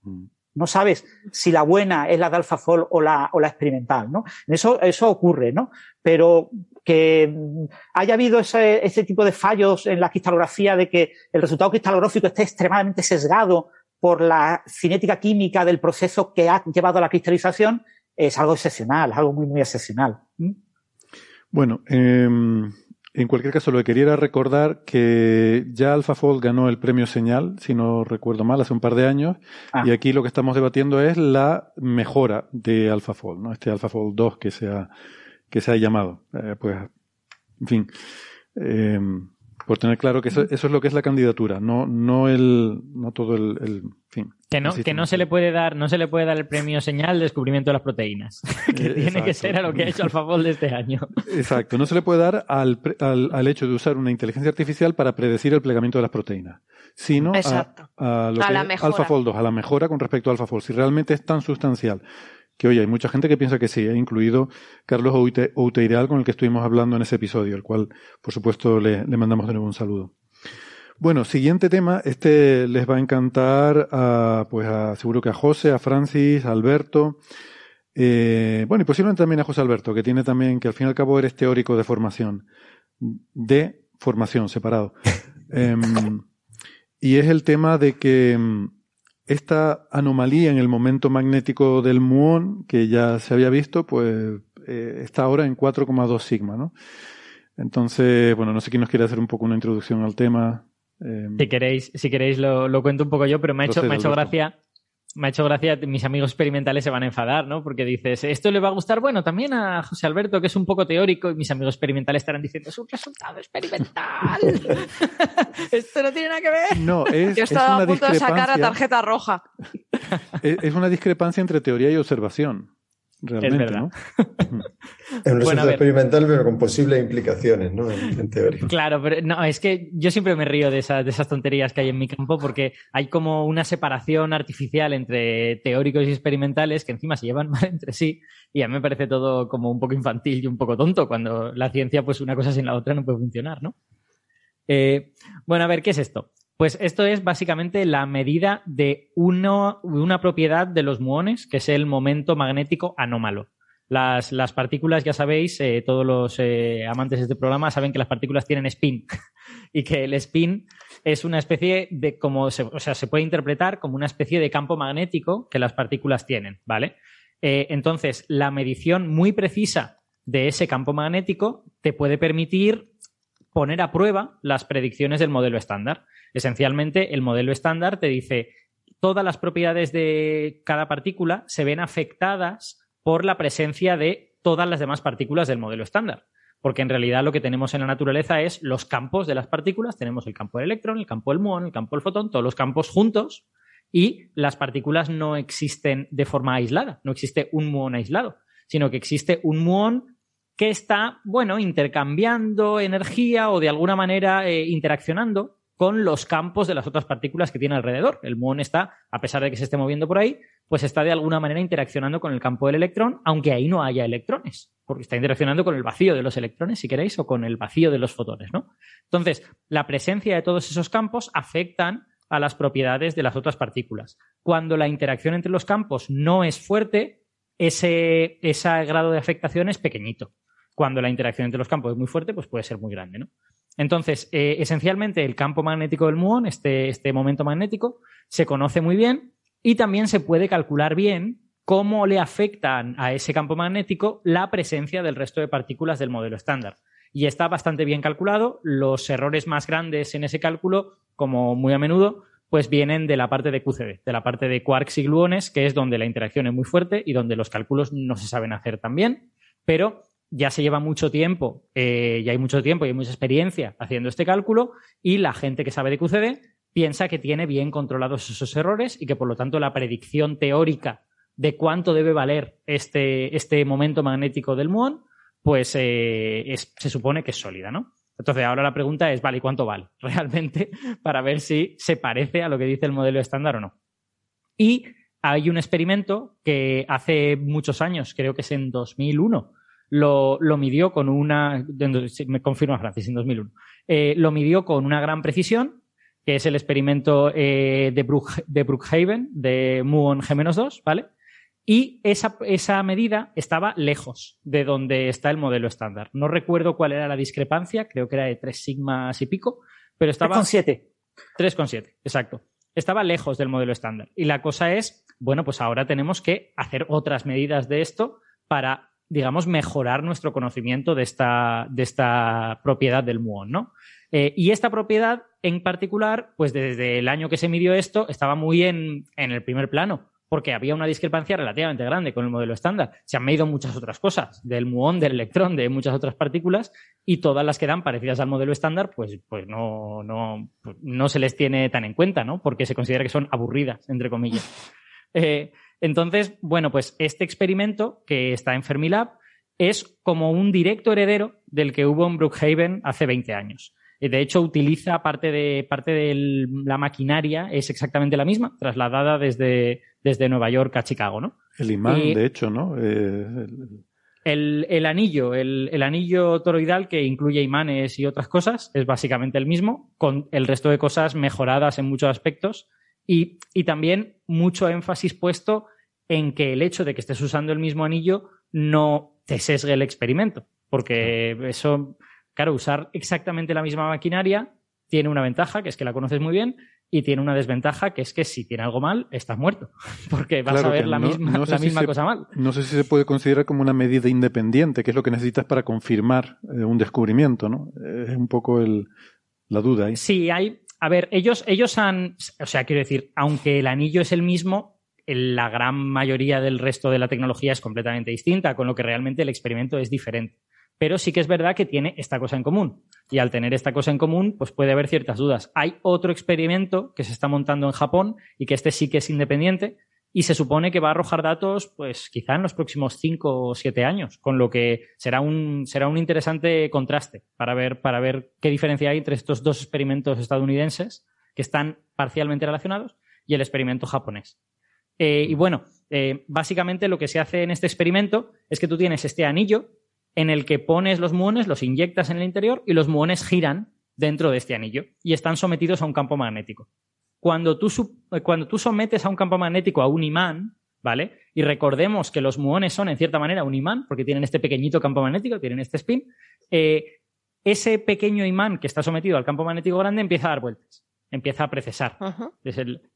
A: Mm.
D: No sabes si la buena es la de AlphaFold o la, o la experimental, ¿no? Eso, eso ocurre, ¿no? Pero que haya habido ese, ese tipo de fallos en la cristalografía de que el resultado cristalográfico esté extremadamente sesgado por la cinética química del proceso que ha llevado a la cristalización, es algo excepcional, algo muy, muy excepcional.
A: Bueno, em, en cualquier caso, lo que quería era recordar que ya AlphaFold ganó el premio Señal, si no recuerdo mal, hace un par de años,
D: Ah.
A: y aquí lo que estamos debatiendo es la mejora de AlphaFold, ¿no? Este AlphaFold 2 que se ha, que se ha llamado. Eh, pues, en fin, em, por tener claro que eso, eso es lo que es la candidatura, no, no el, no todo el, fin.
F: Que no,
A: el
F: que no se le puede dar, no se le puede dar el premio señal de descubrimiento de las proteínas. (laughs) que
A: Eh,
F: tiene que ser a lo que ha hecho AlphaFold de este año.
A: Exacto, no se le puede dar al, pre- al, al hecho de usar una inteligencia artificial para predecir el plegamiento de las proteínas, sino a,
C: Exacto.
A: a lo
C: A
A: que
C: la
A: es
C: mejora.
A: AlphaFold 2, a la mejora con respecto a AlphaFold. Si realmente es tan sustancial que, oye, hay mucha gente que piensa que sí, eh, incluido Carlos Oute- Outeireal, con el que estuvimos hablando en ese episodio, el cual, por supuesto, le, le mandamos de nuevo un saludo. Bueno, siguiente tema, este les va a encantar a, pues a, seguro que a José, a Francis, a Alberto, eh, bueno, y posiblemente también a José Alberto, que tiene también, que al fin y al cabo eres teórico de formación, de formación separado. (laughs) Em, y es el tema de que em, esta anomalía en el momento magnético del muón, que ya se había visto, pues eh, está ahora en 4,2 sigma, ¿no? Entonces, bueno, no sé quién nos quiere hacer un poco una introducción al tema. Em,
F: Si queréis, si queréis lo, lo cuento un poco yo, pero me ha hecho, me ha hecho gracia. Me ha hecho gracia, mis amigos experimentales se van a enfadar, ¿no? Porque dices, esto le va a gustar, bueno, también a José Alberto, que es un poco teórico, y mis amigos experimentales estarán diciendo, es un resultado experimental. (laughs) esto no tiene nada que ver.
A: no, es,
C: Yo
A: es
C: estaba
A: una
C: a punto de sacar a
A: discrepancia.
C: tarjeta roja. (laughs)
A: Es, es una discrepancia entre teoría y observación. Realmente,
F: verdad.
A: ¿no?
B: Es un
F: Bueno,
B: experimental, pero con posibles implicaciones, ¿no? En, en teoría.
F: Claro, pero no, es que yo siempre me río de esas, de esas tonterías que hay en mi campo porque hay como una separación artificial entre teóricos y experimentales que encima se llevan (laughs) mal entre sí y a mí me parece todo como un poco infantil y un poco tonto cuando la ciencia, pues una cosa sin la otra no puede funcionar, ¿no? Eh, bueno, a ver, ¿qué es esto? Pues esto es básicamente la medida de una propiedad de los muones, que es el momento magnético anómalo. Las, las partículas, ya sabéis, eh, todos los eh, amantes de este programa saben que las partículas tienen spin (laughs) y que el spin es una especie de como, se, o sea, se puede interpretar como una especie de campo magnético que las partículas tienen, ¿vale? Eh, entonces, la medición muy precisa de ese campo magnético te puede permitir poner a prueba las predicciones del modelo estándar. Esencialmente, el modelo estándar te dice todas las propiedades de cada partícula se ven afectadas por la presencia de todas las demás partículas del modelo estándar. Porque en realidad lo que tenemos en la naturaleza es los campos de las partículas. Tenemos el campo del electrón, el campo del muón, el campo del fotón, todos los campos juntos y las partículas no existen de forma aislada. No existe un muón aislado, sino que existe un muón que está, bueno, intercambiando energía o de alguna manera eh, interaccionando con los campos de las otras partículas que tiene alrededor. El muón está, a pesar de que se esté moviendo por ahí, pues está de alguna manera interaccionando con el campo del electrón, aunque ahí no haya electrones, porque está interaccionando con el vacío de los electrones, si queréis, o con el vacío de los fotones, ¿no? Entonces, la presencia de todos esos campos afectan a las propiedades de las otras partículas. Cuando la interacción entre los campos no es fuerte, ese, ese grado de afectación es pequeñito. Cuando la interacción entre los campos es muy fuerte, pues puede ser muy grande, ¿no? Entonces, eh, esencialmente, el campo magnético del muón, este, este momento magnético, se conoce muy bien y también se puede calcular bien cómo le afectan a ese campo magnético la presencia del resto de partículas del modelo estándar. Y está bastante bien calculado. Los errores más grandes en ese cálculo, como muy a menudo, pues vienen de la parte de QCD, de la parte de quarks y gluones, que es donde la interacción es muy fuerte y donde los cálculos no se saben hacer tan bien, pero ya se lleva mucho tiempo, eh, ya hay mucho tiempo y hay mucha experiencia haciendo este cálculo y la gente que sabe de QCD piensa que tiene bien controlados esos errores y que por lo tanto la predicción teórica de cuánto debe valer este, este momento magnético del muón, pues eh, se supone que es sólida, ¿no? Entonces ahora la pregunta es, vale, ¿y cuánto vale (laughs) realmente para ver si se parece a lo que dice el modelo estándar o no? Y hay un experimento que hace muchos años, creo que es en 2001, lo, lo midió con una, me confirma Francis, en 2001, eh, lo midió con una gran precisión, que es el experimento eh, de, Brook, de Brookhaven, de muon G-2, ¿vale? Y esa, esa, medida estaba lejos de donde está el modelo estándar. No recuerdo cuál era la discrepancia, creo que era de 3 sigmas y pico, pero estaba...
D: 3,7.
F: 3,7, exacto. estaba lejos del modelo estándar. Y la cosa es, bueno, pues ahora tenemos que hacer otras medidas de esto para, digamos, mejorar nuestro conocimiento de esta, de esta propiedad del muón, ¿no? Eh, y esta propiedad en particular, pues desde el año que se midió esto, estaba muy en, en el primer plano porque había una discrepancia relativamente grande con el modelo estándar. Se han medido muchas otras cosas, del muón, del electrón, de muchas otras partículas, y todas las que dan parecidas al modelo estándar, pues, pues no, no, pues no se les tiene tan en cuenta, ¿no? Porque se considera que son aburridas, entre comillas. Eh, entonces, bueno, pues este experimento que está en Fermilab es como un directo heredero del que hubo en Brookhaven hace 20 años. De hecho, utiliza parte de, parte de la maquinaria, es exactamente la misma, trasladada desde, desde Nueva York a Chicago, ¿no?
A: El imán, de hecho, ¿no? Eh,
F: el, anillo, el, anillo toroidal que incluye imanes y otras cosas, es básicamente el mismo, con el resto de cosas mejoradas en muchos aspectos y, y también mucho énfasis puesto en que el hecho de que estés usando el mismo anillo no te sesgue el experimento, porque eso Claro, usar exactamente la misma maquinaria tiene una ventaja, que es que la conoces muy bien, y tiene una desventaja, que es que si tiene algo mal, estás muerto, (laughs) porque vas a ver la misma, la misma cosa mal.
A: No sé si se puede considerar como una medida independiente, que es lo que necesitas para confirmar eh, un descubrimiento, ¿no? Es un poco el, la duda ahí.
F: Sí, hay... A ver, ellos, ellos han... O sea, quiero decir, aunque el anillo es el mismo, la gran mayoría del resto de la tecnología es completamente distinta, con lo que realmente el experimento es diferente pero sí que es verdad que tiene esta cosa en común. Y al tener esta cosa en común, pues puede haber ciertas dudas. Hay otro experimento que se está montando en Japón y que este sí que es independiente y se supone que va a arrojar datos, pues quizá en los próximos cinco o siete años, con lo que será un, será un interesante contraste para ver, para ver qué diferencia hay entre estos dos experimentos estadounidenses que están parcialmente relacionados y el experimento japonés. Eh, y bueno, eh, básicamente lo que se hace en este experimento es que tú tienes este anillo en el que pones los muones, los inyectas en el interior y los muones giran dentro de este anillo y están sometidos a un campo magnético. Cuando tú, cuando tú sometes a un campo magnético a un imán, ¿vale? Y recordemos que los muones son en cierta manera un imán porque tienen este pequeñito campo magnético, tienen este spin, eh, ese pequeño imán que está sometido al campo magnético grande empieza a dar vueltas, empieza a precesar,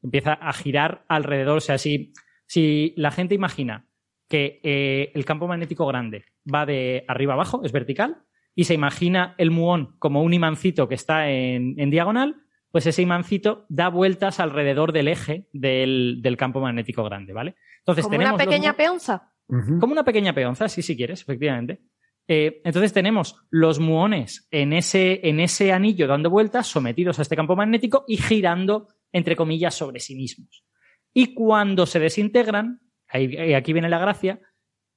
F: empieza a girar alrededor. O sea, si, si la gente imagina que eh, el campo magnético grande va de arriba abajo, es vertical, y se imagina el muón como un imancito que está en, diagonal, pues ese imancito da vueltas alrededor del eje del, campo magnético grande, ¿vale?
C: Entonces, como una pequeña peonza.
F: Como una pequeña peonza, sí, si quieres, efectivamente. Eh, entonces tenemos los muones en ese, en ese anillo dando vueltas, sometidos a este campo magnético y girando, entre comillas, sobre sí mismos. Y cuando se desintegran, y aquí viene la gracia,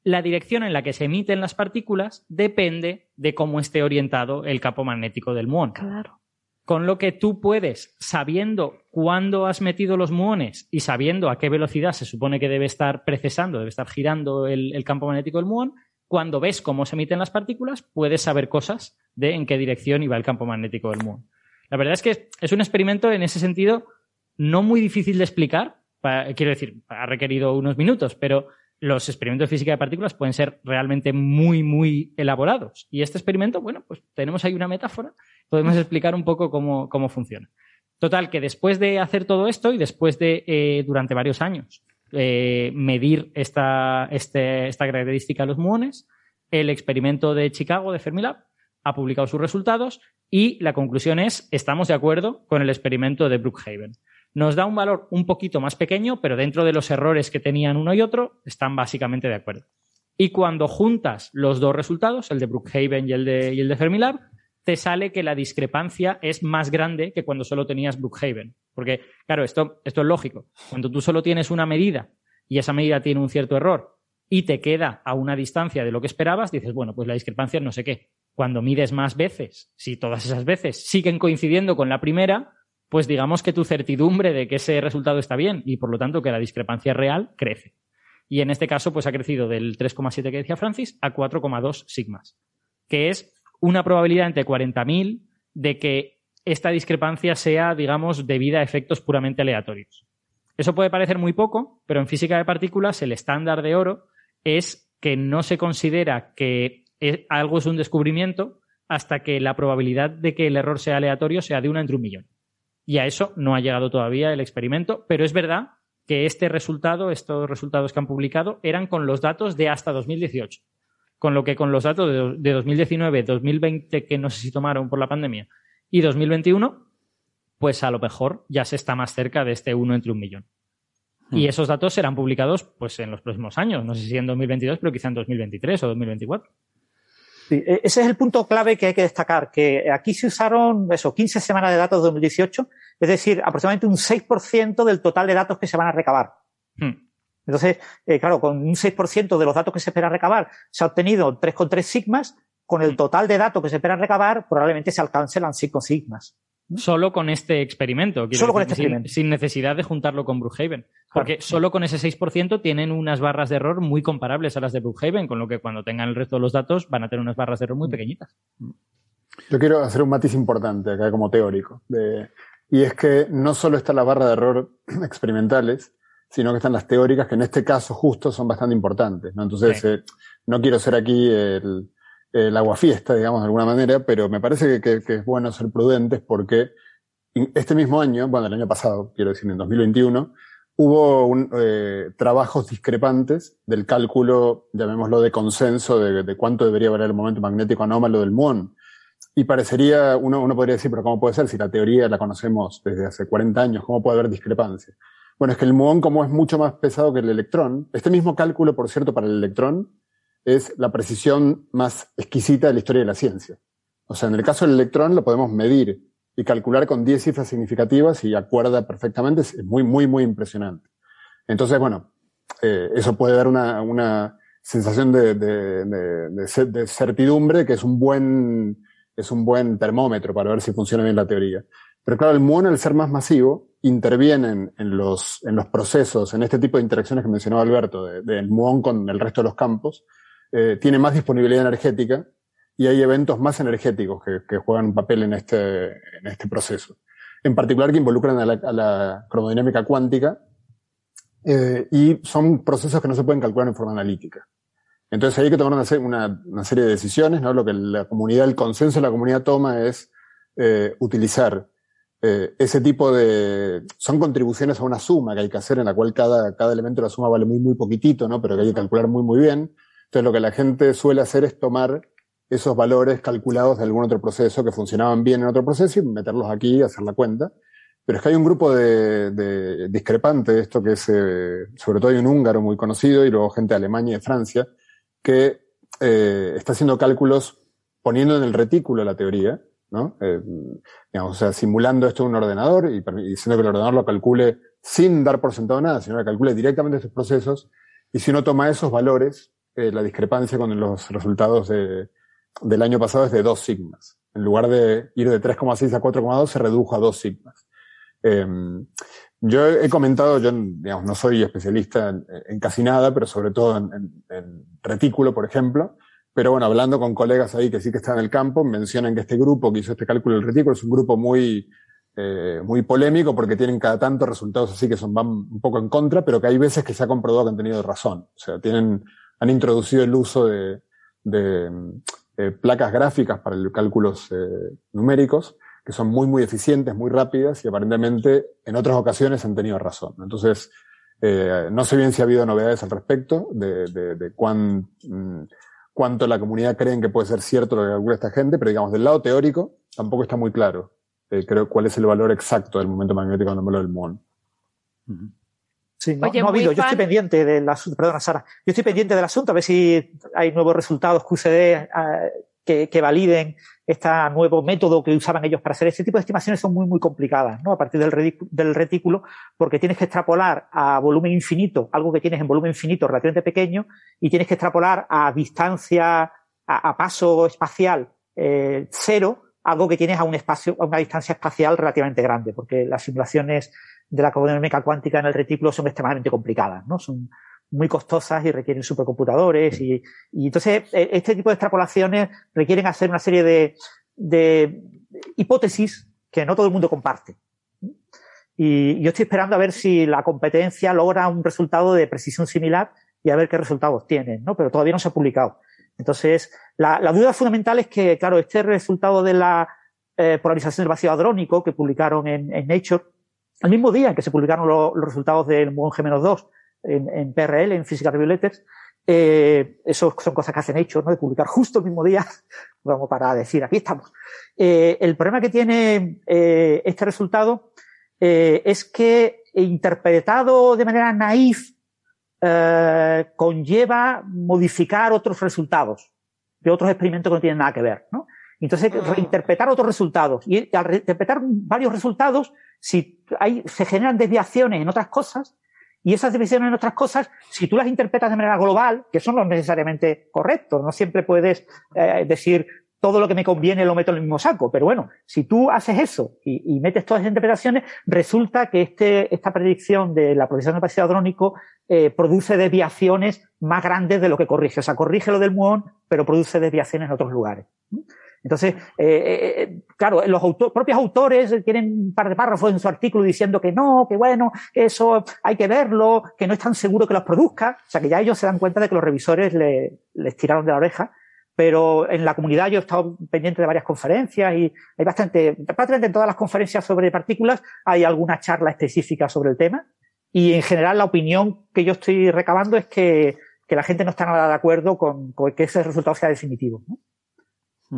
F: la dirección en la que se emiten las partículas depende de cómo esté orientado el campo magnético del muón.
C: Claro.
F: Con lo que tú puedes, sabiendo cuándo has metido los muones y sabiendo a qué velocidad se supone que debe estar precesando, debe estar girando el, campo magnético del muón, cuando ves cómo se emiten las partículas, puedes saber cosas de en qué dirección iba el campo magnético del muón. La verdad es que es un experimento en ese sentido no muy difícil de explicar, quiero decir, ha requerido unos minutos, pero los experimentos de física de partículas pueden ser realmente muy, muy elaborados. Y este experimento, bueno, pues tenemos ahí una metáfora, podemos explicar un poco cómo, funciona. Total, que después de hacer todo esto y después de, eh, durante varios años, eh, medir esta, este, esta característica de los muones, el experimento de Chicago, de Fermilab, ha publicado sus resultados y la conclusión es, estamos de acuerdo con el experimento de Brookhaven nos da un valor un poquito más pequeño, pero dentro de los errores que tenían uno y otro, están básicamente de acuerdo. Y cuando juntas los dos resultados, el de Brookhaven y el de, y el de Fermilab, te sale que la discrepancia es más grande que cuando solo tenías Brookhaven. Porque, claro, esto, esto es lógico. Cuando tú solo tienes una medida y esa medida tiene un cierto error y te queda a una distancia de lo que esperabas, dices, bueno, pues la discrepancia es no sé qué. Cuando mides más veces, si todas esas veces siguen coincidiendo con la primera, pues digamos que tu certidumbre de que ese resultado está bien y por lo tanto que la discrepancia real crece. Y en este caso, pues ha crecido del 3,7 que decía Francis a 4,2 sigmas, que es una probabilidad entre 40.000 de que esta discrepancia sea, digamos, debida a efectos puramente aleatorios. Eso puede parecer muy poco, pero en física de partículas el estándar de oro es que no se considera que algo es un descubrimiento hasta que la probabilidad de que el error sea aleatorio sea de una entre un millón. Y a eso no ha llegado todavía el experimento, pero es verdad que este resultado, estos resultados que han publicado, eran con los datos de hasta 2018. Con lo que con los datos de, 2019, 2020, que no sé si tomaron por la pandemia, y 2021, pues a lo mejor ya se está más cerca de este uno entre un millón. Y hmm. esos datos serán publicados pues en los próximos años, no sé si en 2022, pero quizá en 2023 o 2024.
D: E-, ese es el punto clave que hay que destacar, que aquí se usaron eso, 15 semanas de datos de 2018, es decir, aproximadamente un 6% del total de datos que se van a recabar. Hmm. Entonces, eh, claro, con un 6% de los datos que se espera recabar, se ha obtenido 3,3 sigmas, con el total de datos que se espera recabar, probablemente se alcance las 5 sigmas.
F: Solo con este experimento.
D: Solo con este experimento.
F: Sin, necesidad de juntarlo con Brookhaven. Porque solo con ese 6% tienen unas barras de error muy comparables a las de Brookhaven, con lo que cuando tengan el resto de los datos van a tener unas barras de error muy mm. pequeñitas.
E: Yo quiero hacer un matiz importante acá como teórico. y es que no solo está la barra de error (clears throat) experimentales, sino que están las teóricas, que en este caso justo son bastante importantes. ¿no? Entonces, eh, no quiero ser aquí el, el aguafiesta, digamos, de alguna manera, pero me parece que, es bueno ser prudentes porque este mismo año, bueno, el año pasado, quiero decir, en 2021, hubo un, eh, trabajos discrepantes del cálculo, llamémoslo de consenso, de, cuánto debería valer el momento magnético anómalo del muón. Y parecería, uno, uno podría decir, pero ¿cómo puede ser si la teoría la conocemos desde hace 40 años? ¿Cómo puede haber discrepancia? Bueno, es que el muón, como es mucho más pesado que el electrón, este mismo cálculo, por cierto, para el electrón, es la precisión más exquisita de la historia de la ciencia. O sea, en el caso del electrón lo podemos medir y calcular con 10 cifras significativas y acuerda perfectamente, es muy, muy, muy impresionante. Entonces, bueno, eh, eso puede dar una, una sensación de, de, de, de, certidumbre que es un buen, es un buen termómetro para ver si funciona bien la teoría. Pero claro, el muón, al ser más masivo, interviene en, los, en los procesos, en este tipo de interacciones que mencionaba Alberto, del muón con el resto de los campos, eh, tiene más disponibilidad energética y hay eventos más energéticos que, juegan un papel en este, en este proceso. En particular que involucran a la, cromodinámica cuántica eh, y son procesos que no se pueden calcular en forma analítica. Entonces hay que tomar una, una, serie de decisiones, ¿no? Lo que la comunidad, el consenso de la comunidad toma es eh, utilizar ese tipo de... Son contribuciones a una suma que hay que hacer en la cual cada, cada elemento de la suma vale muy, muy poquitito, ¿no? Pero que hay que calcular muy, muy bien. Entonces lo que la gente suele hacer es tomar esos valores calculados de algún otro proceso que funcionaban bien en otro proceso y meterlos aquí y hacer la cuenta. Pero es que hay un grupo de, de esto que es, eh, sobre todo hay un húngaro muy conocido y luego gente de Alemania y de Francia, que eh, está haciendo cálculos poniendo en el retículo la teoría, ¿no? Eh, digamos, o sea, simulando esto en un ordenador y, diciendo que el ordenador lo calcule sin dar por sentado nada, sino que calcule directamente estos procesos. Y si uno toma esos valores eh, la discrepancia con los resultados de, del año pasado es de 2 sigmas. En lugar de ir de 3,6 a 4,2 se redujo a 2 sigmas. Eh, yo he comentado, yo digamos, no soy especialista en, casi nada, pero sobre todo en, en, retículo, por ejemplo. Pero bueno, hablando con colegas ahí que sí que están en el campo, mencionan que este grupo que hizo este cálculo del retículo es un grupo muy, eh, muy polémico porque tienen cada tanto resultados así que son, van un poco en contra, pero que hay veces que se ha comprobado que han tenido razón. O sea, tienen han introducido el uso de, eh, placas gráficas para los cálculos eh, numéricos, que son muy, muy eficientes, muy rápidas y aparentemente en otras ocasiones han tenido razón. Entonces, eh, no sé bien si ha habido novedades al respecto de, mm, cuánto la comunidad creen que puede ser cierto lo que calcula esta gente, pero digamos, del lado teórico tampoco está muy claro creo cuál es el valor exacto del momento magnético anómalo del MON.
D: Sí, no, ha habido. Yo estoy pendiente del asunto, perdona Sara, yo estoy pendiente del asunto a ver si hay nuevos resultados QCD eh, que, que, validen este nuevo método que usaban ellos para hacer este tipo de estimaciones son muy, muy complicadas, ¿no? A partir del, del retículo, porque tienes que extrapolar a volumen infinito, algo que tienes en volumen infinito relativamente pequeño, y tienes que extrapolar a distancia, a, paso espacial eh, cero, algo que tienes a un espacio, a una distancia espacial relativamente grande, porque las simulaciones de la carbodinámica cuántica en el retículo son extremadamente complicadas, ¿no? Son muy costosas y requieren supercomputadores y, y entonces e, este tipo de extrapolaciones requieren hacer una serie de, de hipótesis que no todo el mundo comparte. Y yo estoy esperando a ver si la competencia logra un resultado de precisión similar y a ver qué resultados tienen, ¿no? Pero todavía no se ha publicado. Entonces, la, la duda fundamental es que, claro, este resultado de la eh, polarización del vacío hadrónico que publicaron en, Nature, el mismo día en que se publicaron los resultados del muón G-2 en, PRL, en Physical Review Letters, eh, eso son cosas que hacen Nature, ¿no? De publicar justo el mismo día, (laughs) vamos para decir, aquí estamos. Eh, el problema que tiene este resultado es que interpretado de manera naif conlleva modificar otros resultados de otros experimentos que no tienen nada que ver, ¿no? Entonces, ah. reinterpretar otros resultados. Y al reinterpretar varios resultados, si hay, se generan desviaciones en otras cosas, y esas desviaciones en otras cosas, si tú las interpretas de manera global, que son no necesariamente correctos, no siempre puedes eh, decir todo lo que me conviene lo meto en el mismo saco. Pero bueno, si tú haces eso y, metes todas esas interpretaciones, resulta que este, esta predicción de la provisión del vacío hadrónico eh, produce desviaciones más grandes de lo que corrige. O sea, corrige lo del muón, pero produce desviaciones en otros lugares. Entonces, eh, eh, eh, claro, los propios autores tienen un par de párrafos en su artículo diciendo que no, que bueno, eso hay que verlo, que no es tan seguro que los produzca. O sea, que ya ellos se dan cuenta de que los revisores le, les tiraron de la oreja. Pero en la comunidad yo he estado pendiente de varias conferencias y hay bastante, prácticamente en todas las conferencias sobre partículas hay alguna charla específica sobre el tema. Y en general la opinión que yo estoy recabando es que, que la gente no está nada de acuerdo con, con que ese resultado sea definitivo.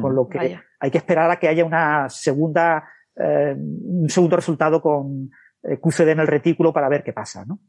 D: Con mm. lo que hay que esperar a que haya una segunda, eh, un segundo resultado con eh, QCD en el retículo para ver qué pasa, ¿no?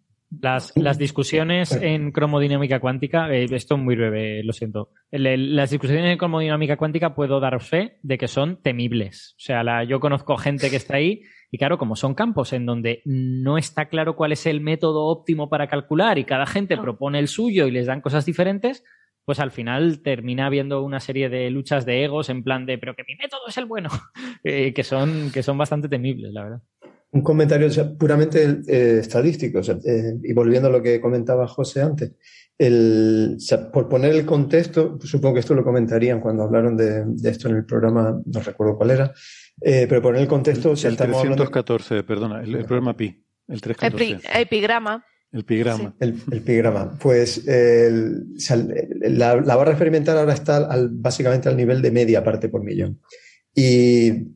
F: Las, las discusiones en cromodinámica cuántica, eh, esto es muy breve, lo siento. las discusiones en cromodinámica cuántica puedo dar fe de que son temibles. O sea, la, yo conozco gente que está ahí y claro, como son campos en donde no está claro cuál es el método óptimo para calcular y cada gente propone el suyo y les dan cosas diferentes, pues al final termina habiendo una serie de luchas de egos en plan de, pero que mi método es el bueno, (laughs) eh, que, son, que son bastante temibles, la verdad.
B: Un comentario puramente eh, estadístico, eh, y volviendo a lo que comentaba José antes, el, por poner el contexto, supongo que esto lo comentarían cuando hablaron de, esto en el programa, no recuerdo cuál era, pero poner el contexto...
A: El, el 314, perdona, el, programa PI, el 314.
C: epigrama.
A: El pigrama.
B: El, pigrama. Pues la, barra experimental ahora está básicamente al nivel de media parte por millón. Y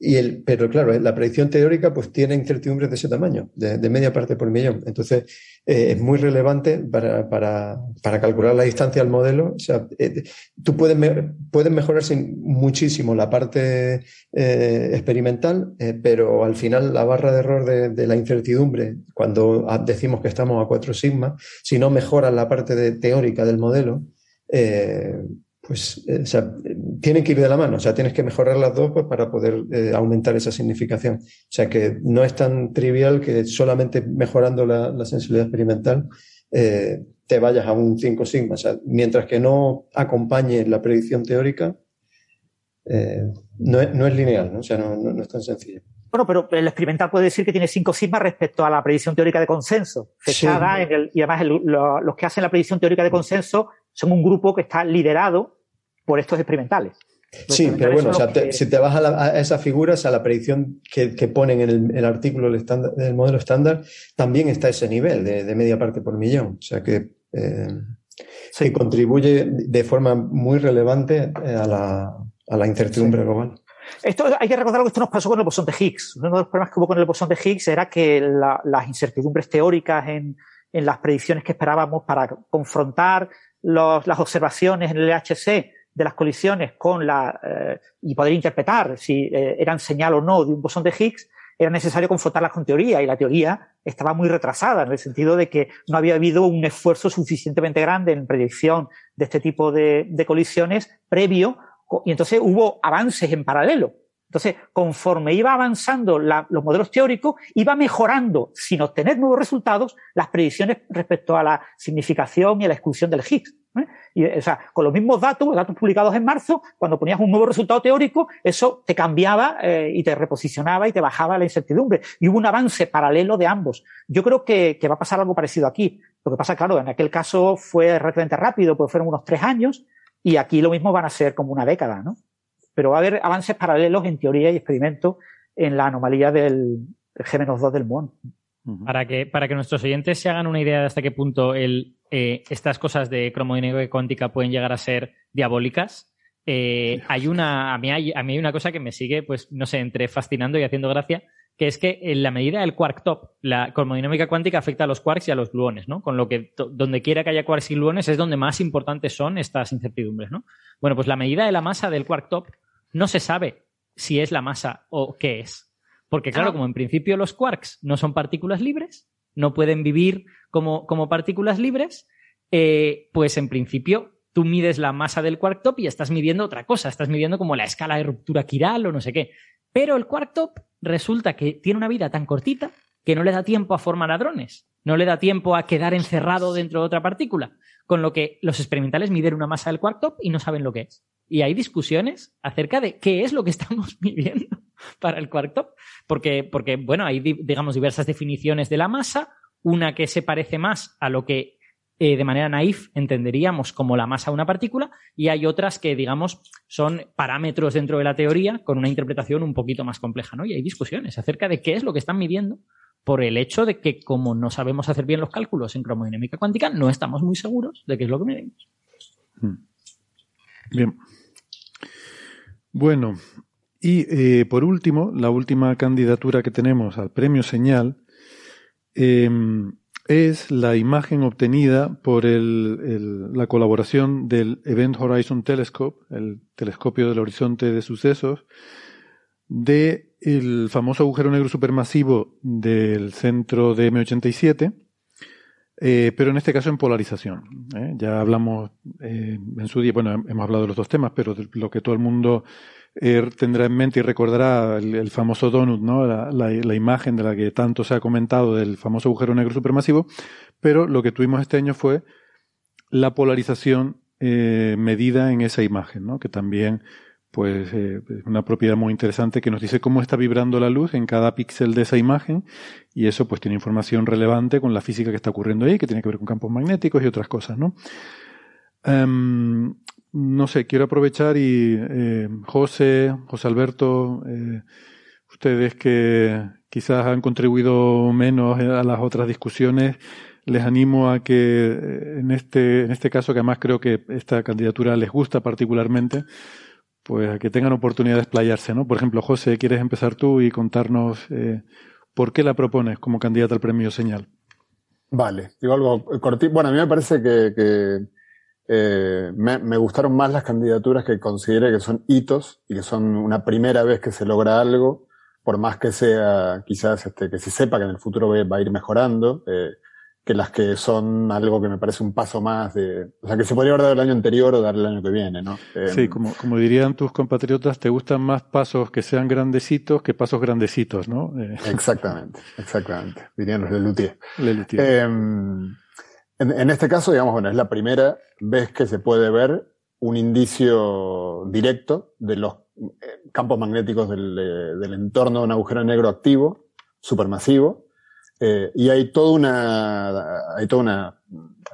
B: y el, pero claro, la predicción teórica pues tiene incertidumbres de ese tamaño, de, media parte por millón. Entonces, eh, es muy relevante para, para, para, calcular la distancia al modelo. O sea, eh, tú puedes, puedes mejorar muchísimo la parte eh, experimental, pero al final la barra de error de, de, la incertidumbre, cuando decimos que estamos a 4 sigma, si no mejoras la parte de, teórica del modelo, pues eh, o sea, tienen que ir de la mano, o sea, tienes que mejorar las dos pues, para poder eh, aumentar esa significación. O sea, que no es tan trivial que solamente mejorando la, sensibilidad experimental eh, te vayas a un 5 sigma. O sea, mientras que no acompañe la predicción teórica, no, es, lineal, ¿no? o sea, no, es tan sencillo.
D: Bueno, pero el experimental puede decir que tiene 5 sigma respecto a la predicción teórica de consenso, fechada en el, y además los que hacen la predicción teórica de consenso son un grupo que está liderado por estos experimentales.
B: sí, pero bueno, si te vas a, esa figura, a la predicción que, ponen en el, artículo del, modelo estándar, también está ese nivel de, media parte por millón. O sea que, eh, contribuye de forma muy relevante eh, a la, incertidumbre global.
D: Esto hay que recordar que esto nos pasó con el bosón de Higgs. Uno de los problemas que hubo con el bosón de Higgs era que las incertidumbres teóricas en, las predicciones que esperábamos para confrontar las observaciones en el LHC de las colisiones con la, eh, y poder interpretar si eh, eran señal o no de un bosón de Higgs, era necesario confrontarlas con teoría y la teoría estaba muy retrasada en el sentido de que no había habido un esfuerzo suficientemente grande en predicción de este tipo de, colisiones previo y entonces hubo avances en paralelo. Entonces, conforme iba avanzando los modelos teóricos, iba mejorando, sin obtener nuevos resultados, las predicciones respecto a la significación y a la exclusión del Higgs. ¿Eh? Y, o sea, con los mismos datos, los datos publicados en marzo, cuando ponías un nuevo resultado teórico, eso te cambiaba eh, y te reposicionaba y te bajaba la incertidumbre. Y hubo un avance paralelo de ambos. Yo creo que, va a pasar algo parecido aquí. Lo que pasa, claro, en aquel caso fue relativamente rápido, pues fueron unos tres años, y aquí lo mismo van a ser como una década, ¿no? Pero va a haber avances paralelos en teoría y experimento en la anomalía del G-2 del muón.
F: Para que, para que nuestros oyentes se hagan una idea de hasta qué punto el, eh, estas cosas de cromodinámica cuántica pueden llegar a ser diabólicas, Eh, hay una, a mí hay, a mí hay una cosa que me sigue, pues, no sé, entre fascinando y haciendo gracia, que es que en la medida del quark top, la cosmodinámica cuántica afecta a los quarks y a los gluones, ¿no? Con lo que donde quiera que haya quarks y gluones es donde más importantes son estas incertidumbres, ¿no? Bueno, pues la medida de la masa del quark top no se sabe si es la masa o qué es. Porque claro, ah. como en principio los quarks no son partículas libres, no pueden vivir como, como partículas libres, eh, pues en principio tú mides la masa del quark top y estás midiendo otra cosa, estás midiendo como la escala de ruptura quiral o no sé qué. Pero el quark top resulta que tiene una vida tan cortita que no le da tiempo a formar hadrones, no le da tiempo a quedar encerrado dentro de otra partícula, con lo que los experimentales miden una masa del quark top y no saben lo que es. Y hay discusiones acerca de qué es lo que (laughs) estamos midiendo (laughs) para el quark top, porque, porque bueno, hay digamos diversas definiciones de la masa, una que se parece más a lo que eh, de manera naif entenderíamos como la masa de una partícula y hay otras que, digamos, son parámetros dentro de la teoría con una interpretación un poquito más compleja, ¿no? Y hay discusiones acerca de qué es lo que están midiendo por el hecho de que como no sabemos hacer bien los cálculos en cromodinámica cuántica, no estamos muy seguros de qué es lo que medimos. Hmm.
A: Bien. Bueno, y eh, por último, la última candidatura que tenemos al premio señal em, es la imagen obtenida por la colaboración del Event Horizon Telescope, el telescopio del horizonte de sucesos, de el famoso agujero negro supermasivo del centro de M87, eh, pero en este caso en polarización. ¿eh? Ya hablamos eh, en su día, bueno, hemos hablado de los dos temas, pero de lo que todo el mundo eh, tendrá en mente y recordará el, famoso donut, ¿no? La, imagen de la que tanto se ha comentado del famoso agujero negro supermasivo, pero lo que tuvimos este año fue la polarización eh, medida en esa imagen, ¿no? que también pues eh, es una propiedad muy interesante que nos dice cómo está vibrando la luz en cada píxel de esa imagen y eso pues tiene información relevante con la física que está ocurriendo ahí, que tiene que ver con campos magnéticos y otras cosas, ¿no? Em, no sé, quiero aprovechar y eh, José, José Alberto, eh, ustedes que quizás han contribuido menos a las otras discusiones, les animo a que eh, en este, en este caso, que además creo que esta candidatura les gusta particularmente, pues a que tengan oportunidad de explayarse, ¿no? Por ejemplo, José, ¿quieres empezar tú y contarnos por qué la propones como candidata al premio Señal?
E: Vale, digo algo cortito. Bueno, a mí me parece que eh, me, gustaron más las candidaturas que considere que son hitos y que son una primera vez que se logra algo, por más que sea quizás este, que se sepa que en el futuro va a ir mejorando, eh, que las que son algo que me parece un paso más de, o sea, que se podría haber dado el año anterior o dar el año que viene, ¿no?
A: sí, em, como, como dirían tus compatriotas, te gustan más pasos que sean grandecitos que pasos grandecitos, ¿no?
E: Eh, (laughs) exactamente, exactamente, dirían los de Luthier. En, este caso, digamos, bueno, es la primera vez que se puede ver un indicio directo de los eh, campos magnéticos del, entorno de un agujero negro activo, supermasivo, eh, y hay todo una, hay todo una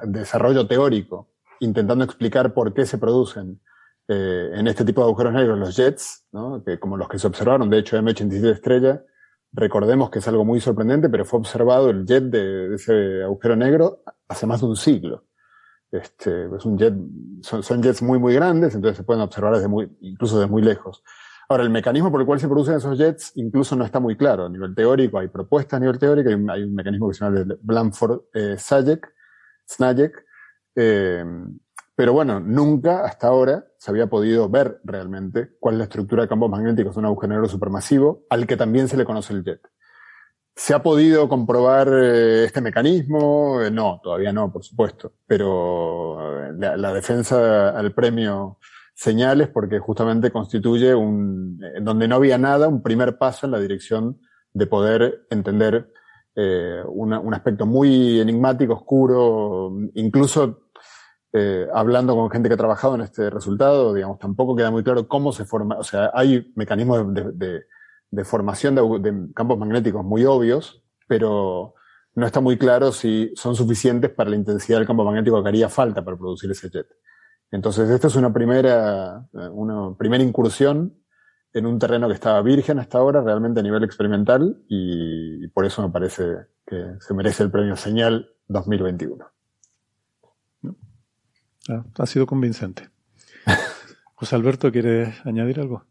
E: desarrollo teórico intentando explicar por qué se producen eh, en este tipo de agujeros negros los jets, ¿no? que como los que se observaron, de hecho M87 estrella, recordemos que es algo muy sorprendente, pero fue observado el jet de ese agujero negro hace más de un siglo. Este, es un jet, son, jets muy, muy grandes, entonces se pueden observar desde muy, incluso desde muy lejos. Ahora, el mecanismo por el cual se producen esos jets incluso no está muy claro. A nivel teórico, hay propuestas a nivel teórico, hay un, mecanismo que se llama el Blanford eh, eh, pero bueno, nunca hasta ahora se había podido ver realmente cuál es la estructura de campos magnéticos de un agujero negro supermasivo, al que también se le conoce el jet. ¿Se ha podido comprobar eh, este mecanismo? Eh, no, todavía no, por supuesto. Pero eh, la, defensa al premio señales porque justamente constituye un, donde no había nada, un primer paso en la dirección de poder entender un aspecto muy enigmático, oscuro, incluso hablando con gente que ha trabajado en este resultado, digamos, tampoco queda muy claro cómo se forma, o sea, hay mecanismos de de formación de, campos magnéticos muy obvios, pero no está muy claro si son suficientes para la intensidad del campo magnético que haría falta para producir ese jet. Entonces, esta es una primera, una primera incursión en un terreno que estaba virgen hasta ahora, realmente a nivel experimental, y, por eso me parece que se merece el premio Señal 2021.
A: ha sido convincente. (laughs) José Alberto, ¿quieres añadir algo?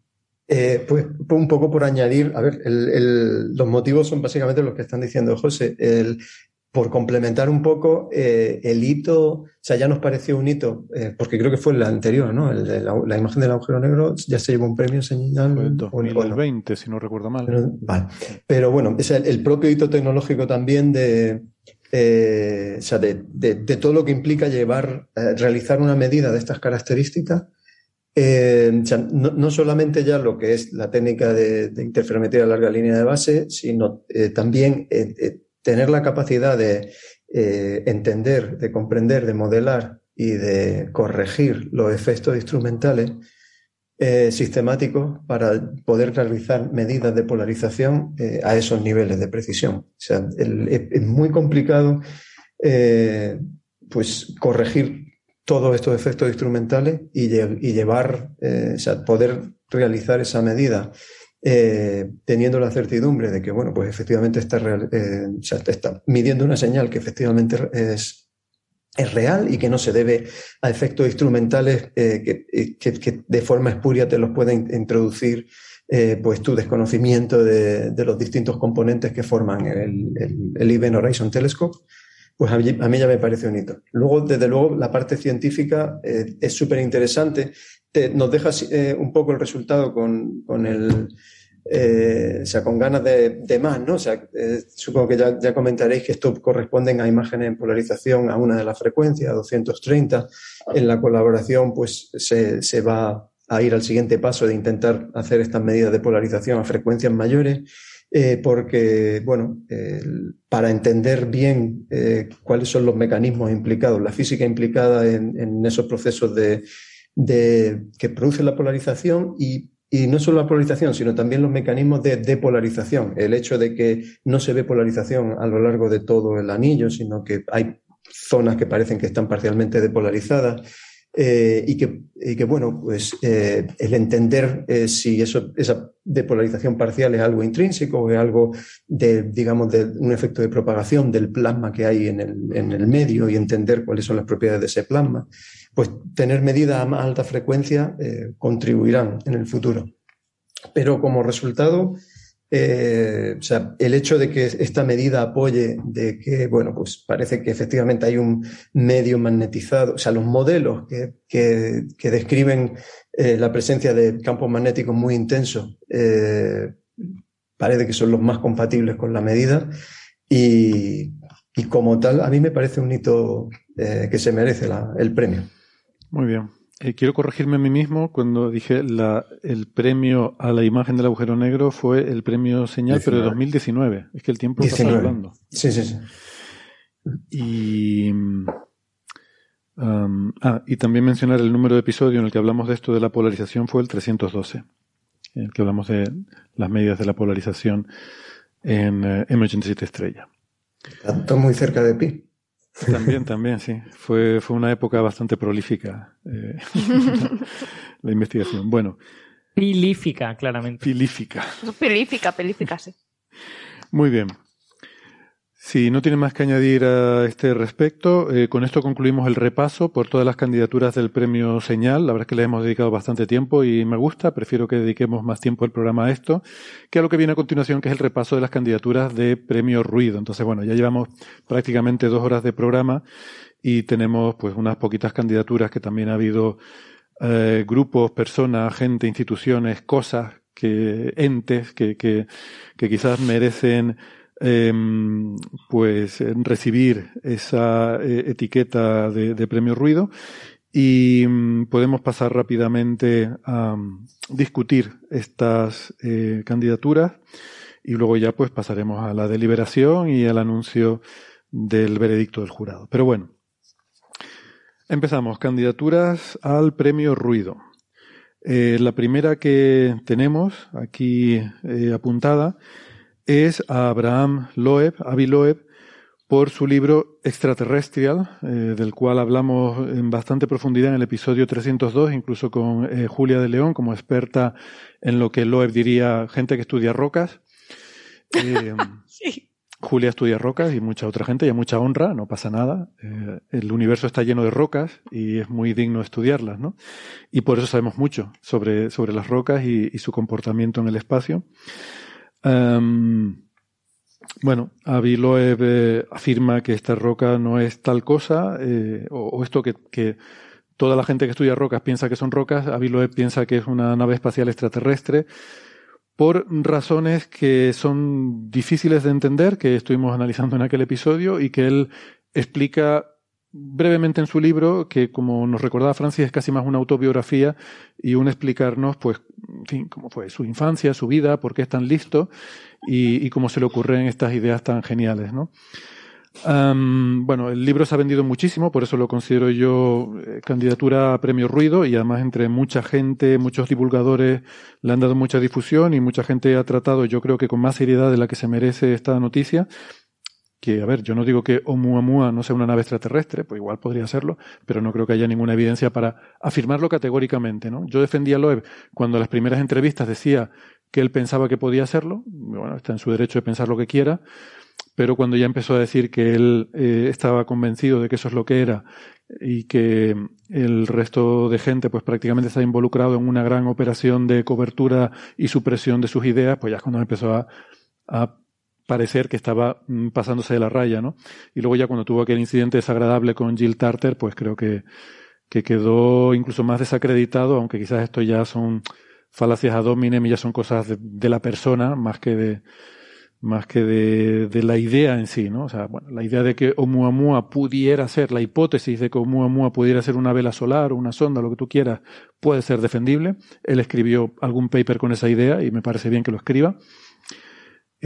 B: Eh, pues un poco por añadir, a ver, los motivos son básicamente los que están diciendo José. El, por complementar un poco, eh, el hito, o sea, ya nos pareció un hito, eh, porque creo que fue el anterior, ¿no? El de la, imagen del agujero negro ya se llevó un premio señal.
A: En 2020, si no recuerdo mal.
B: Pero, vale. Pero bueno, es el, propio hito tecnológico también de, o sea, de, de, todo lo que implica llevar, realizar una medida de estas características eh, no, solamente ya lo que es la técnica de, interferometría a larga línea de base, sino eh, también eh, tener la capacidad de entender, de comprender, de modelar y de corregir los efectos instrumentales sistemáticos para poder realizar medidas de polarización a esos niveles de precisión. O sea, es muy complicado pues corregir todos estos efectos instrumentales y, llevar, eh, o sea, poder realizar esa medida eh, teniendo la certidumbre de que, bueno, pues efectivamente está, eh, está midiendo una señal que efectivamente es, es real y que no se debe a efectos instrumentales que, que, de forma espuria te los pueden introducir pues tu desconocimiento de, de, los distintos componentes que forman el, el, el Event Horizon Telescope pues a mí, ya me parece un hito. Luego, desde luego, la parte científica eh, es súper interesante. nos deja eh, un poco el resultado con, con el, eh, o sea, con ganas de, más, ¿no? O sea, supongo que ya, ya, comentaréis que esto corresponde a imágenes en polarización a una de las frecuencias, a 230. En la colaboración, pues se, se va a ir al siguiente paso de intentar hacer estas medidas de polarización a frecuencias mayores. Eh, porque, bueno, para entender bien eh, cuáles son los mecanismos implicados, la física implicada en, esos procesos de, que producen la polarización y, no solo la polarización, sino también los mecanismos de depolarización. El hecho de que no se ve polarización a lo largo de todo el anillo, sino que hay zonas que parecen que están parcialmente depolarizadas eh, y, que, y, que, bueno, pues eh, el entender eh, si eso, esa depolarización parcial es algo intrínseco o es algo de, digamos, de un efecto de propagación del plasma que hay en el, en el medio y entender cuáles son las propiedades de ese plasma, pues tener medidas a más alta frecuencia contribuirán en el futuro. Pero como resultado, eh, o sea, el hecho de que esta medida apoye de que, bueno, pues parece que efectivamente hay un medio magnetizado, o sea, los modelos que, que, describen eh, la presencia de campos magnéticos muy intensos, eh, parece que son los más compatibles con la medida y, y como tal, a mí me parece un hito que se merece el premio.
A: Muy bien. Eh, quiero corregirme a mí mismo cuando dije la, el premio a la imagen del agujero negro fue el premio señal, pero de 2019. Es que el tiempo está hablando.
B: Sí, sí, sí.
A: Y, um, ah, y también mencionar el número de episodio en el que hablamos de esto de la polarización fue el 312, en el que hablamos de las medidas de la polarización en uh, Emergency estrella.
B: Está muy cerca de pi.
A: También, (laughs) también, sí. Fue, fue una época bastante prolífica eh, (laughs) la investigación. Bueno.
F: Pilífica, claramente.
A: Pilífica.
C: Pilífica, pilífica, sí.
A: Muy bien. Si no tiene más que añadir a este respecto, eh, con esto concluimos el repaso por todas las candidaturas del premio Señal. La verdad es que le hemos dedicado bastante tiempo y me gusta. Prefiero que dediquemos más tiempo al programa a esto que a lo que viene a continuación, que es el repaso de las candidaturas de premio Ruido. Entonces, bueno, ya llevamos prácticamente dos horas de programa y tenemos pues unas poquitas candidaturas que también ha habido eh, grupos, personas, gente, instituciones, cosas, que entes que, que, que quizás merecen Em, pues recibir esa eh, etiqueta de, premio ruido y mm, podemos pasar rápidamente a mm, discutir estas eh, candidaturas y luego ya pues pasaremos a la deliberación y al anuncio del veredicto del jurado. Pero bueno, empezamos. Candidaturas al premio ruido. Eh, la primera que tenemos aquí apuntada es a Abraham Loeb, Avi Loeb, por su libro Extraterrestrial, eh, del cual hablamos en bastante profundidad en el episodio 302, incluso con eh, Julia de León como experta en lo que Loeb diría gente que estudia rocas. (laughs) Eh, Julia estudia rocas y mucha otra gente, y a mucha honra, no pasa nada. Eh, el universo está lleno de rocas y es muy digno estudiarlas, ¿no? Y por eso sabemos mucho sobre, sobre las rocas y, su comportamiento en el espacio. Em, bueno, Avi Loeb eh, afirma que esta roca no es tal cosa, eh, o, esto que, que, toda la gente que estudia rocas piensa que son rocas, Avi Loeb piensa que es una nave espacial extraterrestre por razones que son difíciles de entender, que estuvimos analizando en aquel episodio y que él explica brevemente en su libro, que como nos recordaba Francis, es casi más una autobiografía y un explicarnos, pues, en fin, cómo fue su infancia, su vida, por qué es tan listo y, cómo se le ocurren estas ideas tan geniales, ¿no? bueno, el libro se ha vendido muchísimo, por eso lo considero yo eh, candidatura a premio ruido y además entre mucha gente, muchos divulgadores le han dado mucha difusión y mucha gente ha tratado, yo creo que con más seriedad de la que se merece esta noticia. Que, a ver, yo no digo que Oumuamua no sea una nave extraterrestre, pues igual podría serlo, pero no creo que haya ninguna evidencia para afirmarlo categóricamente, ¿no? Yo defendía a Loeb cuando las primeras entrevistas decía que él pensaba que podía serlo, bueno, está en su derecho de pensar lo que quiera, pero cuando ya empezó a decir que él eh, estaba convencido de que eso es lo que era y que el resto de gente pues prácticamente está involucrado en una gran operación de cobertura y supresión de sus ideas, pues ya es cuando empezó a parecer que estaba mm, pasándose de la raya, ¿no? Y luego ya cuando tuvo aquel incidente desagradable con Jill Tarter, pues creo que, que quedó incluso más desacreditado, aunque quizás esto ya son falacias ad hominem y ya son cosas de, de la persona más que de, más que de, de, la idea en sí, ¿no? O sea, bueno, la idea de que Oumuamua pudiera ser, la hipótesis de que Oumuamua pudiera ser una vela solar o una sonda, lo que tú quieras, puede ser defendible. Él escribió algún paper con esa idea y me parece bien que lo escriba.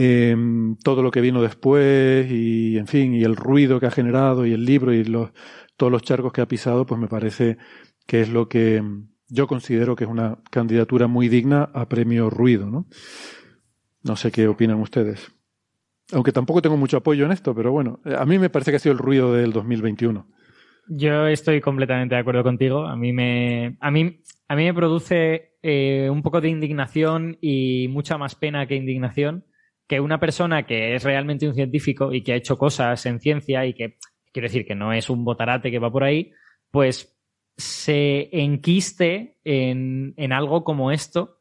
A: Eh, todo lo que vino después y, en fin, y el ruido que ha generado y el libro y los, todos los charcos que ha pisado, pues me parece que es lo que yo considero que es una candidatura muy digna a premio ruido, ¿no? No sé qué opinan ustedes. Aunque tampoco tengo mucho apoyo en esto, pero bueno, a mí me parece que ha sido el ruido del 2021.
F: Yo estoy completamente de acuerdo contigo. A mí me, a mí, a mí me produce eh, un poco de indignación y mucha más pena que indignación que una persona que es realmente un científico y que ha hecho cosas en ciencia y que, quiero decir, que no es un botarate que va por ahí, pues se enquiste en, en algo como esto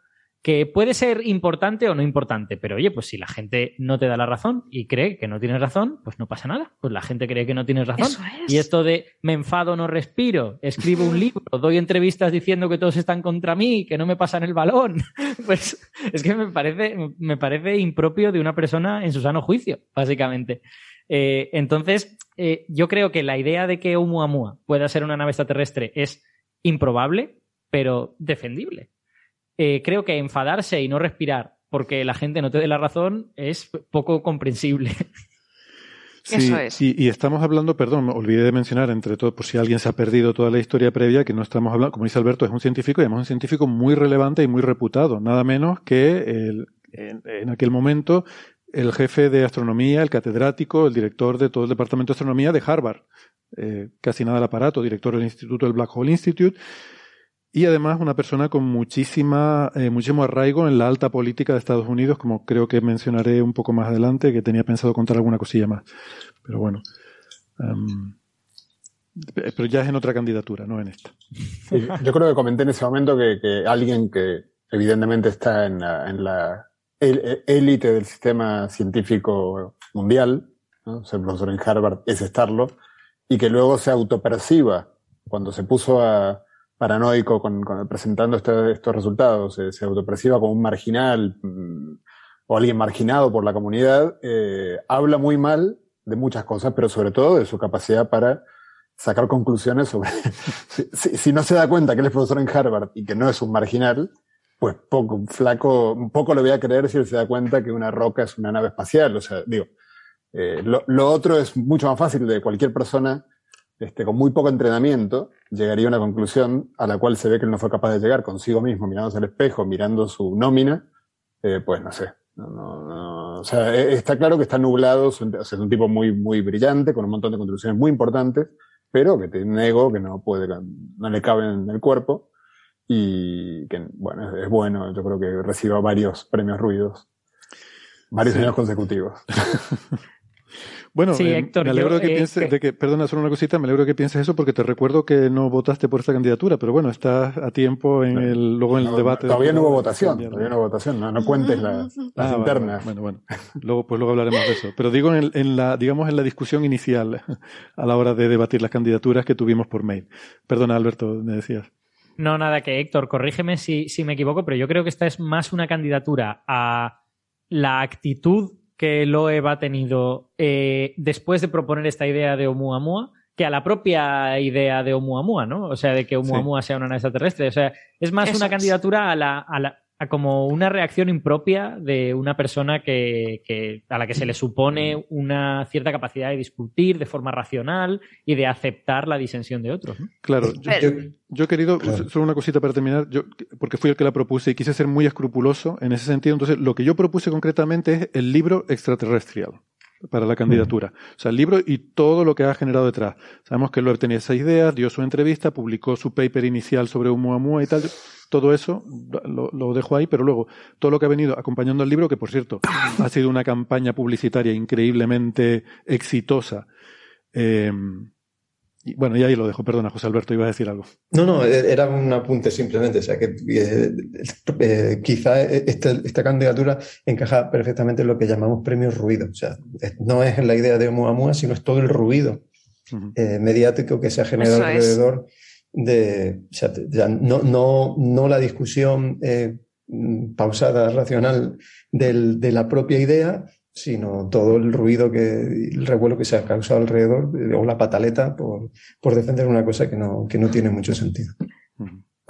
F: que puede ser importante o no importante, pero oye, pues si la gente no te da la razón y cree que no tienes razón, pues no pasa nada. Pues la gente cree que no tienes razón. Y esto de me enfado, no respiro, escribo un (laughs) libro, doy entrevistas diciendo que todos están contra mí, que no me pasan el balón, (laughs) pues es que me parece, me parece impropio de una persona en su sano juicio, básicamente. Eh, entonces, eh, yo creo que la idea de que Oumuamua pueda ser una nave extraterrestre es improbable, pero defendible. Eh, creo que enfadarse y no respirar porque la gente no te dé la razón es poco comprensible. (laughs)
A: Eso es. Y, estamos hablando, perdón, me olvidé de mencionar, entre todo, por si alguien se ha perdido toda la historia previa, que no estamos hablando, como dice Alberto, es un científico y además un científico muy relevante y muy reputado, nada menos que el, en, aquel momento el jefe de astronomía, el catedrático, el director de todo el departamento de astronomía de Harvard, eh, casi nada el aparato, director del instituto del Black Hole Institute, y además una persona con muchísima, eh, muchísimo arraigo en la alta política de Estados Unidos, como creo que mencionaré un poco más adelante, que tenía pensado contar alguna cosilla más. Pero bueno. Em, pero ya es en otra candidatura, no en esta.
E: yo creo que comenté en ese momento que, alguien que evidentemente está en la, élite del sistema científico mundial, ¿no? ser profesor en Harvard es estarlo, y que luego se autoperciba cuando se puso a, paranoico con, presentando este, estos resultados, se, se, autoperciba como un marginal mm, o alguien marginado por la comunidad, eh, habla muy mal de muchas cosas, pero sobre todo de su capacidad para sacar conclusiones sobre (laughs) si, si, no se da cuenta que él es profesor en Harvard y que no es un marginal, pues poco, flaco, poco lo voy a creer si él se da cuenta que una roca es una nave espacial. O sea, digo, eh, lo, lo, otro es mucho más fácil de cualquier persona este, con muy poco entrenamiento, llegaría a una conclusión a la cual se ve que él no fue capaz de llegar consigo mismo, mirándose al espejo, mirando su nómina, eh, pues no sé. No, no, o sea, e, está claro que está nublado, es un tipo muy, muy brillante, con un montón de contribuciones muy importantes, pero que tiene un ego que no puede, no le cabe en el cuerpo y que, bueno, es, bueno, yo creo que reciba varios premios ruidos, varios años consecutivos. (laughs)
A: Bueno,
F: Sí,
A: eh,
F: Héctor,
A: me alegro
F: yo,
A: de que
F: eh,
A: pienses,
F: que-
A: de que, perdona, solo una cosita, me alegro de que pienses eso porque te recuerdo que no votaste por esta candidatura, pero bueno, estás a tiempo en el, luego en el
E: No,
A: debate.
E: Todavía no hubo votación, todavía no hubo votación, no, no cuentes la- las
A: Ah, vale,
E: internas.
A: Bueno, bueno, luego, pues luego hablaremos de eso. Pero digo en, el- en la, digamos, en la discusión inicial a la hora de debatir las candidaturas que tuvimos por mail. Perdona, Alberto, me decías.
F: No, nada, que Héctor, corrígeme si, si me equivoco, pero yo creo que esta es más una candidatura a la actitud que Loeb ha tenido eh, después de proponer esta idea de Oumuamua que a la propia idea de Oumuamua, ¿no? O sea, de que Oumuamua sea una nave extraterrestre. O sea, es más
C: Eso
F: una
C: es.
F: candidatura a la, a la- a como una reacción impropia de una persona que, que- a la que se le supone una cierta capacidad de discutir de forma racional y de aceptar la disensión de otros. ¿no?
A: Claro, yo,
C: Pero-
A: yo- yo he querido,
B: Claro.
A: solo una cosita para terminar, yo, porque fui el que la propuse y quise ser muy escrupuloso en ese sentido. Entonces, lo que yo propuse concretamente es el libro extraterrestrial para la candidatura. O sea, el libro y todo lo que ha generado detrás. Sabemos que Loeb tenía esa idea, dio su entrevista, publicó su paper inicial sobre Oumuamua y tal. Todo eso lo, lo dejo ahí, pero luego todo lo que ha venido acompañando al libro, que por cierto ha sido una campaña publicitaria increíblemente exitosa. Eh, y bueno, y ahí lo dejo. Perdona, José Alberto, iba a decir algo.
B: No, no, e- era un apunte simplemente. O sea, que eh, eh, quizá esta, esta candidatura encaja perfectamente en lo que llamamos premio ruido. O sea, es- no es la idea de Oumuamua, sino es todo el ruido eh, mediático que se ha generado
C: Eso es.
B: alrededor de, o sea, ya no, no, no la discusión pausada, racional del- de la propia idea, sino todo el ruido que, el revuelo que se ha causado alrededor, o la pataleta por, por defender una cosa que no, que no tiene mucho sentido.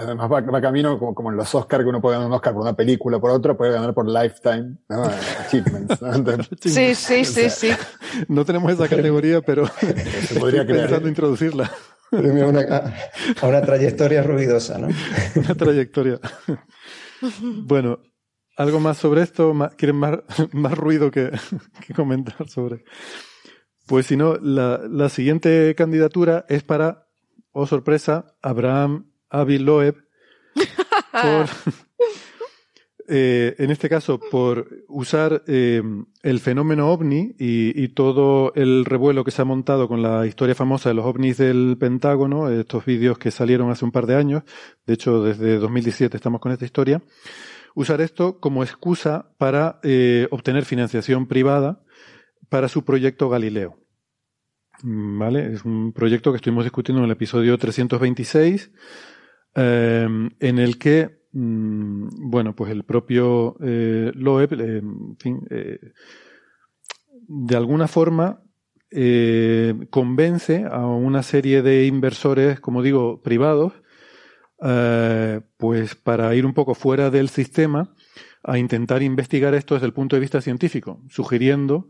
E: Además va, va camino como, como en los Oscars, que uno puede ganar un Oscar por una película, por otra, puede ganar por Lifetime ¿no? (laughs) Achievements. ¿no?
C: Sí, sí, sí, sí.
A: No tenemos esa categoría, pero (laughs)
E: se podría
A: estoy
E: crear.
A: pensando introducirla.
B: Premio a una, a una trayectoria ruidosa, ¿no?
A: Una trayectoria. (laughs) Bueno, ¿algo más sobre esto? ¿Más- ¿Quieren más, (laughs) más ruido que, (laughs) que comentar sobre? Pues si no, la, la siguiente candidatura es para, oh sorpresa, Abraham Avi Loeb, (laughs) por, eh, en este caso, por usar eh, el fenómeno ovni y, y todo el revuelo que se ha montado con la historia famosa de los ovnis del Pentágono, estos vídeos que salieron hace un par de años, de hecho desde 2017 estamos con esta historia, usar esto como excusa para eh, obtener financiación privada para su proyecto Galileo. ¿Vale? Es un proyecto que estuvimos discutiendo en el episodio 326, eh, en el que Mm, bueno, pues el propio eh, Loeb, eh, en fin, de alguna forma convence a una serie de inversores, como digo, privados, eh, pues para ir un poco fuera del sistema a intentar investigar esto desde el punto de vista científico, sugiriendo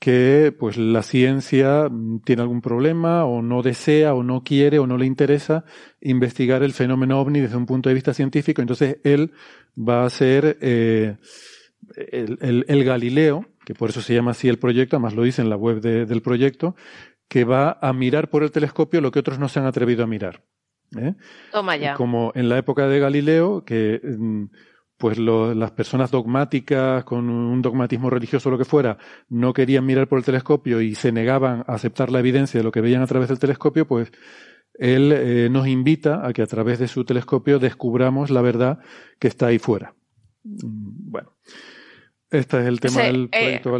A: que pues la ciencia mm, tiene algún problema o no desea o no quiere o no le interesa investigar el fenómeno ovni desde un punto de vista científico. Entonces él va a ser eh, el, el- el Galileo, que por eso se llama así el proyecto, además lo dice en la web de- del proyecto, que va a mirar por el telescopio lo que otros no se han atrevido a mirar. ¿Eh?
C: Toma ya.
A: Como en la época de Galileo, que mm, pues lo- las personas dogmáticas, con un dogmatismo religioso o lo que fuera, no querían mirar por el telescopio y se negaban a aceptar la evidencia de lo que veían a través del telescopio, pues él eh, nos invita a que a través de su telescopio descubramos la verdad que está ahí fuera. Mm, Bueno, este es el tema del
C: eh,
A: proyecto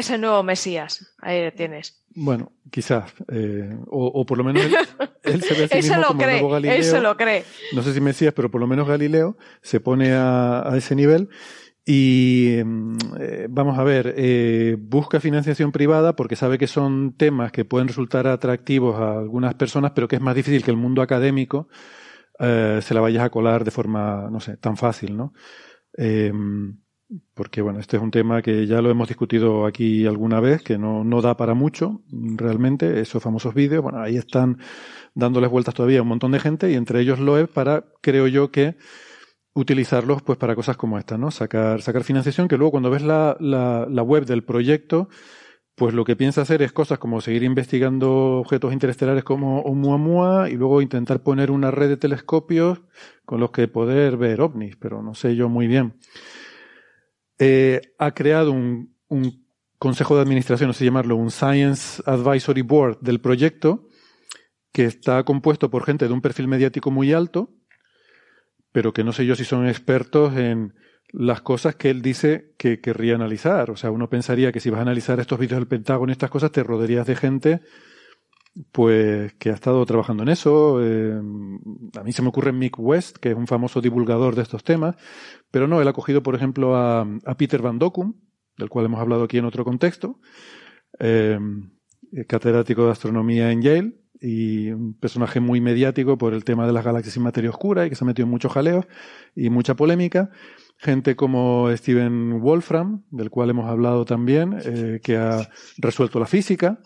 C: Ese nuevo Mesías. Ahí lo tienes.
A: Bueno, quizás, eh, o, o por lo menos él, (laughs) él se ve a sí mismo como
C: cree.
A: nuevo Galileo.
C: Él se lo cree.
A: no sé si Mesías, pero por lo menos Galileo se pone a, a ese nivel y mm, eh, vamos a ver, eh, busca financiación privada porque sabe que son temas que pueden resultar atractivos a algunas personas, pero que es más difícil que el mundo académico se la vayas a colar de forma, no sé, tan fácil, ¿no? Porque bueno, este es un tema que ya lo hemos discutido aquí alguna vez, que no, no da para mucho realmente, esos famosos vídeos, bueno, ahí están dándoles vueltas todavía un montón de gente y entre ellos Loeb para, creo yo que, utilizarlos pues para cosas como esta, ¿no? Sacar, sacar financiación, que luego cuando ves la, la, la web del proyecto, pues lo que piensa hacer es cosas como seguir investigando objetos interestelares como Oumuamua y luego intentar poner una red de telescopios con los que poder ver ovnis, pero no sé yo muy bien. Eh, ha creado un, consejo de administración, no sé llamarlo, un Science Advisory Board del proyecto, que está compuesto por gente de un perfil mediático muy alto, pero que no sé yo si son expertos en las cosas que él dice que querría analizar. O sea, uno pensaría que si vas a analizar estos vídeos del Pentágono y estas cosas, te rodearías de gente pues que ha estado trabajando en eso. Eh, a mí se me ocurre Mick West, que es un famoso divulgador de estos temas, pero no, él ha cogido, por ejemplo, a, Peter Van Dokum, del cual hemos hablado aquí en otro contexto, eh, catedrático de astronomía en Yale, y un personaje muy mediático por el tema de las galaxias y materia oscura y que se ha metido en muchos jaleos y mucha polémica. Gente como Steven Wolfram, del cual hemos hablado también, eh, que ha resuelto la física,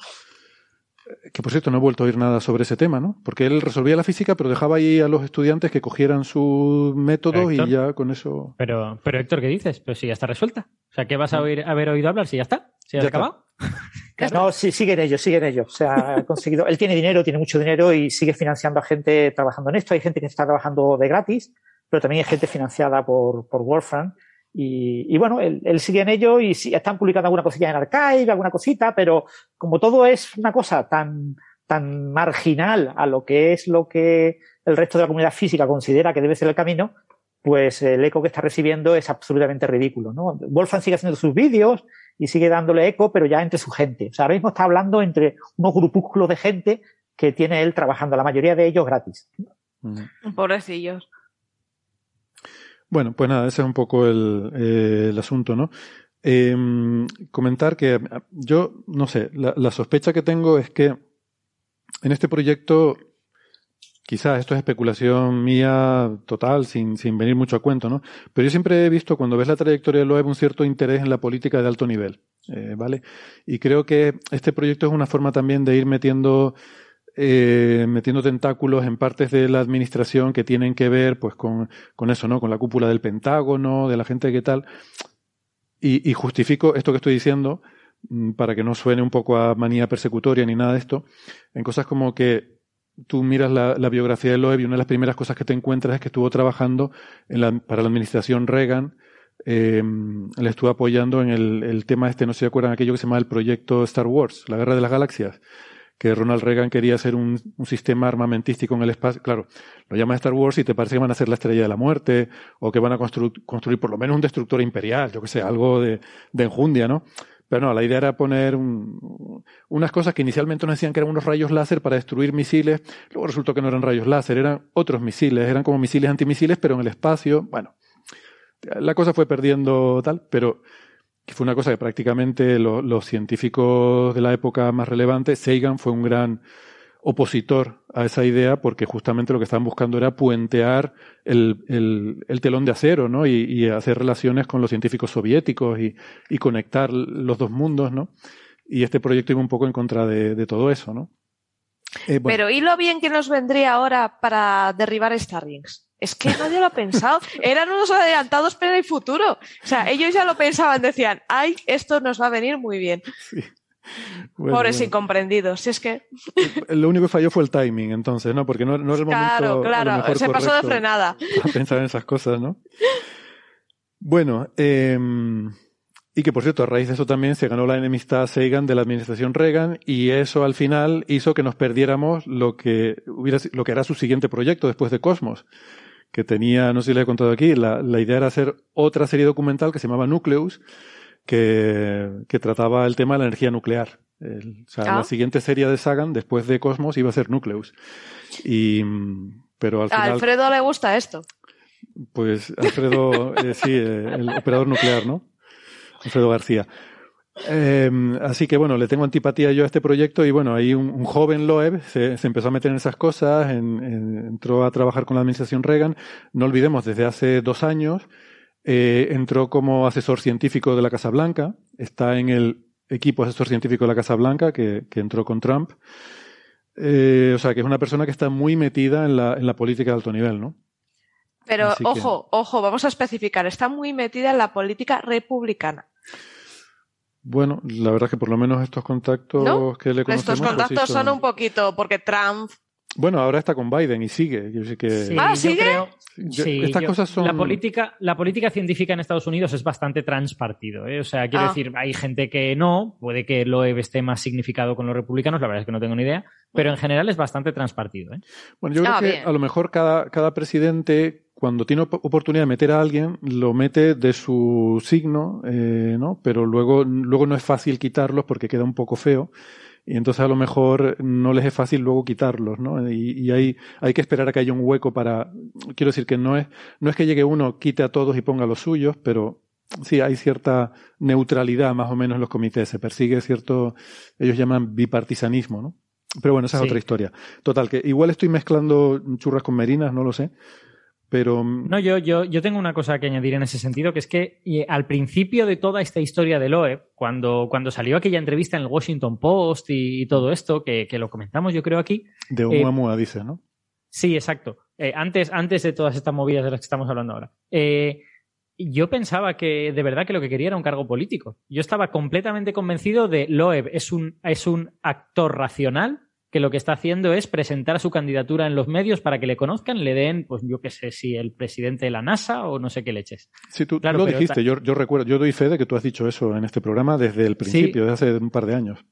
A: que por cierto no he vuelto a oír nada sobre ese tema, ¿no? Porque él resolvía la física, pero dejaba ahí a los estudiantes que cogieran sus métodos y ya con eso.
F: Pero, pero Héctor, ¿qué dices? Pero si ya está resuelta. O sea, ¿qué vas a oír, haber oído hablar si ya está? ¿Si ya, ha acabado? (laughs)
D: No, sí, sigue en ello, sigue en ello. O sea, ha conseguido. Él tiene dinero, tiene mucho dinero y sigue financiando a gente trabajando en esto. Hay gente que está trabajando de gratis, pero también hay gente financiada por, por Wolfram. Y, bueno, él, sigue en ello y sí, están publicando alguna cosilla en Archive, alguna cosita, pero como todo es una cosa tan, tan marginal a lo que es lo que el resto de la comunidad física considera que debe ser el camino, pues el eco que está recibiendo es absolutamente ridículo, ¿no? Wolfram sigue haciendo sus vídeos y sigue dándole eco, pero ya entre su gente. O sea, ahora mismo está hablando entre unos grupúsculos de gente que tiene él trabajando, la mayoría de ellos gratis.
C: Pobrecillos.
A: Bueno, pues nada, ese es un poco el, eh, asunto, ¿no? Em, comentar que yo, no sé, la, sospecha que tengo es que en este proyecto, quizás esto es especulación mía total, sin, sin venir mucho a cuento, ¿no? Pero yo siempre he visto, cuando ves la trayectoria de Loeb, un cierto interés en la política de alto nivel, eh, ¿vale? Y creo que este proyecto es una forma también de ir metiendo eh, metiendo tentáculos en partes de la administración que tienen que ver pues con, con eso, ¿no? Con la cúpula del Pentágono, de la gente que tal. Y, y, justifico esto que estoy diciendo mm, para que no suene un poco a manía persecutoria ni nada de esto, en cosas como que tú miras la, la biografía de Loeb y una de las primeras cosas que te encuentras es que estuvo trabajando en la, para la administración Reagan, eh, le estuvo apoyando en el, el, tema este, no sé si acuerdan, aquello que se llama el proyecto Star Wars, la guerra de las galaxias que Ronald Reagan quería hacer un, sistema armamentístico en el espacio. Claro, lo llama Star Wars y te parece que van a ser la estrella de la muerte o que van a construir por lo menos un destructor imperial, yo que sé, algo de, enjundia, ¿no? Pero no, la idea era poner unas cosas que inicialmente nos decían que eran unos rayos láser para destruir misiles, luego resultó que no eran rayos láser, eran otros misiles, eran como misiles antimisiles, pero en el espacio. Bueno, la cosa fue perdiendo tal, pero que fue una cosa que prácticamente los científicos de la época más relevante, Sagan fue un gran opositor a esa idea porque justamente lo que estaban buscando era puentear el, el, telón de acero, ¿no? Y, hacer relaciones con los científicos soviéticos y, y, conectar los dos mundos, ¿no? Y este proyecto iba un poco en contra de, todo eso, ¿no?
C: Eh, Pero ¿y lo bien que nos vendría ahora para derribar Starlings? Es que nadie lo ha pensado. Eran unos adelantados para el futuro. O sea, ellos ya lo pensaban, decían, ay, esto nos va a venir muy bien. Sí. Pobres incomprendidos. Si es que.
A: Lo único que falló fue el timing, entonces, ¿no? Porque no, no era el
C: momento. Claro, claro. Se pasó de frenada.
A: A pensar en esas cosas, ¿no? Bueno, eh, y que por cierto, a raíz de eso también se ganó la enemistad Sagan de la administración Reagan y eso al final hizo que nos perdiéramos lo que hubiera, lo que era su siguiente proyecto después de Cosmos que tenía, no sé si le he contado aquí, la, la idea era hacer otra serie documental que se llamaba Nucleus, que, que trataba el tema de la energía nuclear. o sea, la ah. siguiente serie de Sagan, después de Cosmos, iba a ser Nucleus. Y, pero al final,
C: a Alfredo le gusta esto.
A: Pues Alfredo, eh, sí, eh, el operador nuclear, ¿no? Alfredo García. Em, así que bueno, le tengo antipatía yo a este proyecto y bueno, ahí un, joven Loeb se, empezó a meter en esas cosas, entró a trabajar con la administración Reagan, no olvidemos, desde hace dos años eh, entró como asesor científico de la Casa Blanca, está en el equipo asesor científico de la Casa Blanca que, entró con Trump. Eh, o sea, que es una persona que está muy metida en la, en la política de alto nivel, ¿no?
C: Pero ojo, ojo, vamos a especificar, está muy metida en la política republicana.
A: Bueno, la verdad es que por lo menos estos contactos que le conocemos...
C: Estos pues contactos son un poquito, porque Trump
A: Bueno, ahora está con Biden y sigue. Yo sé que...
F: Sí,
C: Ah,
F: yo
C: ¿sigue?
F: creo-
A: Yo-
F: sí,
A: estas
F: yo-
A: cosas son...
F: La política, la política científica en Estados Unidos es bastante transpartido. ¿eh? O sea, quiero
C: Ah.
F: decir, hay gente que no, puede que Loeb esté más significado con los republicanos, la verdad es que no tengo ni idea, pero en general es bastante transpartido. ¿eh?
A: Bueno, yo creo
C: Ah,
A: que
C: bien.
A: a lo mejor cada, cada presidente, cuando tiene op- oportunidad de meter a alguien, lo mete de su signo, eh, ¿no? Pero luego, luego no es fácil quitarlos porque queda un poco feo. Y entonces a lo mejor no les es fácil luego quitarlos, ¿no? Y, y hay, hay que esperar a que haya un hueco para. Quiero decir que no es, no es que llegue uno, quite a todos y ponga los suyos, pero sí hay cierta neutralidad más o menos en los comités. Se persigue cierto, ellos llaman bipartisanismo, ¿no? Pero bueno, esa es
F: Sí.
A: otra historia. Total, que igual estoy mezclando churras con merinas, no lo sé. Pero
F: No, yo, yo, yo tengo una cosa que añadir en ese sentido, que es que eh, al principio de toda esta historia de Loeb, cuando, cuando salió aquella entrevista en el Washington Post y, y todo esto, que, que lo comentamos yo creo aquí,
A: de
F: eh,
A: Oumuamua dice, ¿no?
F: Sí, exacto. Eh, antes, antes de todas estas movidas de las que estamos hablando ahora. Eh, yo pensaba que de verdad que lo que quería era un cargo político. Yo estaba completamente convencido de Loeb es un, es un actor racional que lo que está haciendo es presentar su candidatura en los medios para que le conozcan, le den, pues yo qué sé, si el presidente de la NASA o no sé qué leches.
A: Sí, tú, tú
F: claro,
A: lo dijiste, yo recuerdo, yo doy fe de que tú has dicho eso en este programa desde el principio, desde hace un par de años.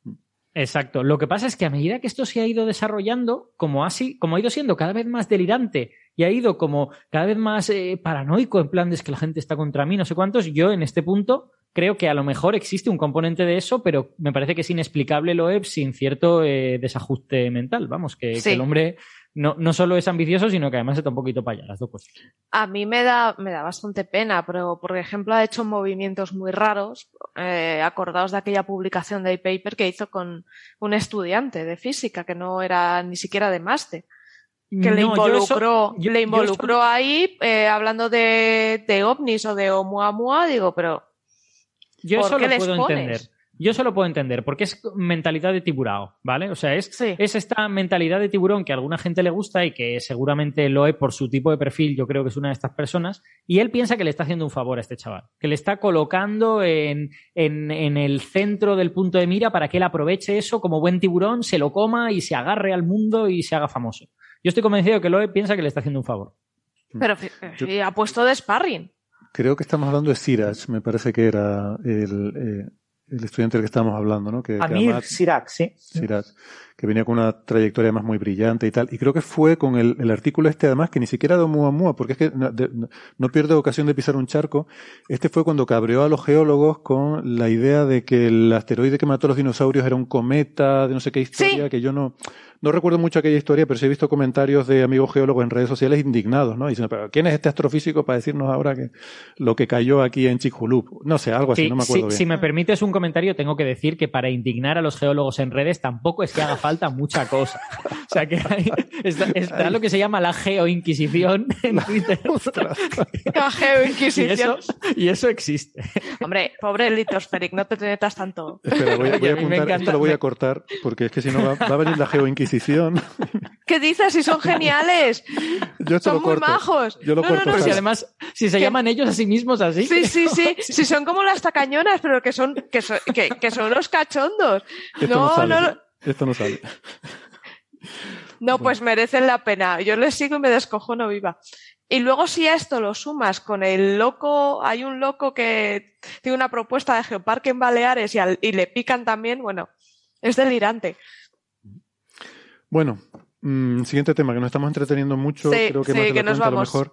F: Exacto. Lo que pasa es que a medida que esto se ha ido desarrollando, como, así, como ha ido siendo cada vez más delirante y ha ido como cada vez más eh, paranoico, en plan de es que la gente está contra mí, no sé cuántos, yo en este punto creo que a lo mejor existe un componente de eso, pero me parece que es inexplicable Loeb sin cierto eh, desajuste mental. Vamos, que,
C: Sí.
F: que el hombre no, no solo es ambicioso, sino que además está un poquito para allá, las dos cosas.
C: A mí me da, me da bastante pena, pero por ejemplo ha hecho movimientos muy raros, eh, acordados de aquella publicación de paper que hizo con un estudiante de física que no era ni siquiera de máster, que le
F: No, yo eso-
C: involucró,
F: yo-
C: le
F: yo
C: involucró
F: eso-
C: ahí eh, hablando de, de ovnis o de Oumuamua, digo, pero
F: Yo
C: ¿Por
F: eso lo puedo
C: pones?
F: entender. Yo eso lo puedo entender, porque es mentalidad de tiburao, ¿vale? O sea, es,
C: Sí.
F: es esta mentalidad de tiburón que a alguna gente le gusta y que seguramente lo es por su tipo de perfil, yo creo que es una de estas personas, y él piensa que le está haciendo un favor a este chaval, que le está colocando en, en, en el centro del punto de mira para que él aproveche eso como buen tiburón, se lo coma y se agarre al mundo y se haga famoso. Yo estoy convencido que Loe piensa que le está haciendo un favor.
C: pero fi-
A: Yo-
C: y ha puesto de sparring.
A: Creo que estamos hablando de Siraj, me parece que era el, eh, el estudiante del que estábamos hablando, ¿no? Que, que
D: Amir
A: además-
D: Sirac, sí.
A: Siraj, que venía con una trayectoria más muy brillante y tal. Y creo que fue con el, el artículo este, además, que ni siquiera de Oumuamua, porque es que no, de- no- pierde ocasión de pisar un charco. Este fue cuando cabreó a los geólogos con la idea de que el asteroide que mató a los dinosaurios era un cometa, de no sé qué historia,
C: Sí.
A: que yo no, no recuerdo mucho aquella historia, pero sí he visto comentarios de amigos geólogos en redes sociales indignados, ¿no? Diciendo, pero ¿quién es este astrofísico para decirnos ahora que lo que cayó aquí en Chicxulub? No sé, algo así,
F: Sí,
A: no me
F: sí,
A: acuerdo bien.
F: si me permites un comentario, tengo que decir que para indignar a los geólogos en redes tampoco es que haga falta (laughs) mucha cosa. O sea que hay- está, está lo que se llama la geoinquisición en (laughs) Twitter.
C: La
F: y,
C: geoinquisición.
F: eso, y eso existe.
C: Hombre, pobre Litosferic, no te metas tanto.
A: Espera, voy, a- voy a (laughs)
F: a
A: apuntar, esto lo voy a cortar, porque es que si no va, va a venir la geoinquisición. (laughs)
C: ¿Qué dices? Si son geniales.
A: Yo
C: Son
A: lo
C: muy
A: corto.
C: majos.
A: Yo lo
C: No, no,
A: corto.
C: no,
F: Pero si además, si se
C: ¿Qué?
F: llaman ellos a sí mismos así.
C: Sí, sí, sí. Si son como las tacañonas, pero que son, que son, que, que son los cachondos.
A: Esto no,
C: No,
A: sale.
C: no,
A: Esto no sale. (laughs)
C: no, pues merecen la pena. Yo les sigo y me descojono viva. Y luego si a esto lo sumas con el loco, hay un loco que tiene una propuesta de geoparque en Baleares y, al- y le pican también, bueno, es delirante.
A: Bueno, mm, siguiente tema, que nos estamos entreteniendo mucho.
C: Sí,
A: creo que
C: sí, que nos
A: a lo
C: vamos.
A: mejor.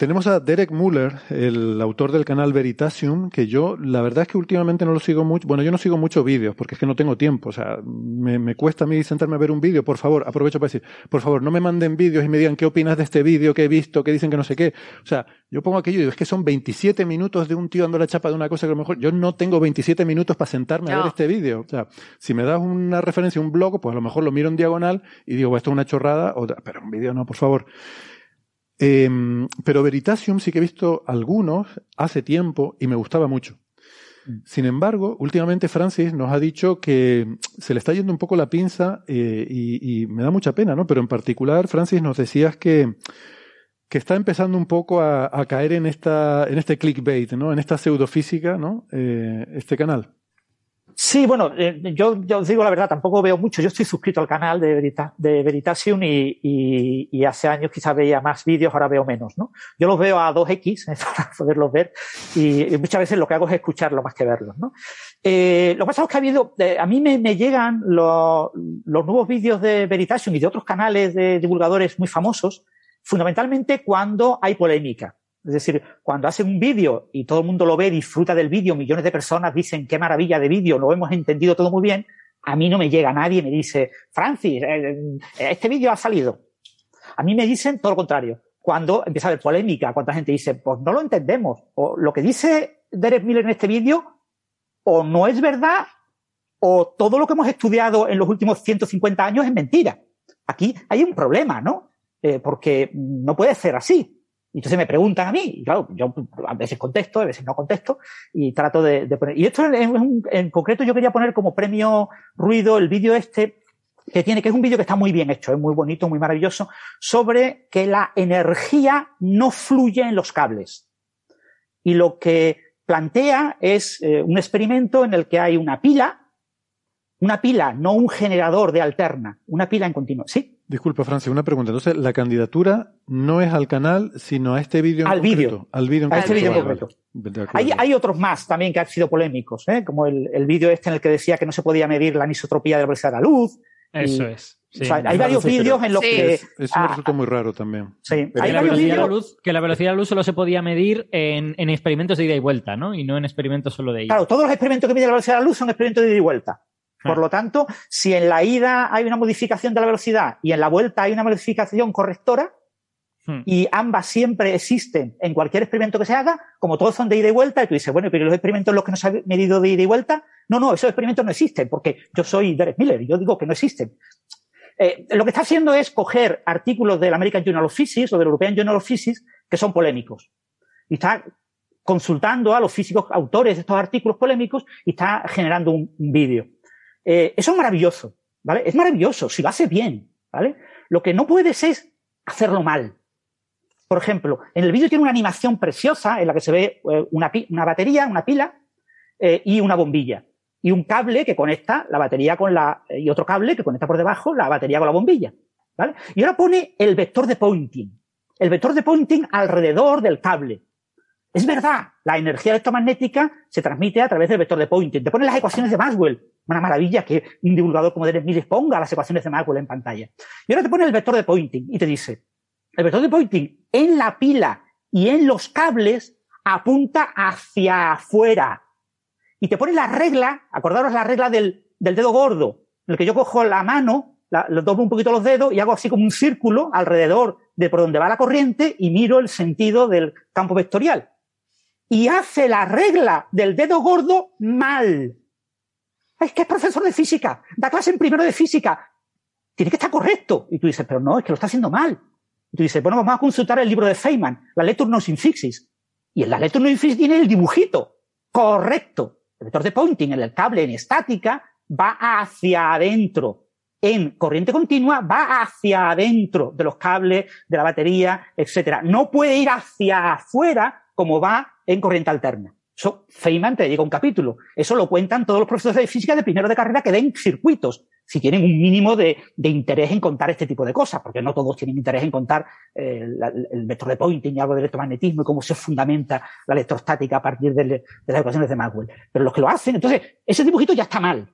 A: Tenemos a Derek Muller, el autor del canal Veritasium, que yo, la verdad es que últimamente no lo sigo mucho. Bueno, yo no sigo muchos vídeos porque es que no tengo tiempo. O sea, me, me cuesta a mí sentarme a ver un vídeo. Por favor, aprovecho para decir, por favor, no me manden vídeos y me digan qué opinas de este vídeo que he visto, que dicen que no sé qué. O sea, yo pongo aquello y digo, es que son 27 minutos de un tío dando la chapa de una cosa que a lo mejor yo no tengo 27 minutos para sentarme a ver este vídeo. O sea, si me das una referencia, un blog, pues a lo mejor lo miro en diagonal y digo, esto es una chorrada, otra, pero un vídeo no, por favor. Eh, pero Veritasium sí que he visto algunos hace tiempo y me gustaba mucho. Sin embargo, últimamente Francis nos ha dicho que se le está yendo un poco la pinza eh, y, y me da mucha pena, ¿no? Pero en particular, Francis, nos decías que, que está empezando un poco a, a caer en esta, en este clickbait, ¿no? En esta pseudofísica, ¿no? Eh, este canal.
D: Sí, bueno, eh, yo, yo, os digo la verdad, tampoco veo mucho. Yo estoy suscrito al canal de, Verita, de Veritasium y, y, y, hace años quizás veía más vídeos, ahora veo menos, ¿no? Yo los veo a 2X (laughs) para poderlos ver y, muchas veces lo que hago es escucharlo más que verlos, ¿no? Eh, lo que pasa es que ha habido, eh, a mí me, me llegan los, los nuevos vídeos de Veritasium y de otros canales de divulgadores muy famosos, fundamentalmente cuando hay polémica. Es decir, cuando hacen un vídeo y todo el mundo lo ve, disfruta del vídeo, millones de personas dicen qué maravilla de vídeo, lo hemos entendido todo muy bien, a mí no me llega nadie y me dice, Francis, eh, eh, este vídeo ha salido. A mí me dicen todo lo contrario. Cuando empieza a haber polémica, cuánta gente dice, pues no lo entendemos. O lo que dice Derek Miller en este vídeo, o no es verdad, o todo lo que hemos estudiado en los últimos 150 años es mentira. Aquí hay un problema, ¿no? Eh, porque no puede ser así. Y entonces me preguntan a mí, y claro, yo a veces contesto, a veces no contesto, y trato de, de poner. Y esto en, en, concreto yo quería poner como premio ruido el vídeo este que tiene, que es un vídeo que está muy bien hecho, es muy bonito, muy maravilloso, sobre que la energía no fluye en los cables. Y lo que plantea es eh, un experimento en el que hay una pila, una pila, no un generador de alterna, una pila en continuo. ¿Sí?
A: Disculpa, Francia, una pregunta. Entonces, la candidatura no es al canal, sino a este vídeo
D: Al vídeo.
A: Al vídeo en
D: a este en
A: concreto.
D: Hay, hay, otros más también que han sido polémicos, ¿eh? como el, el vídeo este en el que decía que no se podía medir la anisotropía de la velocidad de la luz.
F: Eso y, es.
D: Sí. O sea, hay varios vídeos en los
A: sí.
D: que.
A: Eso me resulta muy raro también.
D: Sí,
F: hay la velocidad de la luz, que la velocidad de la luz solo se podía medir en, en, experimentos de ida y vuelta, ¿no? Y no en experimentos solo de ida.
D: Claro, todos los experimentos que miden la velocidad de la luz son experimentos de ida y vuelta. Por lo tanto, si en la ida hay una modificación de la velocidad y en la vuelta hay una modificación correctora, y ambas siempre existen en cualquier experimento que se haga, como todos son de ida y vuelta, y tú dices, bueno, pero los experimentos en los que no se ha medido de ida y vuelta, no, no, esos experimentos no existen, porque yo soy Derek Miller y yo digo que no existen. Eh, lo que está haciendo es coger artículos del American Journal of Physics o del European Journal of Physics que son polémicos. Y está consultando a los físicos autores de estos artículos polémicos y está generando un, un vídeo. Eh, eso es maravilloso, ¿vale? Es maravilloso si lo hace bien, ¿vale? Lo que no puedes es hacerlo mal. Por ejemplo, en el vídeo tiene una animación preciosa en la que se ve eh, una, una, batería, una pila eh, y una bombilla. Y un cable que conecta la batería con la. y otro cable que conecta por debajo la batería con la bombilla. ¿Vale? Y ahora pone el vector de pointing. El vector de pointing alrededor del cable. Es verdad, la energía electromagnética se transmite a través del vector de Poynting. Te pone las ecuaciones de Maxwell. Una maravilla que un divulgador como Derek Mills ponga las ecuaciones de Maxwell en pantalla. Y ahora te pone el vector de Poynting y te dice, el vector de Poynting en la pila y en los cables apunta hacia afuera. Y te pone la regla, acordaros la regla del, del dedo gordo, en el que yo cojo la mano, lo doblo un poquito los dedos y hago así como un círculo alrededor de por donde va la corriente y miro el sentido del campo vectorial y hace la regla del dedo gordo mal. Es que es profesor de física, da clase en primero de física. Tiene que estar correcto. Y tú dices, pero no, es que lo está haciendo mal. Y tú dices, bueno, vamos a consultar el libro de Feynman, la Lecture Notes in Physics. Y en la Lecture Notes in Physics tiene el dibujito. Correcto. El vector de pointing el cable en estática va hacia adentro. En corriente continua va hacia adentro de los cables, de la batería, etcétera. No puede ir hacia afuera como va en corriente alterna. Eso Feynman te dedica un capítulo. Eso lo cuentan todos los profesores de física de primero de carrera que den circuitos, si tienen un mínimo de, interés en contar este tipo de cosas, porque no todos tienen interés en contar eh, el vector de Poynting y algo de electromagnetismo y cómo se fundamenta la electrostática a partir de, de las ecuaciones de Maxwell. Pero los que lo hacen, entonces, ese dibujito ya está mal.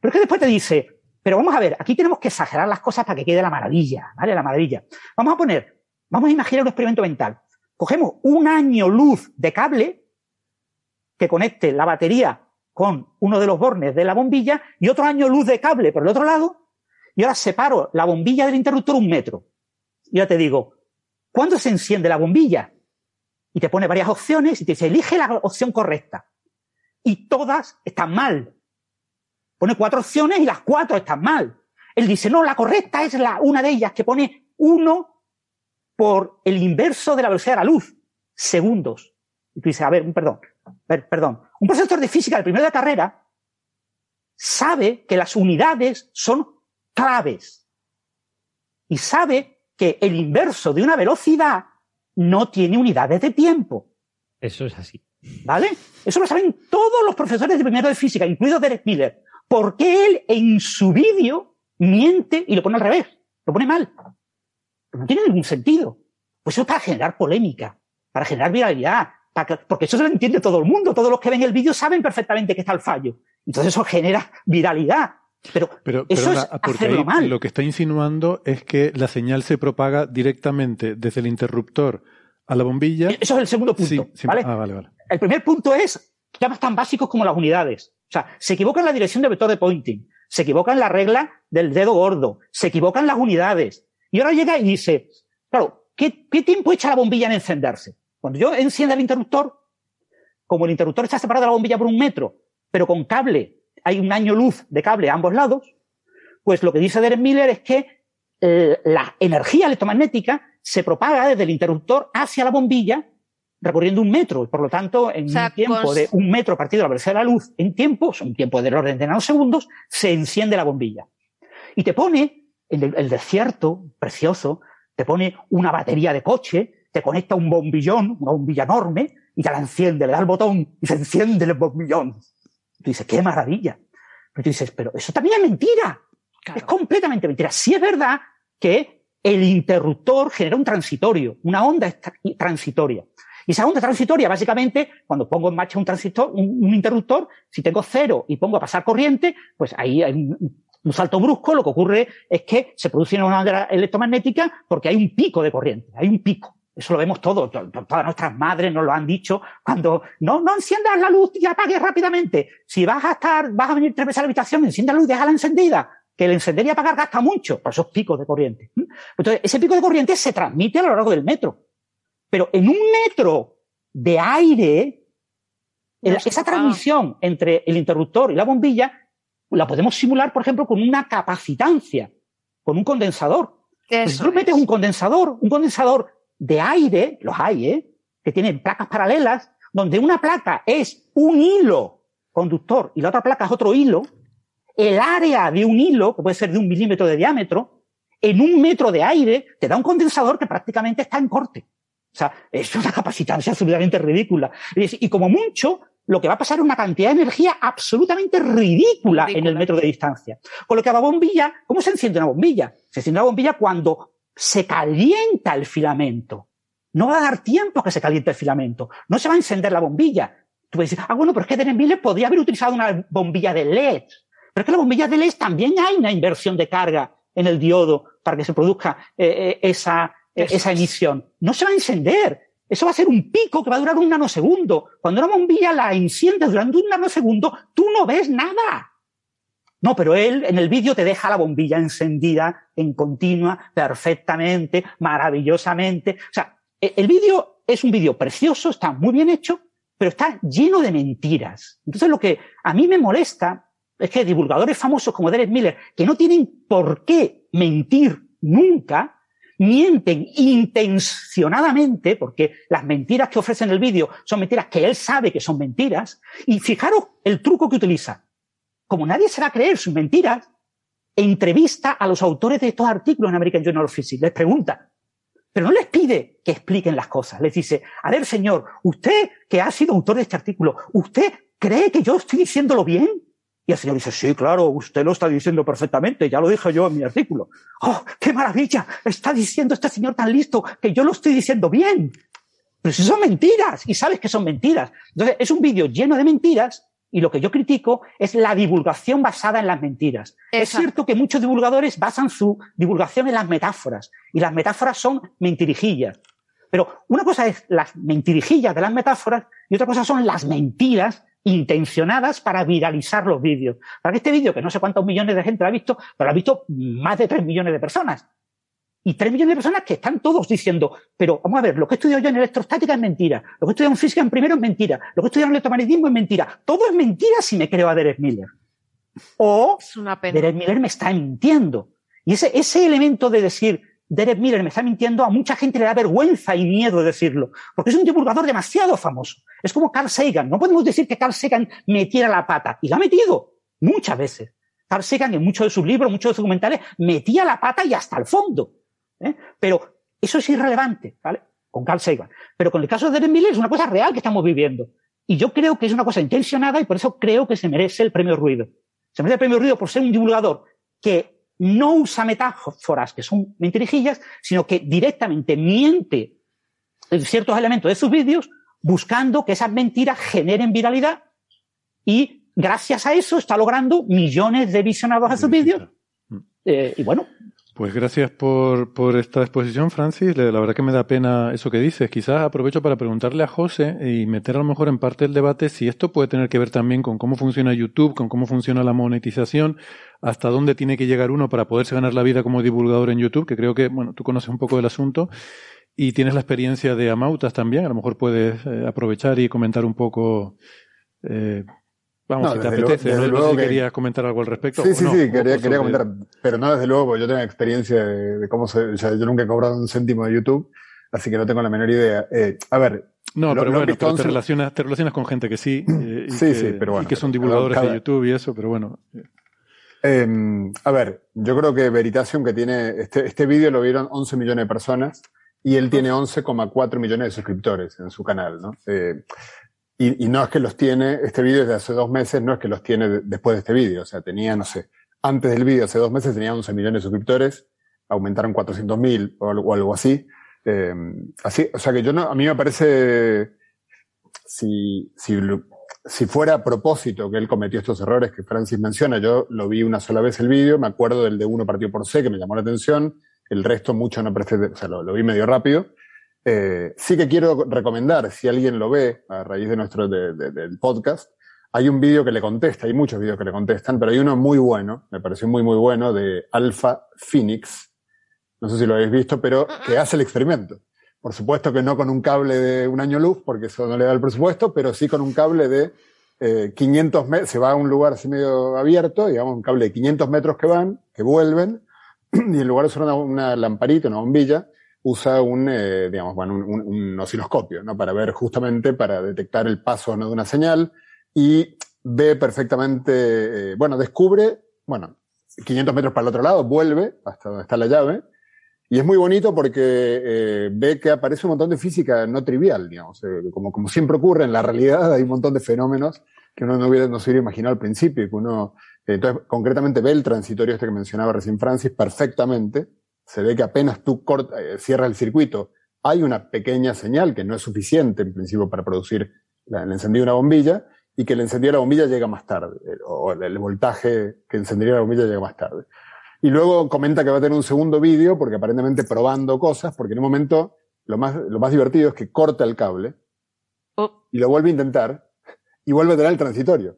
D: Pero es que después te dice, pero vamos a ver, aquí tenemos que exagerar las cosas para que quede la maravilla, ¿vale? La maravilla. Vamos a poner, vamos a imaginar un experimento mental. Cogemos un año luz de cable que conecte la batería con uno de los bornes de la bombilla y otro año luz de cable por el otro lado y ahora separo la bombilla del interruptor un metro. Y ahora te digo, ¿cuándo se enciende la bombilla? Y te pone varias opciones y te dice, elige la opción correcta. Y todas están mal. Pone cuatro opciones y las cuatro están mal. Él dice, no, la correcta es la, una de ellas que pone uno por el inverso de la velocidad de la luz, segundos. Y tú dices, a ver, perdón, perdón. Un profesor de física de primera de carrera sabe que las unidades son claves. Y sabe que el inverso de una velocidad no tiene unidades de tiempo.
F: Eso es así.
D: ¿Vale? Eso lo saben todos los profesores de primero de física, incluido Derek Miller. Porque él en su vídeo miente y lo pone al revés, lo pone mal. No tiene ningún sentido. Pues eso es para generar polémica, para generar viralidad, porque eso se lo entiende todo el mundo. Todos los que ven el vídeo saben perfectamente que está el fallo. Entonces eso genera viralidad. Pero,
A: pero
D: eso es hacerlo mal.
A: lo que está insinuando es que la señal se propaga directamente desde el interruptor a la bombilla.
D: Eso es el segundo punto. ¿vale?
A: Ah, vale, vale.
D: El primer punto es temas tan básicos como las unidades. O sea, se equivoca en la dirección de vector de pointing, se equivoca en la regla del dedo gordo, se equivocan las unidades. Y ahora llega y dice, claro, ¿qué, qué tiempo echa la bombilla en encenderse? Cuando yo encienda el interruptor, como el interruptor está separado de la bombilla por un metro, pero con cable, hay un año luz de cable a ambos lados, pues lo que dice Derek Miller es que eh, la energía electromagnética se propaga desde el interruptor hacia la bombilla recorriendo un metro, y por lo tanto, en un tiempo de un metro partido de la velocidad de la luz, en tiempo, un tiempo del orden de nanosegundos, se enciende la bombilla. Y te pone, el desierto, precioso, te pone una batería de coche, te conecta un bombillón, una bombilla enorme, y te la enciende, le da el botón y se enciende el bombillón. tú dices, qué maravilla. Pero tú dices, pero eso también es mentira. Es completamente mentira. Sí es verdad que el interruptor genera un transitorio, una onda transitoria. Y esa onda transitoria, básicamente, cuando pongo en marcha un transistor, un, interruptor, si tengo cero y pongo a pasar corriente, pues ahí hay un, un salto brusco, lo que ocurre es que se produce una onda electromagnética porque hay un pico de corriente, hay un pico. Eso lo vemos todo, todas nuestras madres nos lo han dicho cuando no, no enciendas la luz y apagues rápidamente. Si vas a estar, vas a venir tres veces a la habitación, enciende la luz y déjala encendida, que el encender y apagar gasta mucho, por esos picos de corriente. Entonces, ese pico de corriente se transmite a lo largo del metro. Pero en un metro de aire, esa transmisión entre el interruptor y la bombilla la podemos simular, por ejemplo, con una capacitancia, con un condensador. Pues si tú metes un condensador, un condensador de aire, los hay, ¿eh? que tienen placas paralelas, donde una placa es un hilo conductor y la otra placa es otro hilo, el área de un hilo, que puede ser de un milímetro de diámetro, en un metro de aire, te da un condensador que prácticamente está en corte. O sea, es una capacitancia absolutamente ridícula. Y como mucho, lo que va a pasar es una cantidad de energía absolutamente ridícula, en el metro de distancia. Con lo que a la bombilla, ¿cómo se enciende una bombilla? Se enciende una bombilla cuando se calienta el filamento. No va a dar tiempo a que se caliente el filamento. No se va a encender la bombilla. Tú puedes decir, ah, bueno, pero es que Denenville podría haber utilizado una bombilla de LED. Pero es que la bombilla de LED también hay una inversión de carga en el diodo para que se produzca eh, eh, esa, eh, esa emisión. No se va a encender. Eso va a ser un pico que va a durar un nanosegundo. Cuando una bombilla la enciendes durante un nanosegundo, tú no ves nada. No, pero él en el vídeo te deja la bombilla encendida en continua, perfectamente, maravillosamente. O sea, e, el vídeo es un vídeo precioso, está muy bien hecho, pero está lleno de mentiras. Entonces lo que a mí me molesta es que divulgadores famosos como Derek Miller, que no tienen por qué mentir nunca, mienten intencionadamente, porque las mentiras que ofrecen el vídeo son mentiras que él sabe que son mentiras, y fijaros el truco que utiliza como nadie se va a creer sus mentiras, entrevista a los autores de estos artículos en American Journal of Physics. Les pregunta, pero no les pide que expliquen las cosas. Les dice, a ver, señor, usted que ha sido autor de este artículo, ¿usted cree que yo estoy diciéndolo bien? Y el señor dice, sí, claro, usted lo está diciendo perfectamente, ya lo dije yo en mi artículo. ¡Oh, qué maravilla! Está diciendo este señor tan listo que yo lo estoy diciendo bien. Pero si son mentiras, y sabes que son mentiras. Entonces, es un vídeo lleno de mentiras y lo que yo critico es la divulgación basada en las mentiras. Es cierto que muchos divulgadores basan su divulgación en las metáforas, y las metáforas son mentirijillas. Pero una cosa es las mentirijillas de las metáforas y otra cosa son las mentiras intencionadas para viralizar los vídeos. Para que este vídeo, que no sé cuántos millones de gente lo ha visto, pero lo ha visto más de tres millones de personas y tres millones de personas que están todos diciendo, pero vamos a ver, lo que he estudiado yo en electrostática es mentira, lo que he estudiado en física en primero es mentira, lo que he estudiado en electromagnetismo es mentira, todo es mentira si me creo a Derek Miller. O Derek Miller me está mintiendo. Y ese, ese elemento de decir, Derek Miller me está mintiendo, a mucha gente le da vergüenza y miedo decirlo, porque es un divulgador demasiado famoso. Es como Carl Sagan. No podemos decir que Carl Sagan metiera la pata, y la ha metido muchas veces. Carl Sagan en muchos de sus libros, muchos de sus documentales, metía la pata y hasta el fondo. ¿eh? Pero eso es irrelevante, ¿vale? Con Carl Sagan. Pero con el caso de Derek Miller es una cosa real que estamos viviendo. Y yo creo que es una cosa intencionada y por eso creo que se merece el premio ruido. Se merece el premio ruido por ser un divulgador que no usa metáforas que son mentirijillas, sino que directamente miente en ciertos elementos de sus vídeos buscando que esas mentiras generen viralidad y gracias a eso está logrando millones de visionados a sus vídeos. Eh, y bueno,
A: pues gracias por, por, esta exposición, Francis. La verdad que me da pena eso que dices. Quizás aprovecho para preguntarle a José y meter a lo mejor en parte el debate si esto puede tener que ver también con cómo funciona YouTube, con cómo funciona la monetización, hasta dónde tiene que llegar uno para poderse ganar la vida como divulgador en YouTube, que creo que, bueno, tú conoces un poco del asunto y tienes la experiencia de Amautas también. A lo mejor puedes eh, aprovechar y comentar un poco eh, Vamos, si te apetece, no, luego si querías comentar algo al respecto.
E: Sí, sí, sí, quería, quería comentar, pero no desde luego, porque yo tengo experiencia de, cómo se, o sea, yo nunca he cobrado un céntimo de YouTube, así que no tengo la menor idea. Eh, a ver.
A: No, pero bueno, te, relacionas, te relacionas con gente que sí, eh, y, (clears throat)
E: sí,
A: que,
E: sí, pero bueno,
A: y que son divulgadores de YouTube y eso, pero bueno.
E: Eh, a ver, yo creo que Veritasium, que tiene, este, este vídeo lo vieron 11 millones de personas y él tiene 11,4 millones de suscriptores en su canal, ¿no? Eh, y, y, no es que los tiene, este vídeo de hace dos meses, no es que los tiene después de este vídeo. O sea, tenía, no sé, antes del vídeo, hace dos meses, tenía 11 millones de suscriptores, aumentaron 400 mil o, algo así. Eh, así. O sea que yo no, a mí me parece, si, si, si fuera a propósito que él cometió estos errores que Francis menciona, yo lo vi una sola vez el vídeo, me acuerdo del de uno partido por C que me llamó la atención, el resto mucho no presté, o sea, lo, lo vi medio rápido. Eh, sí que quiero recomendar, si alguien lo ve a raíz de nuestro de, de, del podcast, hay un vídeo que le contesta, hay muchos vídeos que le contestan, pero hay uno muy bueno, me pareció muy, muy bueno, de Alpha Phoenix. No sé si lo habéis visto, pero que hace el experimento. Por supuesto que no con un cable de un año luz, porque eso no le da el presupuesto, pero sí con un cable de eh, 500 metros, se va a un lugar así medio abierto, digamos, un cable de 500 metros que van, que vuelven, (clears throat) y en lugar de usar una, una lamparita, una bombilla, usa un, eh, digamos, bueno, un, un, un, osciloscopio, ¿no? Para ver justamente, para detectar el paso ¿no? de una señal y ve perfectamente, eh, bueno, descubre, bueno, 500 metros para el otro lado, vuelve hasta donde está la llave y es muy bonito porque eh, ve que aparece un montón de física no trivial, digamos, eh, como, como siempre ocurre en la realidad, hay un montón de fenómenos que uno no, hubiera, no se hubiera imaginado al principio y que uno, entonces, concretamente ve el transitorio este que mencionaba recién Francis perfectamente, se ve que apenas tú corta, eh, cierras el circuito, hay una pequeña señal que no es suficiente en principio para producir la, el encendido de una bombilla y que el encendido de la bombilla llega más tarde, o el voltaje que encendería la bombilla llega más tarde. Y luego comenta que va a tener un segundo vídeo porque aparentemente probando cosas, porque en un momento lo más, lo más divertido es que corta el cable oh. y lo vuelve a intentar y vuelve a tener el transitorio,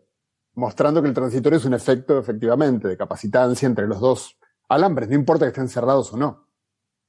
E: mostrando que el transitorio es un efecto efectivamente de capacitancia entre los dos alambres, no importa que estén cerrados o no.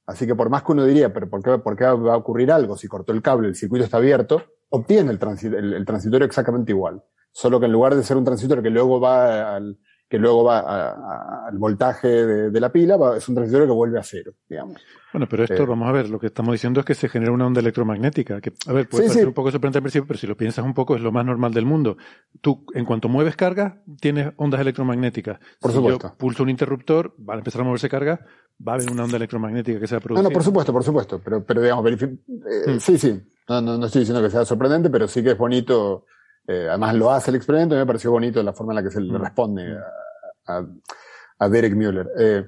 E: Así que por más que uno diría, pero ¿por qué, va a ocurrir algo si cortó el cable, el circuito está abierto? Obtiene el, el transitorio exactamente igual. Solo que en lugar de ser un transitorio que luego va al, que luego va a, a, al voltaje de, de la pila, va, es un transitorio que vuelve a cero, digamos.
A: Bueno, pero esto, eh, vamos a ver, lo que estamos diciendo es que se genera una onda electromagnética, que, a ver, puede sí, parecer sí. un poco sorprendente al principio, pero si lo piensas un poco, es lo más normal del mundo. Tú, en cuanto mueves carga, tienes ondas electromagnéticas.
E: Por
A: si
E: supuesto.
A: yo pulso un interruptor, va a empezar a moverse carga, va a haber una onda electromagnética que se va a producir.
E: No, no, por supuesto, por supuesto, pero, pero digamos, eh, hmm. sí, sí, no, no, no estoy diciendo que sea sorprendente, pero sí que es bonito, eh, además lo hace el experimento y me pareció bonito la forma en la que se le hmm. responde a, a, Derek Mueller. Eh,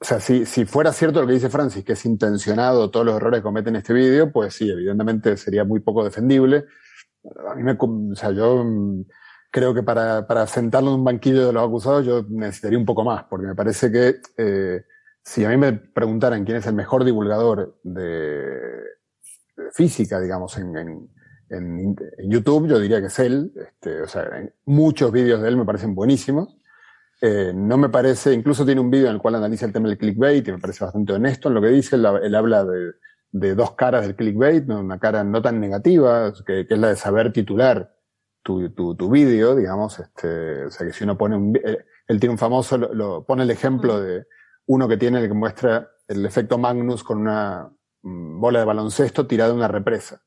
E: o sea, si, fuera cierto lo que dice Francis, que es intencionado todos los errores que cometen en este vídeo, pues sí, evidentemente sería muy poco defendible. A mí me, o sea, yo mm, creo que para, para sentarlo en un banquillo de los acusados yo necesitaría un poco más, porque me parece que eh, si a mí me preguntaran quién es el mejor divulgador de, física, digamos, en, YouTube, yo diría que es él. Este, o sea, muchos vídeos de él me parecen buenísimos. Eh, no me parece, incluso tiene un vídeo en el cual analiza el tema del clickbait y me parece bastante honesto en lo que dice. Él, él habla de, de, dos caras del clickbait, una cara no tan negativa, que, que es la de saber titular tu, tu, tu vídeo, digamos. Este, o sea, que si uno pone un. Él, él tiene un famoso, lo, lo, pone el ejemplo de uno que tiene el que muestra el efecto Magnus con una mm, bola de baloncesto tirada en una represa.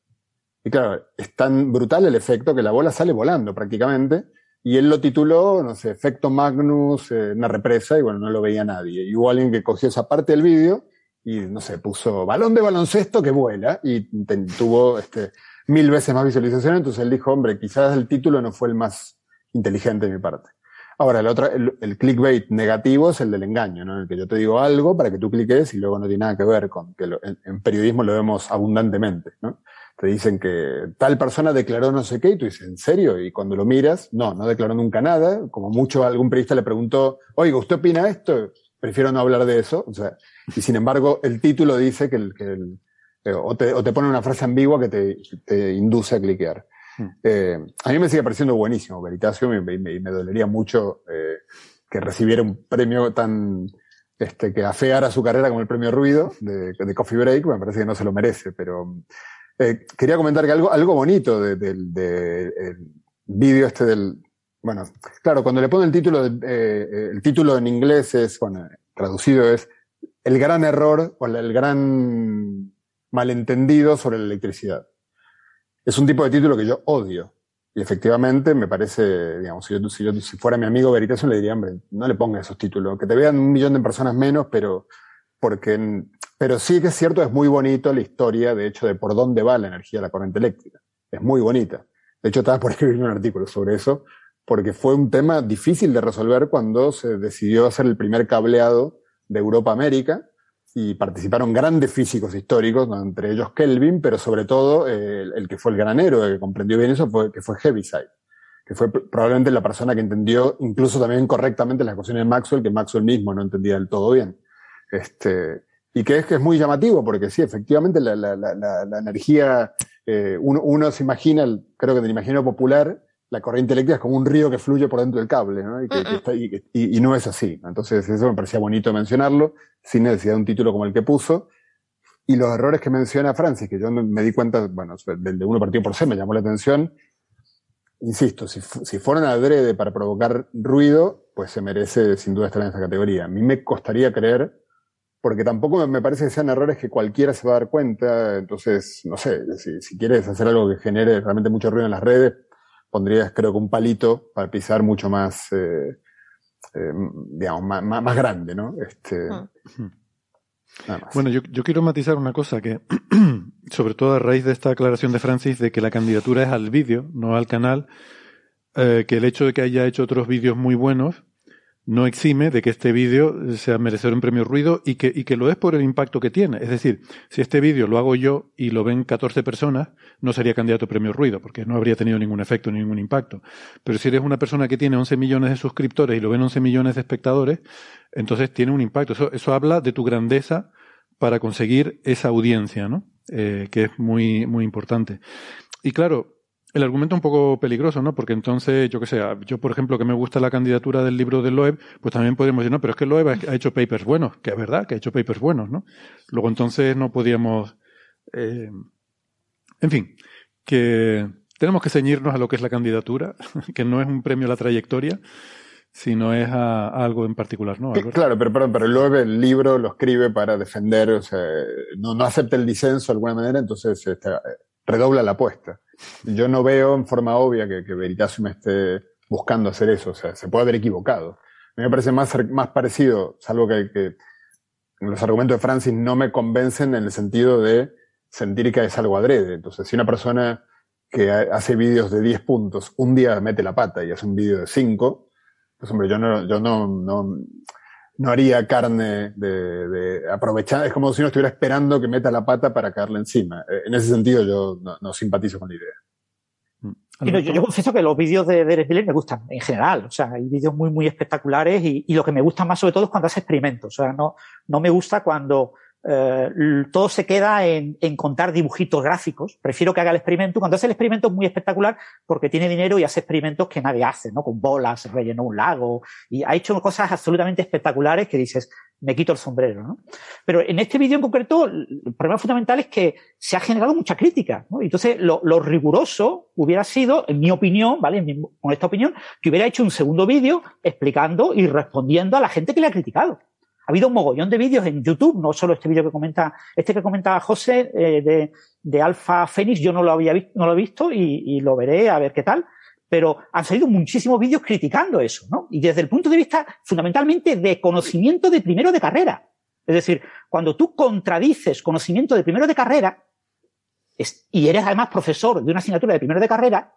E: Y claro, es tan brutal el efecto que la bola sale volando prácticamente y él lo tituló, no sé, Efecto Magnus, una represa, y bueno, no lo veía nadie. Y hubo alguien que cogió esa parte del vídeo y, no sé, puso balón de baloncesto que vuela y tuvo este, mil veces más visualizaciones, entonces él dijo, hombre, quizás el título no fue el más inteligente de mi parte. Ahora, el, otro, el, clickbait negativo es el del engaño, ¿no? En el que yo te digo algo para que tú cliques y luego no tiene nada que ver con que en, periodismo lo vemos abundantemente, ¿no? Te dicen que tal persona declaró no sé qué y tú dices, ¿en serio? Y cuando lo miras, no, no declaró nunca nada. Como mucho algún periodista le preguntó, oiga, ¿usted opina esto? Prefiero no hablar de eso. O sea, y sin embargo, el título dice que el, que el eh, o, te, o te pone una frase ambigua que te, te induce a cliquear. Hmm. Eh, a mí me sigue pareciendo buenísimo Veritasium y me, me, me dolería mucho eh, que recibiera un premio tan este, que afeara su carrera como el premio Ruido de, de Coffee Break, me parece que no se lo merece, pero eh, quería comentar que algo, algo bonito del de, de, vídeo este del, bueno, claro, cuando le pone el título, de, eh, el título en inglés es, bueno, traducido es el gran error o el gran malentendido sobre la electricidad es un tipo de título que yo odio. Y efectivamente me parece, digamos, si yo, si yo si fuera mi amigo Veritasun le diría, hombre, no le ponga esos títulos, que te vean un millón de personas menos, pero porque, pero sí que es cierto, es muy bonito la historia, de hecho, de por dónde va la energía de la corriente eléctrica. Es muy bonita. De hecho, estaba por (laughs) escribir un artículo sobre eso, porque fue un tema difícil de resolver cuando se decidió hacer el primer cableado de Europa América, y participaron grandes físicos históricos, entre ellos Kelvin, pero sobre todo el, que fue el gran héroe que comprendió bien eso fue que fue Heaviside, que fue probablemente la persona que entendió incluso también correctamente las ecuaciones de Maxwell, que Maxwell mismo no entendía del todo bien. Este, y que es que es muy llamativo, porque sí, efectivamente la, la, la, la energía, eh, uno, uno, se imagina, creo que del imaginario popular, la corriente eléctrica es como un río que fluye por dentro del cable, ¿no? Y, que, está, y, y, no es así. Entonces, eso me parecía bonito mencionarlo, sin necesidad de un título como el que puso. Y los errores que menciona Francis, que yo me di cuenta, bueno, del de uno partido por C me llamó la atención. Insisto, si, si fueron adrede para provocar ruido, pues se merece sin duda estar en esa categoría. A mí me costaría creer, porque tampoco me parece que sean errores que cualquiera se va a dar cuenta. Entonces, no sé, si, si quieres hacer algo que genere realmente mucho ruido en las redes, pondrías creo que un palito para pisar mucho más, eh, eh, digamos, más, más, grande, ¿no? Este,
A: mm. Bueno, yo, yo, quiero matizar una cosa que, (clears throat) sobre todo a raíz de esta aclaración de Francis de que la candidatura es al vídeo, no al canal, eh, que el hecho de que haya hecho otros vídeos muy buenos no exime de que este vídeo sea merecedor un premio ruido y que, y que lo es por el impacto que tiene. Es decir, si este vídeo lo hago yo y lo ven 14 personas, no sería candidato a premio ruido, porque no habría tenido ningún efecto ni ningún impacto. Pero si eres una persona que tiene 11 millones de suscriptores y lo ven 11 millones de espectadores, entonces tiene un impacto. Eso, eso habla de tu grandeza para conseguir esa audiencia, ¿no? Eh, que es muy, muy importante. Y claro, el argumento es un poco peligroso, ¿no? Porque entonces, yo que sé, yo por ejemplo que me gusta la candidatura del libro de Loeb, pues también podríamos decir, no, pero es que Loeb ha hecho papers buenos, que es verdad, que ha hecho papers buenos, ¿no? Luego entonces no podíamos, eh, en fin, que tenemos que ceñirnos a lo que es la candidatura, (laughs) que no es un premio a la trayectoria, sino es a, algo en particular, ¿no?
E: Claro, pero perdón, pero Loeb el libro lo escribe para defender, o sea, no, no acepta el disenso de alguna manera, entonces este, redobla la apuesta. Yo no veo en forma obvia que, que Veritasium esté buscando hacer eso, o sea, se puede haber equivocado. A mí me parece más, más parecido, salvo que, que los argumentos de Francis no me convencen en el sentido de sentir que es algo adrede. Entonces, si una persona que hace vídeos de 10 puntos un día mete la pata y hace un vídeo de 5, pues hombre, yo no, yo no, no, no haría carne de, de, aprovechar, es como si uno estuviera esperando que meta la pata para caerle encima. Eh, en ese sentido yo no, no simpatizo con la idea.
D: Mm. yo, yo, confieso que los vídeos de Derek Miller me gustan en general. O sea, hay vídeos muy, muy espectaculares y, y, lo que me gusta más sobre todo es cuando hace experimentos. O sea, no, no me gusta cuando eh, todo se queda en, en, contar dibujitos gráficos. Prefiero que haga el experimento. Cuando hace el experimento es muy espectacular porque tiene dinero y hace experimentos que nadie hace, ¿no? Con bolas, rellenó un lago y ha hecho cosas absolutamente espectaculares que dices, me quito el sombrero, ¿no? Pero en este vídeo en concreto, el problema fundamental es que se ha generado mucha crítica, ¿no? Entonces, lo, lo riguroso hubiera sido, en mi opinión, ¿vale? Con esta opinión, que hubiera hecho un segundo vídeo explicando y respondiendo a la gente que le ha criticado. Ha habido un mogollón de vídeos en YouTube, no solo este vídeo que comenta, este que comenta José eh, de, de Alfa Fénix, yo no lo había visto, no lo he visto y, y, lo veré a ver qué tal. Pero han salido muchísimos vídeos criticando eso, ¿no? Y desde el punto de vista fundamentalmente de conocimiento de primero de carrera. Es decir, cuando tú contradices conocimiento de primero de carrera, y eres además profesor de una asignatura de primero de carrera,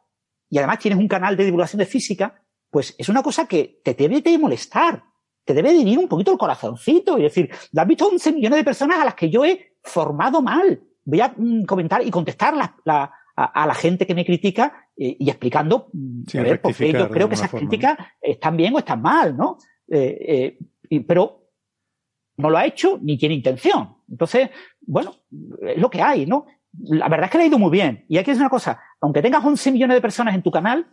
D: y además tienes un canal de divulgación de física, pues es una cosa que te debe de molestar, te debe de ir un poquito el corazoncito y decir, has visto 11 millones de personas a las que yo he formado mal. Voy a mm, comentar y contestar a, la gente que me critica eh, y explicando, mm, a ver, porque yo creo que esas críticas están bien o están mal, ¿no? Eh, eh, pero no lo ha hecho ni tiene intención. Entonces, bueno, es lo que hay, ¿no? La verdad es que le ha ido muy bien. Y hay que decir una cosa, aunque tengas 11 millones de personas en tu canal,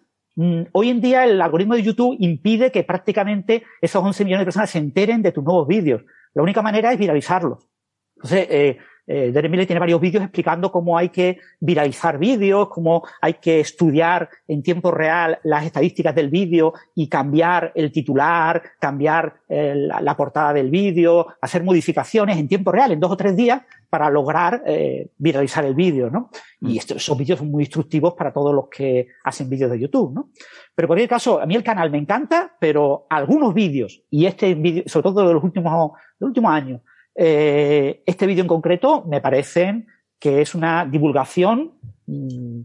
D: hoy en día el algoritmo de YouTube impide que prácticamente esos 11 millones de personas se enteren de tus nuevos vídeos. La única manera es viralizarlos. Entonces, eh, eh, Derek tiene varios vídeos explicando cómo hay que viralizar vídeos, cómo hay que estudiar en tiempo real las estadísticas del vídeo y cambiar el titular, cambiar eh, la, portada del vídeo, hacer modificaciones en tiempo real, en dos o tres días, para lograr eh, viralizar el vídeo, ¿no? Y mm. estos, esos vídeos son muy instructivos para todos los que hacen vídeos de YouTube, ¿no? Pero por cualquier caso, a mí el canal me encanta, pero algunos vídeos, y este vídeo, sobre todo de los últimos, de los últimos años, eh, este vídeo en concreto me parece que es una divulgación mm,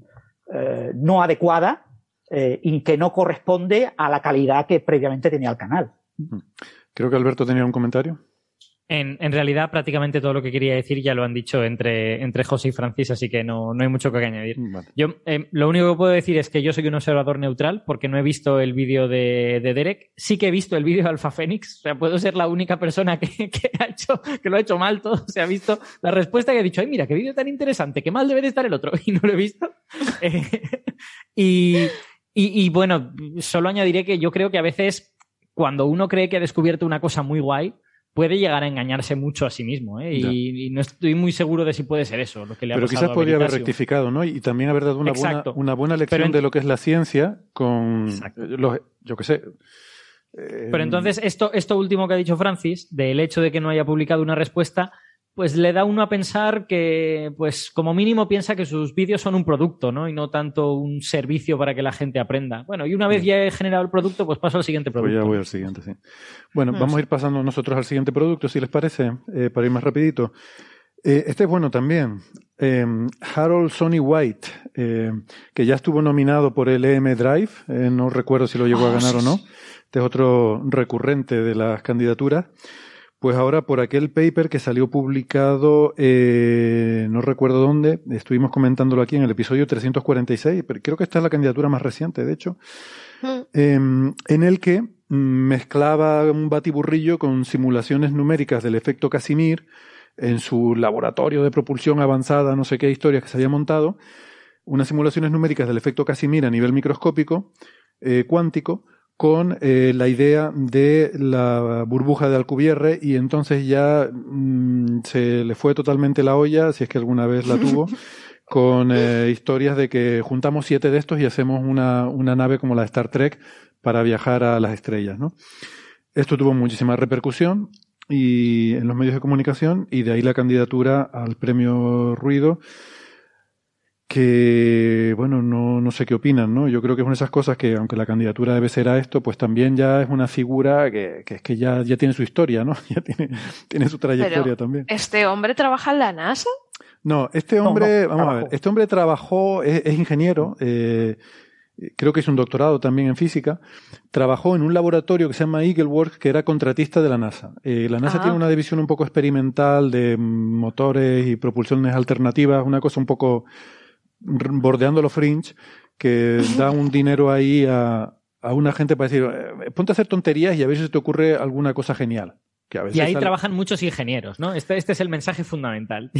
D: eh, no adecuada eh, y que no corresponde a la calidad que previamente tenía el canal.
A: Creo que Alberto tenía un comentario.
F: En, realidad, prácticamente todo lo que quería decir ya lo han dicho entre, entre José y Francis, así que no, hay mucho que añadir. Yo eh, lo único que puedo decir es que yo soy un observador neutral porque no he visto el vídeo de, Derek. Sí que he visto el vídeo de Alpha Phoenix. O sea, puedo ser la única persona (laughs) que, ha hecho, que lo ha hecho mal todo. Se ha visto la respuesta que he dicho, ay, mira, qué vídeo tan interesante, qué mal debe de estar el otro. (laughs) Y no lo he visto. (laughs) Eh, y, y bueno, solo añadiré que yo creo que a veces cuando uno cree que ha descubierto una cosa muy guay, puede llegar a engañarse mucho a sí mismo. ¿eh? Y, no estoy muy seguro de si puede ser eso lo que le ha
A: Pero quizás podría haber rectificado, ¿no? Y también haber dado una, buena, una buena lección de lo que es la ciencia con los, yo qué sé.
F: Pero eh, entonces, esto, esto último que ha dicho Francis, del hecho de que no haya publicado una respuesta, pues le da uno a pensar que, pues como mínimo piensa que sus vídeos son un producto, ¿no? Y no tanto un servicio para que la gente aprenda. Bueno, y una vez ya he generado el producto, pues paso al siguiente pues producto.
A: ya voy al siguiente, sí. Bueno, mm. vamos a ir pasando nosotros al siguiente producto, si les parece, eh, para ir más rapidito. Eh, este es bueno también. Eh, Harold Sonny White, que ya estuvo nominado por el EM Drive, no recuerdo si lo llegó a ah, ganar o no. Este es otro recurrente de las candidaturas. Pues ahora por aquel paper que salió publicado, eh, no recuerdo dónde, estuvimos comentándolo aquí en el episodio 346, pero creo que esta es la candidatura más reciente, de hecho, mm. em, en el que mezclaba un batiburrillo con simulaciones numéricas del efecto Casimir en su laboratorio de propulsión avanzada, no sé qué historias que se había montado, unas simulaciones numéricas del efecto Casimir a nivel microscópico, eh, cuántico, con eh, la idea de la burbuja de Alcubierre y entonces ya mm, se le fue totalmente la olla, si es que alguna vez la tuvo, (laughs) con eh, historias de que juntamos siete de estos y hacemos una, una nave como la Star Trek para viajar a las estrellas. ¿no? Esto tuvo muchísima repercusión y en los medios de comunicación y de ahí la candidatura al premio Ruido que, bueno, no, no sé qué opinan, ¿no? Yo creo que es una de esas cosas que, aunque la candidatura debe ser a esto, pues también ya es una figura que, que es que ya, ya tiene su historia, ¿no? (laughs) Ya tiene, tiene su trayectoria también.
C: ¿Este hombre trabaja en la NASA?
A: No, este hombre, vamos a ver, este hombre trabajó, es, ingeniero, eh, creo que es un doctorado también en física, trabajó en un laboratorio que se llama Eagleworks, que era contratista de la NASA. Eh, la NASA tiene una división un poco experimental de motores y propulsiones alternativas, una cosa un poco bordeando los fringe, que da un dinero ahí a, a una gente para decir, eh, ponte a hacer tonterías y a ver si te ocurre alguna cosa genial. Que a veces
F: y ahí trabajan muchos ingenieros, ¿no? Este, este es el mensaje fundamental.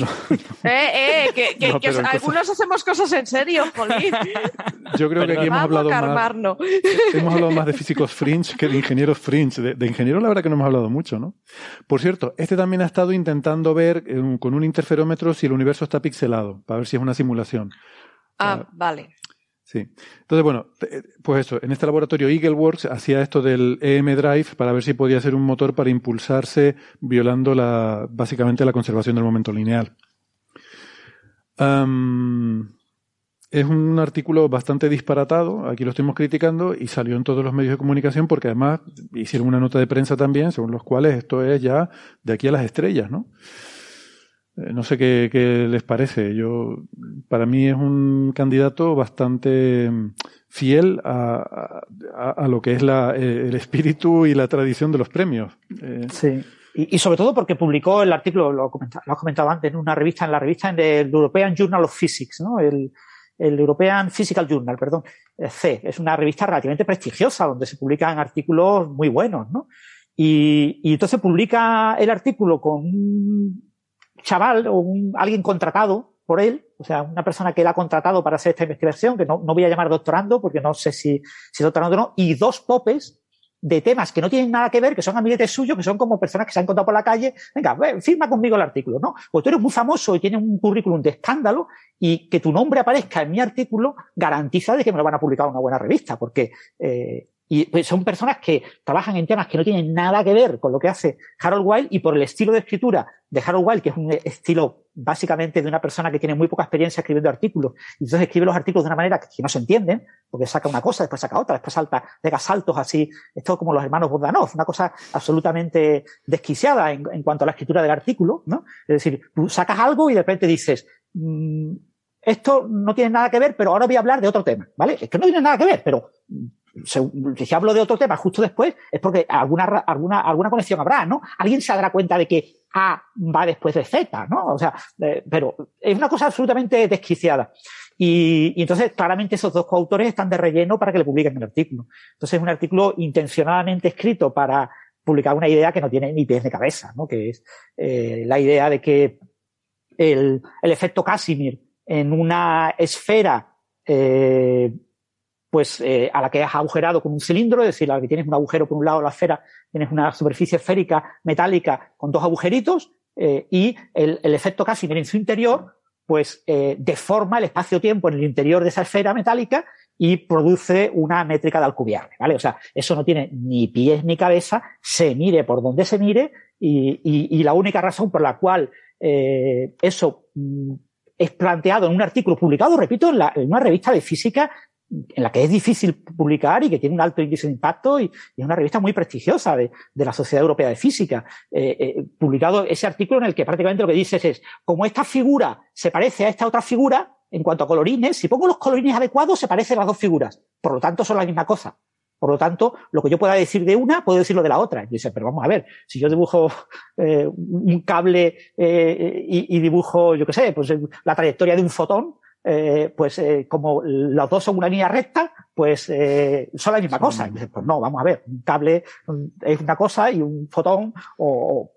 C: Eh, eh, que, que, algunos hacemos cosas en serio, Jolín.
A: Yo creo que aquí hemos hablado, más, hemos hablado más de físicos fringe que de ingenieros fringe. De, de, ingenieros la verdad que no hemos hablado mucho, ¿no? Por cierto, este también ha estado intentando ver con un interferómetro si el universo está pixelado, para ver si es una simulación.
C: Ah, vale.
A: Sí. Entonces, bueno, eh, pues eso, en este laboratorio Eagleworks hacía esto del EM Drive para ver si podía ser un motor para impulsarse violando la, básicamente la conservación del momento lineal. es un artículo bastante disparatado, aquí lo estamos criticando, y salió en todos los medios de comunicación porque además hicieron una nota de prensa también, según los cuales esto es ya de aquí a las estrellas, ¿no? Eh, no sé qué, les parece. Yo, para mí es un candidato bastante mm, fiel a, a, lo que es la, eh, el espíritu y la tradición de los premios.
D: Eh, sí. Y, y, sobre todo porque publicó el artículo, lo, lo has comentado antes, en una revista, en la revista en el European Journal of Physics, ¿no? El, el European Physical Journal, perdón, C. Es una revista relativamente prestigiosa donde se publican artículos muy buenos, ¿no? Y, y entonces publica el artículo con un chaval o alguien contratado por él, o sea, una persona que él ha contratado para hacer esta investigación, que no, no voy a llamar doctorando porque no sé si, si doctorando o no, y dos popes de temas que no tienen nada que ver, que son amiguetes suyos, que son como personas que se han encontrado por la calle, venga, firma conmigo el artículo, ¿no? Pues tú eres muy famoso y tienes un currículum de escándalo y que tu nombre aparezca en mi artículo garantiza de que me lo van a publicar una buena revista, porque eh, y pues son personas que trabajan en temas que no tienen nada que ver con lo que hace Harold Wilde y por el estilo de escritura de Harold Wilde, que es un estilo básicamente de una persona que tiene muy poca experiencia escribiendo artículos, y entonces escribe los artículos de una manera que, no se entienden, porque saca una cosa, después saca otra, después salta, pega saltos así, esto como los hermanos Bogdanov, una cosa absolutamente desquiciada en, en, cuanto a la escritura del artículo, ¿no? Es decir, tú sacas algo y de repente dices, mmm, esto no tiene nada que ver, pero ahora voy a hablar de otro tema, ¿vale? Es que no tiene nada que ver, pero si hablo de otro tema justo después, es porque alguna, alguna, alguna conexión habrá, ¿no? Alguien se dará cuenta de que A va después de Z, ¿no? O sea, eh, pero es una cosa absolutamente desquiciada. Y, entonces, claramente, esos dos coautores están de relleno para que le publiquen el artículo. Entonces, es un artículo intencionadamente escrito para publicar una idea que no tiene ni pies ni cabeza, ¿no? Que es eh, la idea de que el, el efecto Casimir en una esfera eh, pues eh, a la que has agujerado con un cilindro, es decir, a la que tienes un agujero por un lado de la esfera, tienes una superficie esférica metálica con dos agujeritos eh, y el, el, efecto Casimir en su interior, pues eh, deforma el espacio-tiempo en el interior de esa esfera metálica y produce una métrica de Alcubierre, ¿vale? O sea, eso no tiene ni pies ni cabeza, se mire por donde se mire y, y, y la única razón por la cual eh, eso mm, es planteado en un artículo publicado, repito, en, la, en, una revista de física en la que es difícil publicar y que tiene un alto índice de impacto y, es una revista muy prestigiosa de, la Sociedad Europea de Física. Eh, eh, publicado ese artículo en el que prácticamente lo que dices es, como esta figura se parece a esta otra figura, en cuanto a colorines, si pongo los colorines adecuados, se parecen las dos figuras. Por lo tanto, son la misma cosa. Por lo tanto, lo que yo pueda decir de una, puedo decirlo de la otra. Y dice, pero vamos a ver, si yo dibujo (laughs) eh, un cable y, y, dibujo, yo qué sé, pues la trayectoria de un fotón, eh, pues eh, como los dos son una línea recta, pues eh, son la misma cosa. Dices, pues no, vamos a ver, un cable es una cosa y un fotón o,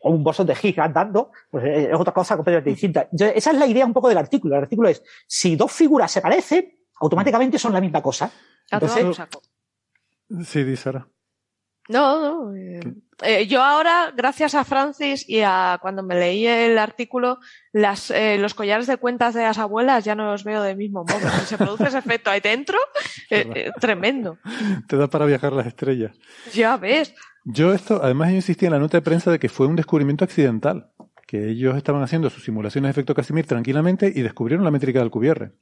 D: o un bosón de Higgs andando, pues es otra cosa completamente distinta. Entonces, esa es la idea un poco del artículo. El artículo es, si dos figuras se parecen, automáticamente son la misma cosa.
C: Entonces,
A: sí, dice Sara.
C: No, no. Eh, eh, yo ahora, gracias a Francis y a cuando me leí el artículo, las, eh, los collares de cuentas de las abuelas ya no los veo del mismo modo. Si se produce ese efecto ahí dentro, (laughs) eh, tremendo.
A: Te da para viajar las estrellas.
C: Ya ves.
A: Yo esto, además yo insistí en la nota de prensa de que fue un descubrimiento accidental que ellos estaban haciendo sus simulaciones de efecto Casimir tranquilamente y descubrieron la métrica de Alcubierre.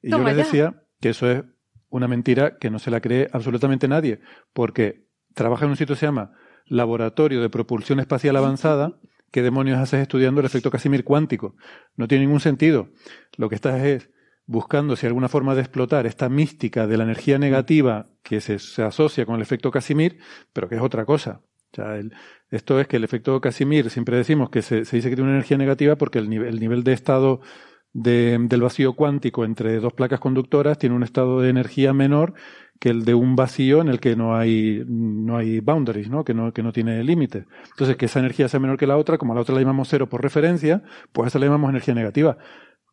A: Y Toma yo les decía ya. que eso es una mentira que no se la cree absolutamente nadie, porque trabaja en un sitio que se llama Laboratorio de Propulsión Espacial Avanzada. ¿Qué demonios haces estudiando el efecto Casimir cuántico? No tiene ningún sentido. Lo que estás es buscando si hay alguna forma de explotar esta mística de la energía negativa que se, se asocia con el efecto Casimir, pero que es otra cosa. Esto es que el efecto Casimir, siempre decimos que se, dice que tiene una energía negativa porque el nivel de estado de, del vacío cuántico entre dos placas conductoras tiene un estado de energía menor que el de un vacío en el que no hay, no hay boundaries, ¿no? Que, no, que no tiene límites. Entonces, que esa energía sea menor que la otra, como a la otra la llamamos cero por referencia, pues a esa la llamamos energía negativa.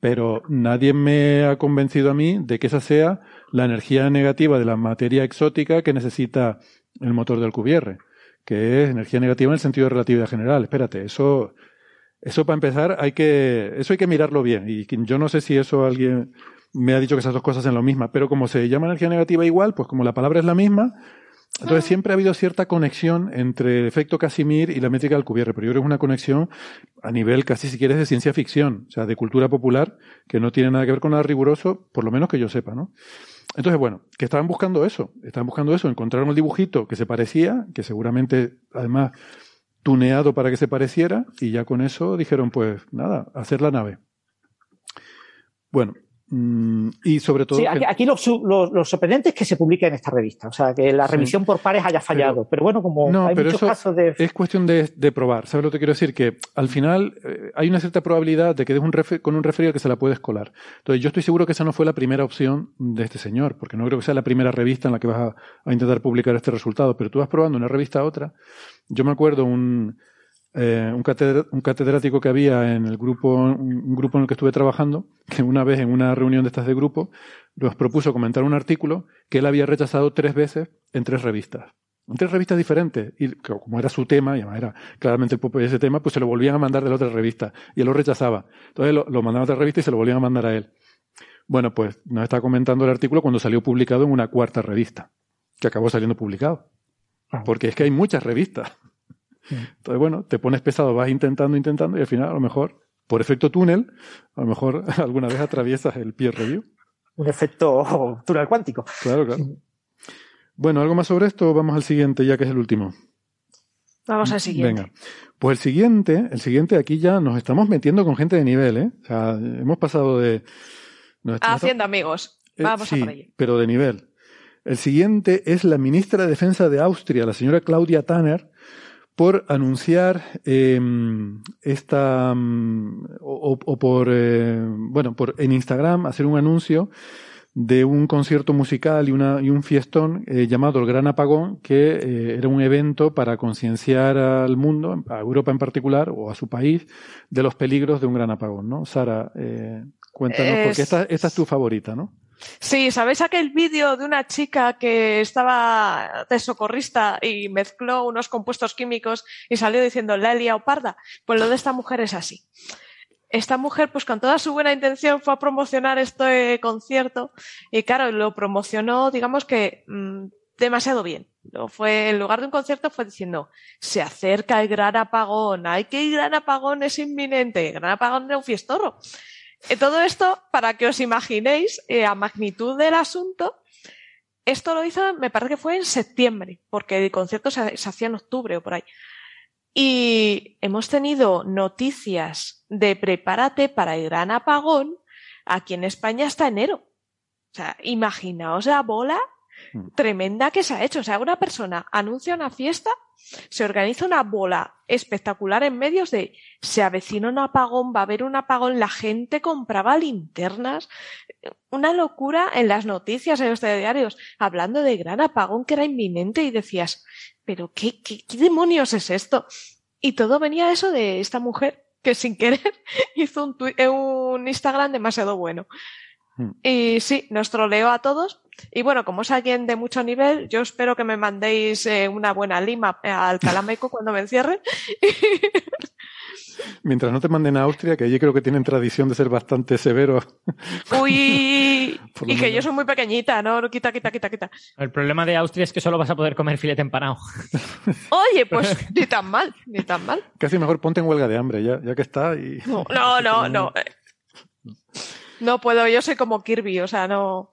A: Pero nadie me ha convencido a mí de que esa sea la energía negativa de la materia exótica que necesita el motor del Alcubierre, que es energía negativa en el sentido de relatividad general. Espérate, eso, eso para empezar hay que, eso hay que mirarlo bien. Y yo no sé si eso alguien, me ha dicho que esas dos cosas son lo misma, pero como se llama energía negativa igual, pues como la palabra es la misma, entonces siempre ha habido cierta conexión entre el efecto Casimir y la métrica del Alcubierre, pero yo creo que es una conexión a nivel casi si quieres de ciencia ficción, o sea, de cultura popular, que no tiene nada que ver con nada riguroso, por lo menos que yo sepa, ¿no? Entonces, bueno, que estaban buscando eso, estaban buscando eso, encontraron el dibujito que se parecía, que seguramente, además, tuneado para que se pareciera y ya con eso dijeron, pues nada, hacer la nave. Bueno, Mm, y sobre todo.
D: Sí, aquí, lo, sorprendente es que se publique en esta revista. O sea, que la revisión por pares haya fallado. Pero, bueno, como hay muchos casos de.
A: Es cuestión de, probar. ¿Sabes lo que quiero decir? Que al final eh, hay una cierta probabilidad de que des un con un referido que se la puedes colar. Entonces, yo estoy seguro que esa no fue la primera opción de este señor, porque no creo que sea la primera revista en la que vas a, a intentar publicar este resultado. Pero tú vas probando una revista a otra. Yo me acuerdo un eh, un, catedrático que había en el grupo, un grupo en el que estuve trabajando, que una vez en una reunión de estas de grupo, nos propuso comentar un artículo que él había rechazado tres veces en tres revistas. En tres revistas diferentes. Y como era su tema, y era claramente el ese tema, pues se lo volvían a mandar de la otra revista. Y él lo rechazaba. Entonces lo, lo mandaban a otra revista y se lo volvían a mandar a él. Bueno, pues nos está comentando el artículo cuando salió publicado en una cuarta revista, que acabó saliendo publicado. Ah. Porque es que hay muchas revistas. Entonces, bueno, te pones pesado, vas intentando, intentando y al final a lo mejor, por efecto túnel, a lo mejor (laughs) alguna vez atraviesas el peer review.
D: Un efecto (laughs) túnel cuántico.
A: Claro, claro. Bueno, ¿algo más sobre esto? Vamos al siguiente, ya que es el último.
C: Vamos al siguiente.
A: Venga. Pues el siguiente, el siguiente aquí ya nos estamos metiendo con gente de nivel, ¿eh? O sea, hemos pasado de...
C: Haciendo amigos. Eh, Vamos a por allí.
A: pero de nivel. El siguiente es la ministra de Defensa de Austria, la señora Claudia Tanner, por anunciar eh, esta mm, o, por eh, bueno por en Instagram hacer un anuncio de un concierto musical y, una, y un fiestón eh, llamado el Gran Apagón, que eh, era un evento para concienciar al mundo, a Europa en particular, o a su país, de los peligros de un gran apagón, ¿no? Sara, cuéntanos, porque esta, esta es tu favorita, ¿no?
C: Sí, ¿sabéis aquel vídeo de una chica que estaba de socorrista y mezcló unos compuestos químicos y salió diciendo Lelia o parda? Pues lo de esta mujer es así. Esta mujer, pues con toda su buena intención, fue a promocionar este concierto y claro, lo promocionó, digamos que mm, demasiado bien. Lo fue, en lugar de un concierto, fue diciendo, se acerca el gran apagón, hay que ir gran apagón, es inminente, gran apagón de un fiestorro. Eh, todo esto, para que os imaginéis eh, a magnitud del asunto, esto lo hizo, me parece que fue en septiembre, porque el concierto se, hacía en octubre o por ahí. Y hemos tenido noticias de prepárate para el gran apagón aquí en España hasta enero. O sea, imaginaos la bola. Tremenda que se ha hecho. O sea, una persona anuncia una fiesta, se organiza una bola espectacular en medios de se avecina un apagón, va a haber un apagón, la gente compraba linternas, una locura en las noticias, en los telediarios, hablando de gran apagón que era inminente y decías, pero qué, qué, qué demonios es esto? Y todo venía eso de esta mujer que sin querer (laughs) hizo un, un Instagram demasiado bueno. Mm. Y sí, nos troleo a todos. Y bueno, como es alguien de mucho nivel, yo espero que me mandéis eh, una buena lima al Calameco (laughs) cuando me encierren. (laughs)
A: Mientras no te manden a Austria, que allí creo que tienen tradición de ser bastante severos. (laughs)
C: Uy, y que yo soy muy pequeñita, ¿no? Quita, quita, quita, quita.
F: El problema de Austria es que solo vas a poder comer filete empanado.
C: Oye, pues ni tan mal, ni tan mal.
A: Casi mejor ponte en huelga de hambre, ya, ya que está. Y...
C: No, no, no. no. No puedo, yo soy como Kirby, o sea, no.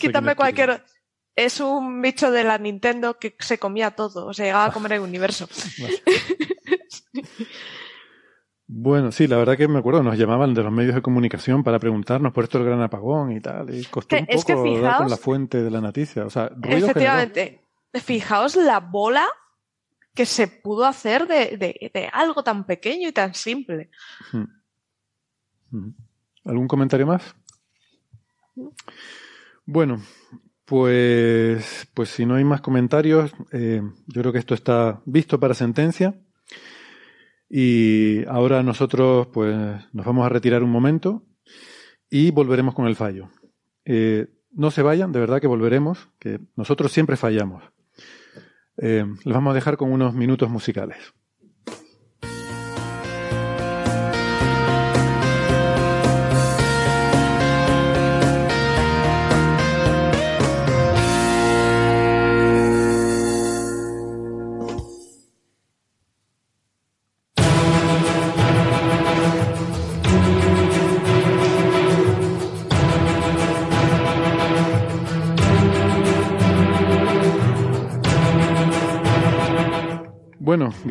C: Quítame cualquier. Es un bicho de la Nintendo que se comía todo, o sea, llegaba a comer el universo. (laughs)
A: Bueno, sí, la verdad que me acuerdo, nos llamaban de los medios de comunicación para preguntarnos por esto del gran apagón y tal, y costó un poco dar con la fuente de la noticia. O sea,
C: efectivamente, fijaos la bola que se pudo hacer de, de, algo tan pequeño y tan simple.
A: ¿Algún comentario más? Bueno, pues, pues si no hay más comentarios, eh, yo creo que esto está visto para sentencia. Y ahora nosotros pues nos vamos a retirar un momento y volveremos con el fallo. Eh, no se vayan, de verdad que volveremos, que nosotros siempre fallamos. Eh, vamos a dejar con unos minutos musicales.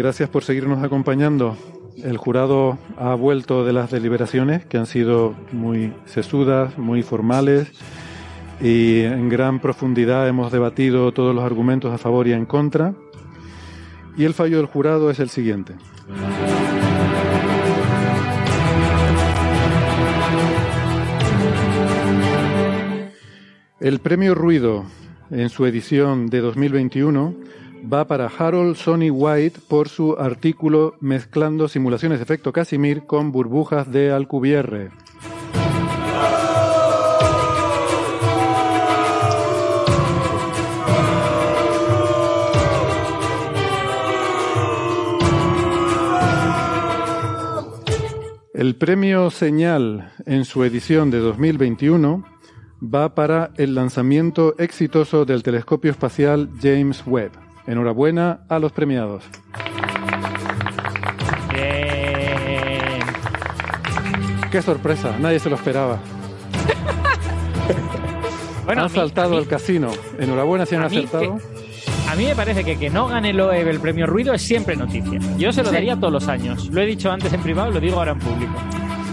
A: Gracias por seguirnos acompañando. El jurado ha vuelto de las deliberaciones, que han sido muy sesudas, muy formales, y en gran profundidad hemos debatido todos los argumentos a favor y en contra. Y el fallo del jurado es el siguiente. El premio Ruido, en su edición de 2021, va para Harold Sonny White por su artículo Mezclando simulaciones de efecto Casimir con burbujas de Alcubierre. El premio Señal en su edición de 2021 va para el lanzamiento exitoso del telescopio espacial James Webb. Enhorabuena a los premiados.
F: Bien.
A: Qué sorpresa, nadie se lo esperaba. (laughs)
F: Bueno,
A: han
F: mí-
A: saltado el casino. Enhorabuena si han acertado.
F: A mí me parece que que no gane Loeb el premio Ruido es siempre noticia. Yo se lo daría todos los años. Lo he dicho antes en privado y lo digo ahora en público.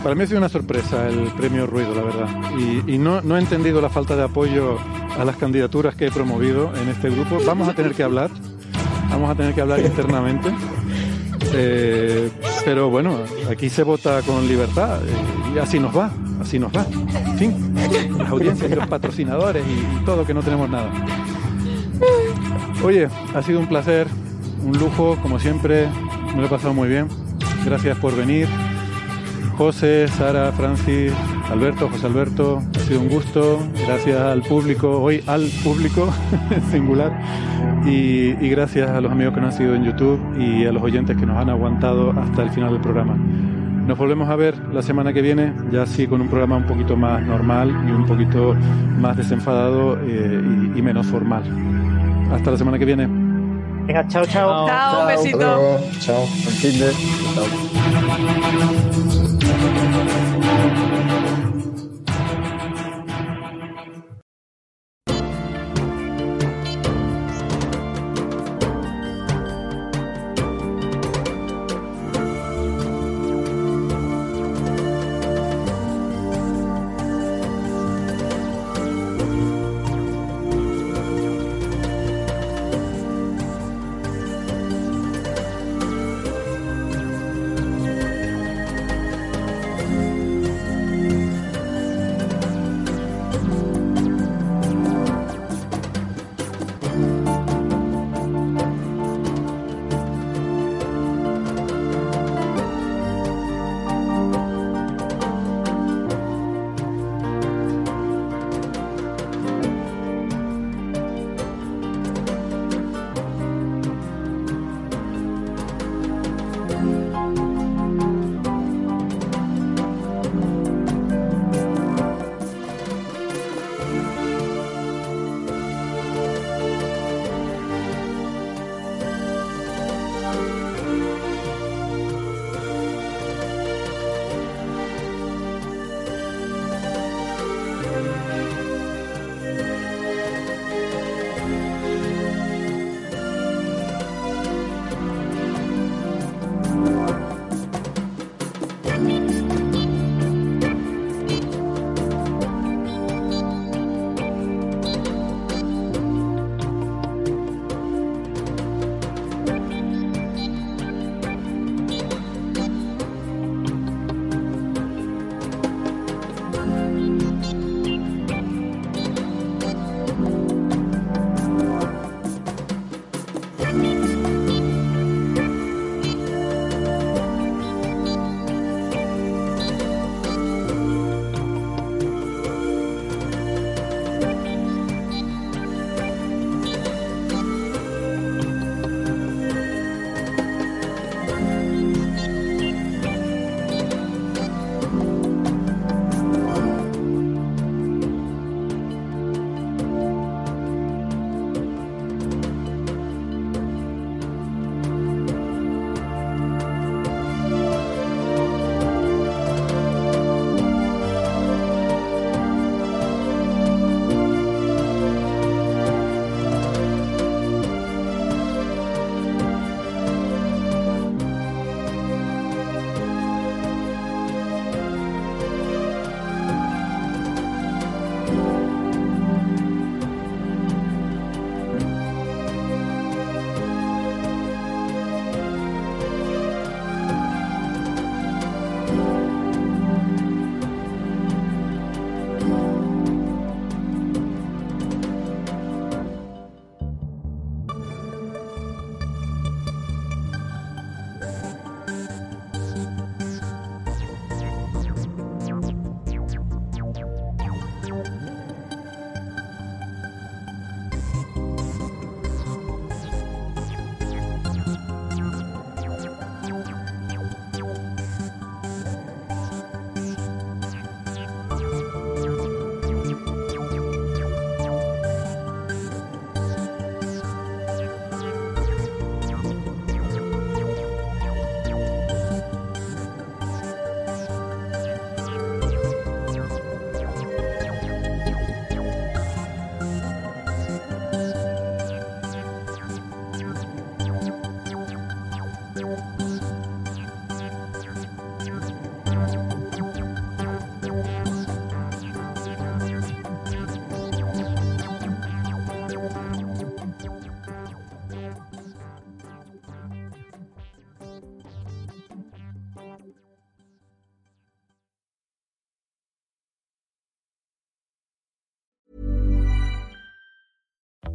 A: Para mí ha sido una sorpresa el premio Ruido, la verdad. Y, no he entendido la falta de apoyo a las candidaturas que he promovido en este grupo. Vamos a tener que hablar. Vamos a tener que hablar internamente. Eh, pero bueno, aquí se vota con libertad eh, y así nos va, así nos va. En fin, las audiencias y los patrocinadores y, y todo que no tenemos nada. Oye, ha sido un placer, un lujo, como siempre, me lo he pasado muy bien. Gracias por venir. José, Sara, Francis, Alberto, José Alberto, ha sido un gusto. Gracias al público, hoy al público (laughs) singular. Y, y gracias a los amigos que nos han seguido en YouTube y a los oyentes que nos han aguantado hasta el final del programa. Nos volvemos a ver la semana que viene, ya sí con un programa un poquito más normal y un poquito más desenfadado eh, y, y menos formal. Hasta la semana que viene.
D: Venga, chao, chao.
C: Chao, un besito.
B: Hasta luego. Chao.
E: Chao.